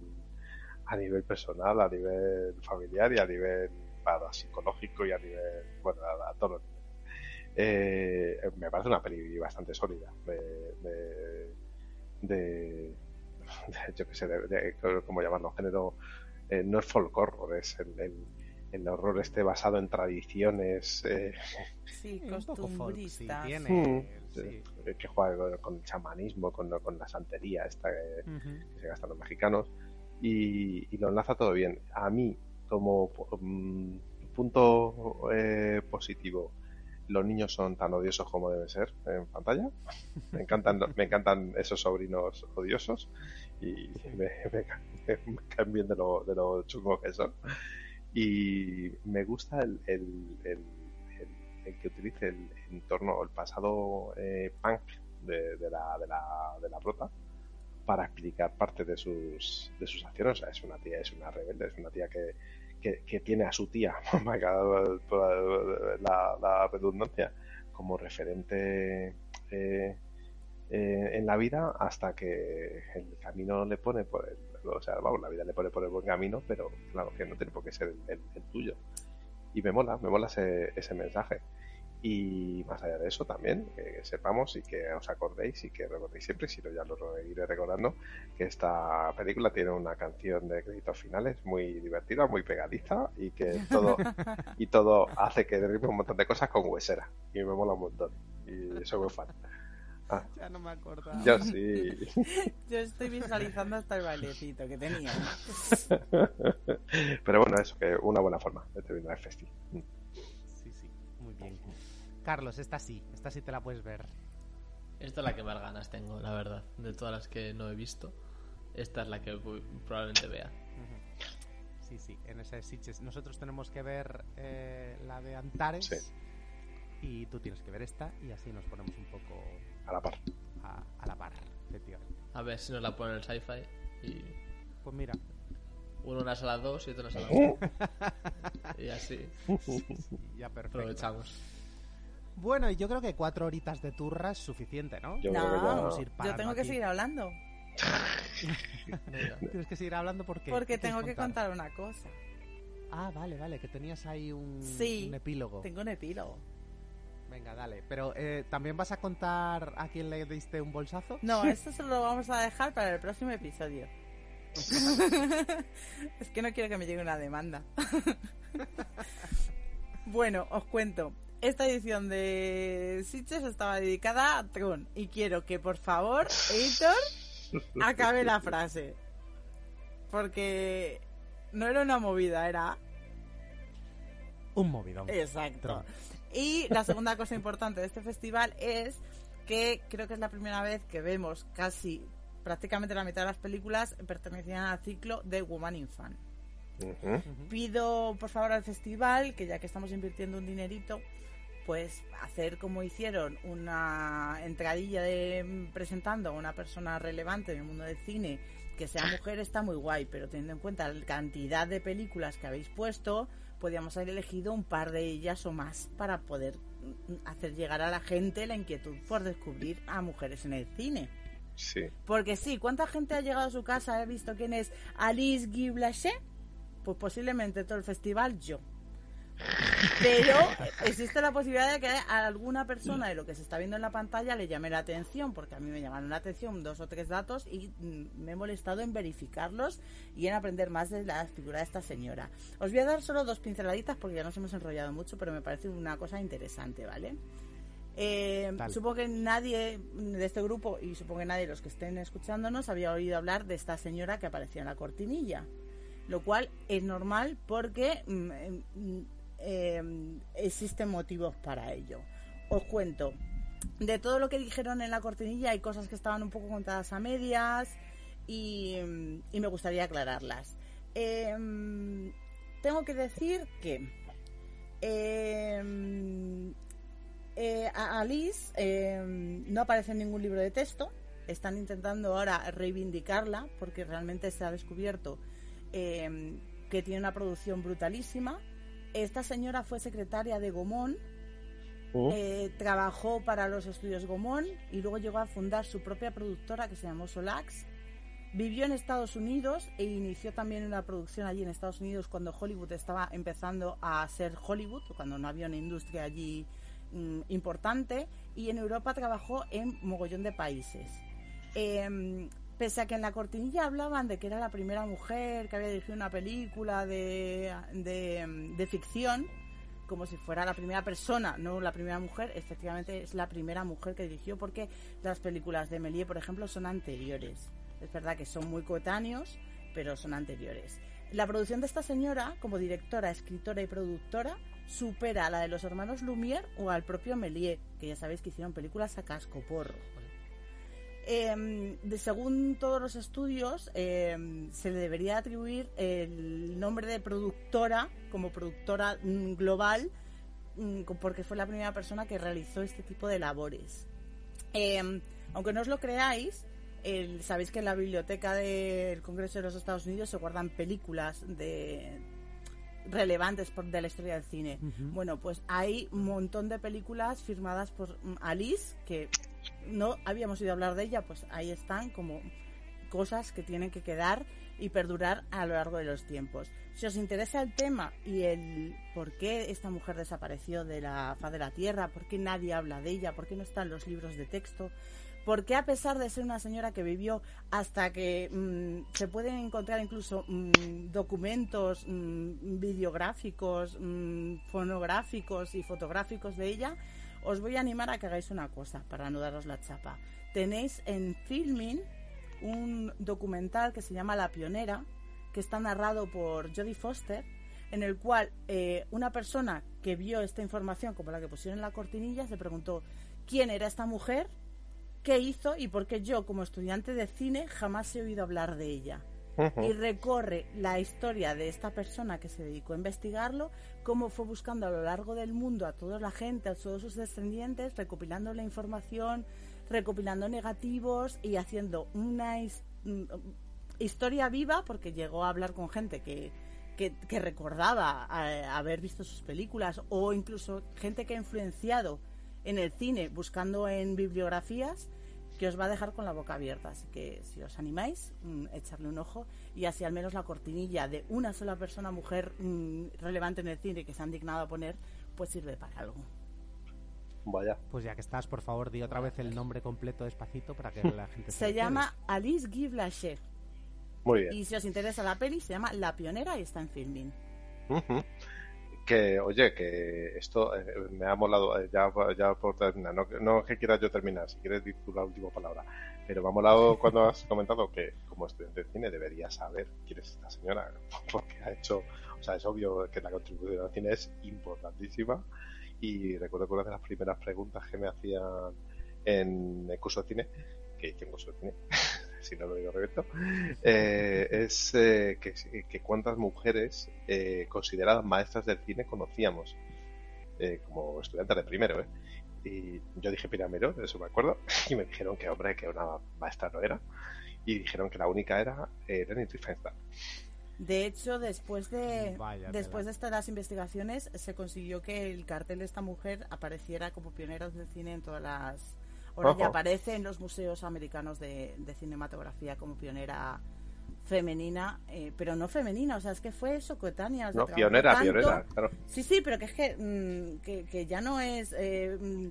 a nivel personal a nivel familiar y a nivel para psicológico y a nivel bueno a, a todos los niveles. Eh, me parece una peli bastante sólida de, de, de- de- yo qué sé de, de- cómo llamarlo género eh, no es folk horror es el, el, el horror este basado en tradiciones eh, Sí, un poco folk, sí, tiene, Mm. Sí. eh, que juega con, con el chamanismo, con, con la santería esta que, que se gastan los mexicanos y, y lo enlaza todo bien. A mí, como mm, punto eh, positivo, los niños son tan odiosos como deben ser en pantalla. Me encantan, me encantan esos sobrinos odiosos y me, me ca- me caen bien de lo, de lo chungos que son. Y me gusta el que utilice el entorno, el pasado eh, punk de, la, de, la, de la prota para explicar parte de sus, de sus acciones. O sea, es una tía, es una rebelde, es una tía que, que, que tiene a su tía, la, la redundancia, como referente eh, eh, en la vida hasta que el camino le pone por el, o sea, vamos, la vida le pone por el buen camino, pero claro que no tiene por qué ser el, el- el tuyo. Y me mola, me mola ese, ese mensaje. Y más allá de eso también, que sepamos y que os acordéis y que recordéis siempre, si no ya lo iré recordando, que esta película tiene una canción de créditos finales muy divertida, muy pegadiza y que todo y todo hace que derribe un montón de cosas con huesera. Y me mola un montón. Y soy muy fan. Ah, Ya no me acuerdo. yo sí. Yo estoy visualizando hasta el bailecito que tenía. Pero bueno, eso, que una buena forma de terminar el festival. Sí, sí, muy bien. Carlos, esta sí, esta sí te la puedes ver. Esta es la que más ganas tengo, la verdad. De todas las que no he visto, esta es la que probablemente vea. Sí, sí, en ese Sitges. Nosotros tenemos que ver eh, la de Antares Sí. y tú tienes que ver esta y así nos ponemos un poco A la par. a, a la par, efectivamente. A ver si nos la ponen el sci-fi y Pues mira, uno en la sala 2 y otro en la sala Uh. 1. y así ya perfecto. aprovechamos. Bueno, y yo creo que cuatro horitas de turra es suficiente, ¿no? Yo creo que ya- No, Vamos a ir yo tengo que aquí. seguir hablando. Tienes que seguir hablando porque... Porque tengo que contar una cosa. Ah, vale, vale, que tenías ahí un, Sí, un epílogo. Tengo un epílogo. Venga, dale. Pero, eh, ¿también vas a contar a quién le diste un bolsazo? No, esto se lo vamos a dejar para el próximo episodio. es que no quiero que me llegue una demanda. bueno, os cuento. Esta edición de Sitches estaba dedicada a Tron. Y quiero que, por favor, Editor, acabe la frase. Porque no era una movida, era Un movidón. Exacto. Tron. Y la segunda cosa importante de este festival es que creo que es la primera vez que vemos casi prácticamente la mitad de las películas pertenecían al ciclo de Woman in Fan. Pido por favor al festival que ya que estamos invirtiendo un dinerito, pues hacer como hicieron una entradilla de presentando a una persona relevante en el mundo del cine que sea mujer está muy guay, pero teniendo en cuenta la cantidad de películas que habéis puesto, podríamos haber elegido un par de ellas o más para poder mm, hacer llegar a la gente la inquietud por descubrir a mujeres en el cine. Sí. Porque sí, ¿cuánta gente ha llegado a su casa? ¿Ha visto quién es Alice Guy Blaché? Pues posiblemente todo el festival yo. Pero existe la posibilidad de que a alguna persona de lo que se está viendo en la pantalla le llame la atención, porque a mí me llamaron la atención dos o tres datos y mm, me he molestado en verificarlos y en aprender más de la figura de esta señora. Os voy a dar solo dos pinceladitas porque ya nos hemos enrollado mucho, pero me parece una cosa interesante, ¿vale? Eh, supongo que nadie de este grupo y supongo que nadie de los que estén escuchándonos había oído hablar de esta señora que aparecía en la cortinilla, lo cual es normal porque mm, mm, eh, existen motivos para ello. Os cuento. De todo lo que dijeron en la cortinilla hay cosas que estaban un poco contadas a medias y, me gustaría aclararlas. Eh, tengo que decir que eh, eh, a Alice no aparece en ningún libro de texto. Están intentando ahora reivindicarla porque realmente se ha descubierto que tiene una producción brutalísima. Esta señora fue secretaria de Gomón, Uh, eh, trabajó para los estudios Gomón y luego llegó a fundar su propia productora que se llamó Solax. Vivió en Estados Unidos e inició también una producción allí en Estados Unidos cuando Hollywood estaba empezando a ser Hollywood, cuando no había una industria allí mm, importante. Y en Europa trabajó en mogollón de países. Em, pese a que en la cortinilla hablaban de que era la primera mujer que había dirigido una película de, de, ficción, como si fuera la primera persona, no la primera mujer, efectivamente es la primera mujer que dirigió porque las películas de Méliès, por ejemplo, son anteriores. Es verdad que son muy coetáneos, pero son anteriores. La producción de esta señora, como directora, escritora y productora, supera a la de los hermanos Lumière o al propio Méliès, que ya sabéis que hicieron películas a cascoporro. Eh, de, según todos los estudios, eh, se le debería atribuir el nombre de productora como productora mm, global mm, porque fue la primera persona que realizó este tipo de labores. Eh, aunque no os lo creáis, el- sabéis que en la biblioteca del Congreso de los Estados Unidos se guardan películas de relevantes por- de la historia del cine. Bueno, pues hay un montón de películas firmadas por mm, Alice que no habíamos oído hablar de ella, pues ahí están como cosas que tienen que quedar y perdurar a lo largo de los tiempos. Si os interesa el tema y el por qué esta mujer desapareció de la faz de la Tierra, por qué nadie habla de ella, por qué no están los libros de texto, por qué a pesar de ser una señora que vivió hasta que mm, se pueden encontrar incluso mm, documentos mm, videográficos, fonográficos y fotográficos de ella, os voy a animar a que hagáis una cosa para no daros la chapa. Tenéis en Filming un documental que se llama La Pionera, que está narrado por Jodie Foster, en el cual eh, una persona que vio esta información, como la que pusieron en la cortinilla, se preguntó quién era esta mujer, qué hizo y por qué yo, como estudiante de cine, jamás he oído hablar de ella. Y recorre la historia de esta persona que se dedicó a investigarlo, cómo fue buscando a lo largo del mundo a toda la gente, a todos sus descendientes, recopilando la información, recopilando negativos y haciendo una mm, historia viva, porque llegó a hablar con gente que, que, que recordaba eh, haber visto sus películas o incluso gente que ha influenciado en el cine buscando en bibliografías que os va a dejar con la boca abierta. Así que si os animáis, mm, echarle un ojo y así al menos la cortinilla de una sola persona, mujer mm, relevante en el cine que se han dignado a poner, pues sirve para algo. Vaya. Pues ya que estás, por favor, di otra vez el nombre completo despacito para que la gente Se recuerde. llama Alice Guy Blaché Muy bien. y si os interesa la peli se llama La Pionera y está en filming. Ujú. Que, oye, que esto eh, me ha molado, eh, ya, ya por terminar, no, no que quieras yo terminar, si quieres dir tú la última palabra, pero me ha molado cuando has comentado que como estudiante de cine deberías saber quién es esta señora, porque ha hecho, o sea, es obvio que la contribución al cine es importantísima. Y recuerdo que una de las primeras preguntas que me hacían en el curso de cine, que hice un curso de cine, si no lo digo reviento, eh, es eh, que, que cuántas mujeres eh, consideradas maestras del cine conocíamos eh, como estudiantes de primero, ¿eh? Y yo dije primero, de eso me acuerdo, y me dijeron que hombre, que una maestra no era, y dijeron que la única era eh, Leni Riefenstahl. De hecho, después de Vaya después tela. de estas investigaciones se consiguió que el cartel de esta mujer apareciera como pionera del cine en todas las ahora ya aparece en los museos americanos de, de cinematografía como pionera femenina, eh, pero no femenina, o sea, es que fue eso, coetánea. o sea, No, pionera, tanto- pionera, claro. Sí, sí, pero que es que, mm, que, que ya no es eh, mm,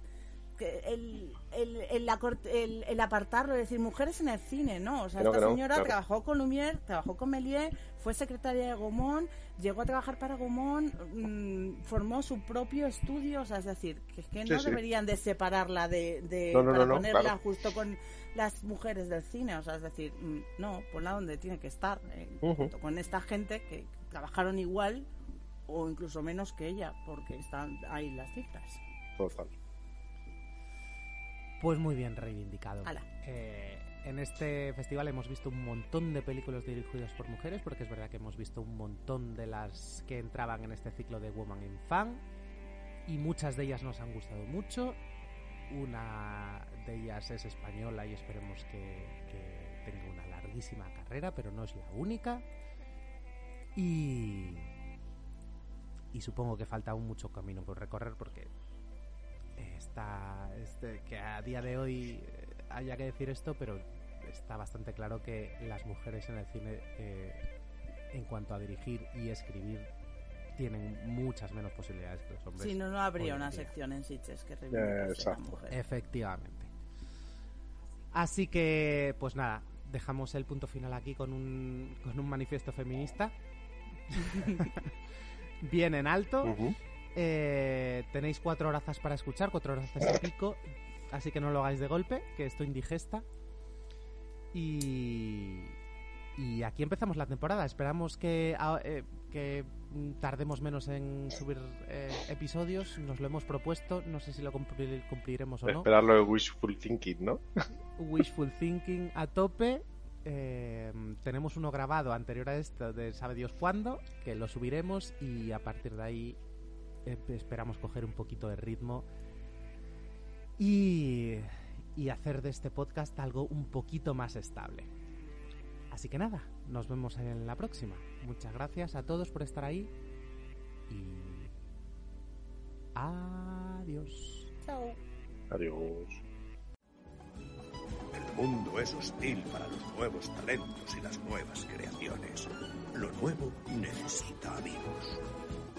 el, el, el, el- el apartarlo, es decir, mujeres en el cine, ¿no? O sea, esta no, señora claro. trabajó con Lumière, trabajó con Méliès, fue secretaria de Gaumont, llegó a trabajar para Gaumont, mm, formó su propio estudio, o sea, es decir, que es que no sí. deberían de separarla de, de No, no, para ponerla claro. justo con las mujeres del cine, o sea, es decir, mm, no, ponla donde tiene que estar, eh, con esta gente que trabajaron igual o incluso menos que ella, porque están ahí las cifras. Total. Pues muy bien reivindicado. Eh, en este festival hemos visto un montón de películas dirigidas por mujeres, porque es verdad que hemos visto un montón de las que entraban en este ciclo de Woman in Fan, y muchas de ellas nos han gustado mucho. Una de ellas es española y esperemos que, que tenga una larguísima carrera, pero no es la única. Y, y supongo que falta aún mucho camino por recorrer porque está este, que a día de hoy eh, haya que decir esto, pero está bastante claro que las mujeres en el cine, eh, en cuanto a dirigir y escribir, tienen muchas menos posibilidades que los hombres. Si no, no habría una día. sección en Sitges que reivindicase a la exacto. mujer. Efectivamente. Así que, pues nada, dejamos el punto final aquí con un, con un manifiesto feminista. Bien en alto. Eh, tenéis cuatro horas para escuchar, cuatro horas y pico. Así que no lo hagáis de golpe, que esto indigesta. Y, y aquí empezamos la temporada. Esperamos que, eh, que tardemos menos en subir eh, episodios. Nos lo hemos propuesto. No sé si lo cumplir- cumpliremos o no. Esperarlo de wishful thinking, ¿no? Wishful thinking a tope. Eh, tenemos uno grabado anterior a esto de sabe Dios cuándo, que lo subiremos y a partir de ahí esperamos coger un poquito de ritmo y, y hacer de este podcast algo un poquito más estable. Así que nada, nos vemos en la próxima. Muchas gracias a todos por estar ahí y adiós. Chao. Adiós. mundo es hostil para los nuevos talentos y las nuevas creaciones. Lo nuevo necesita amigos.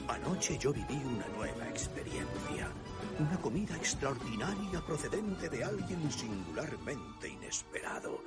Anoche yo viví una nueva experiencia. Una comida extraordinaria procedente de alguien singularmente inesperado.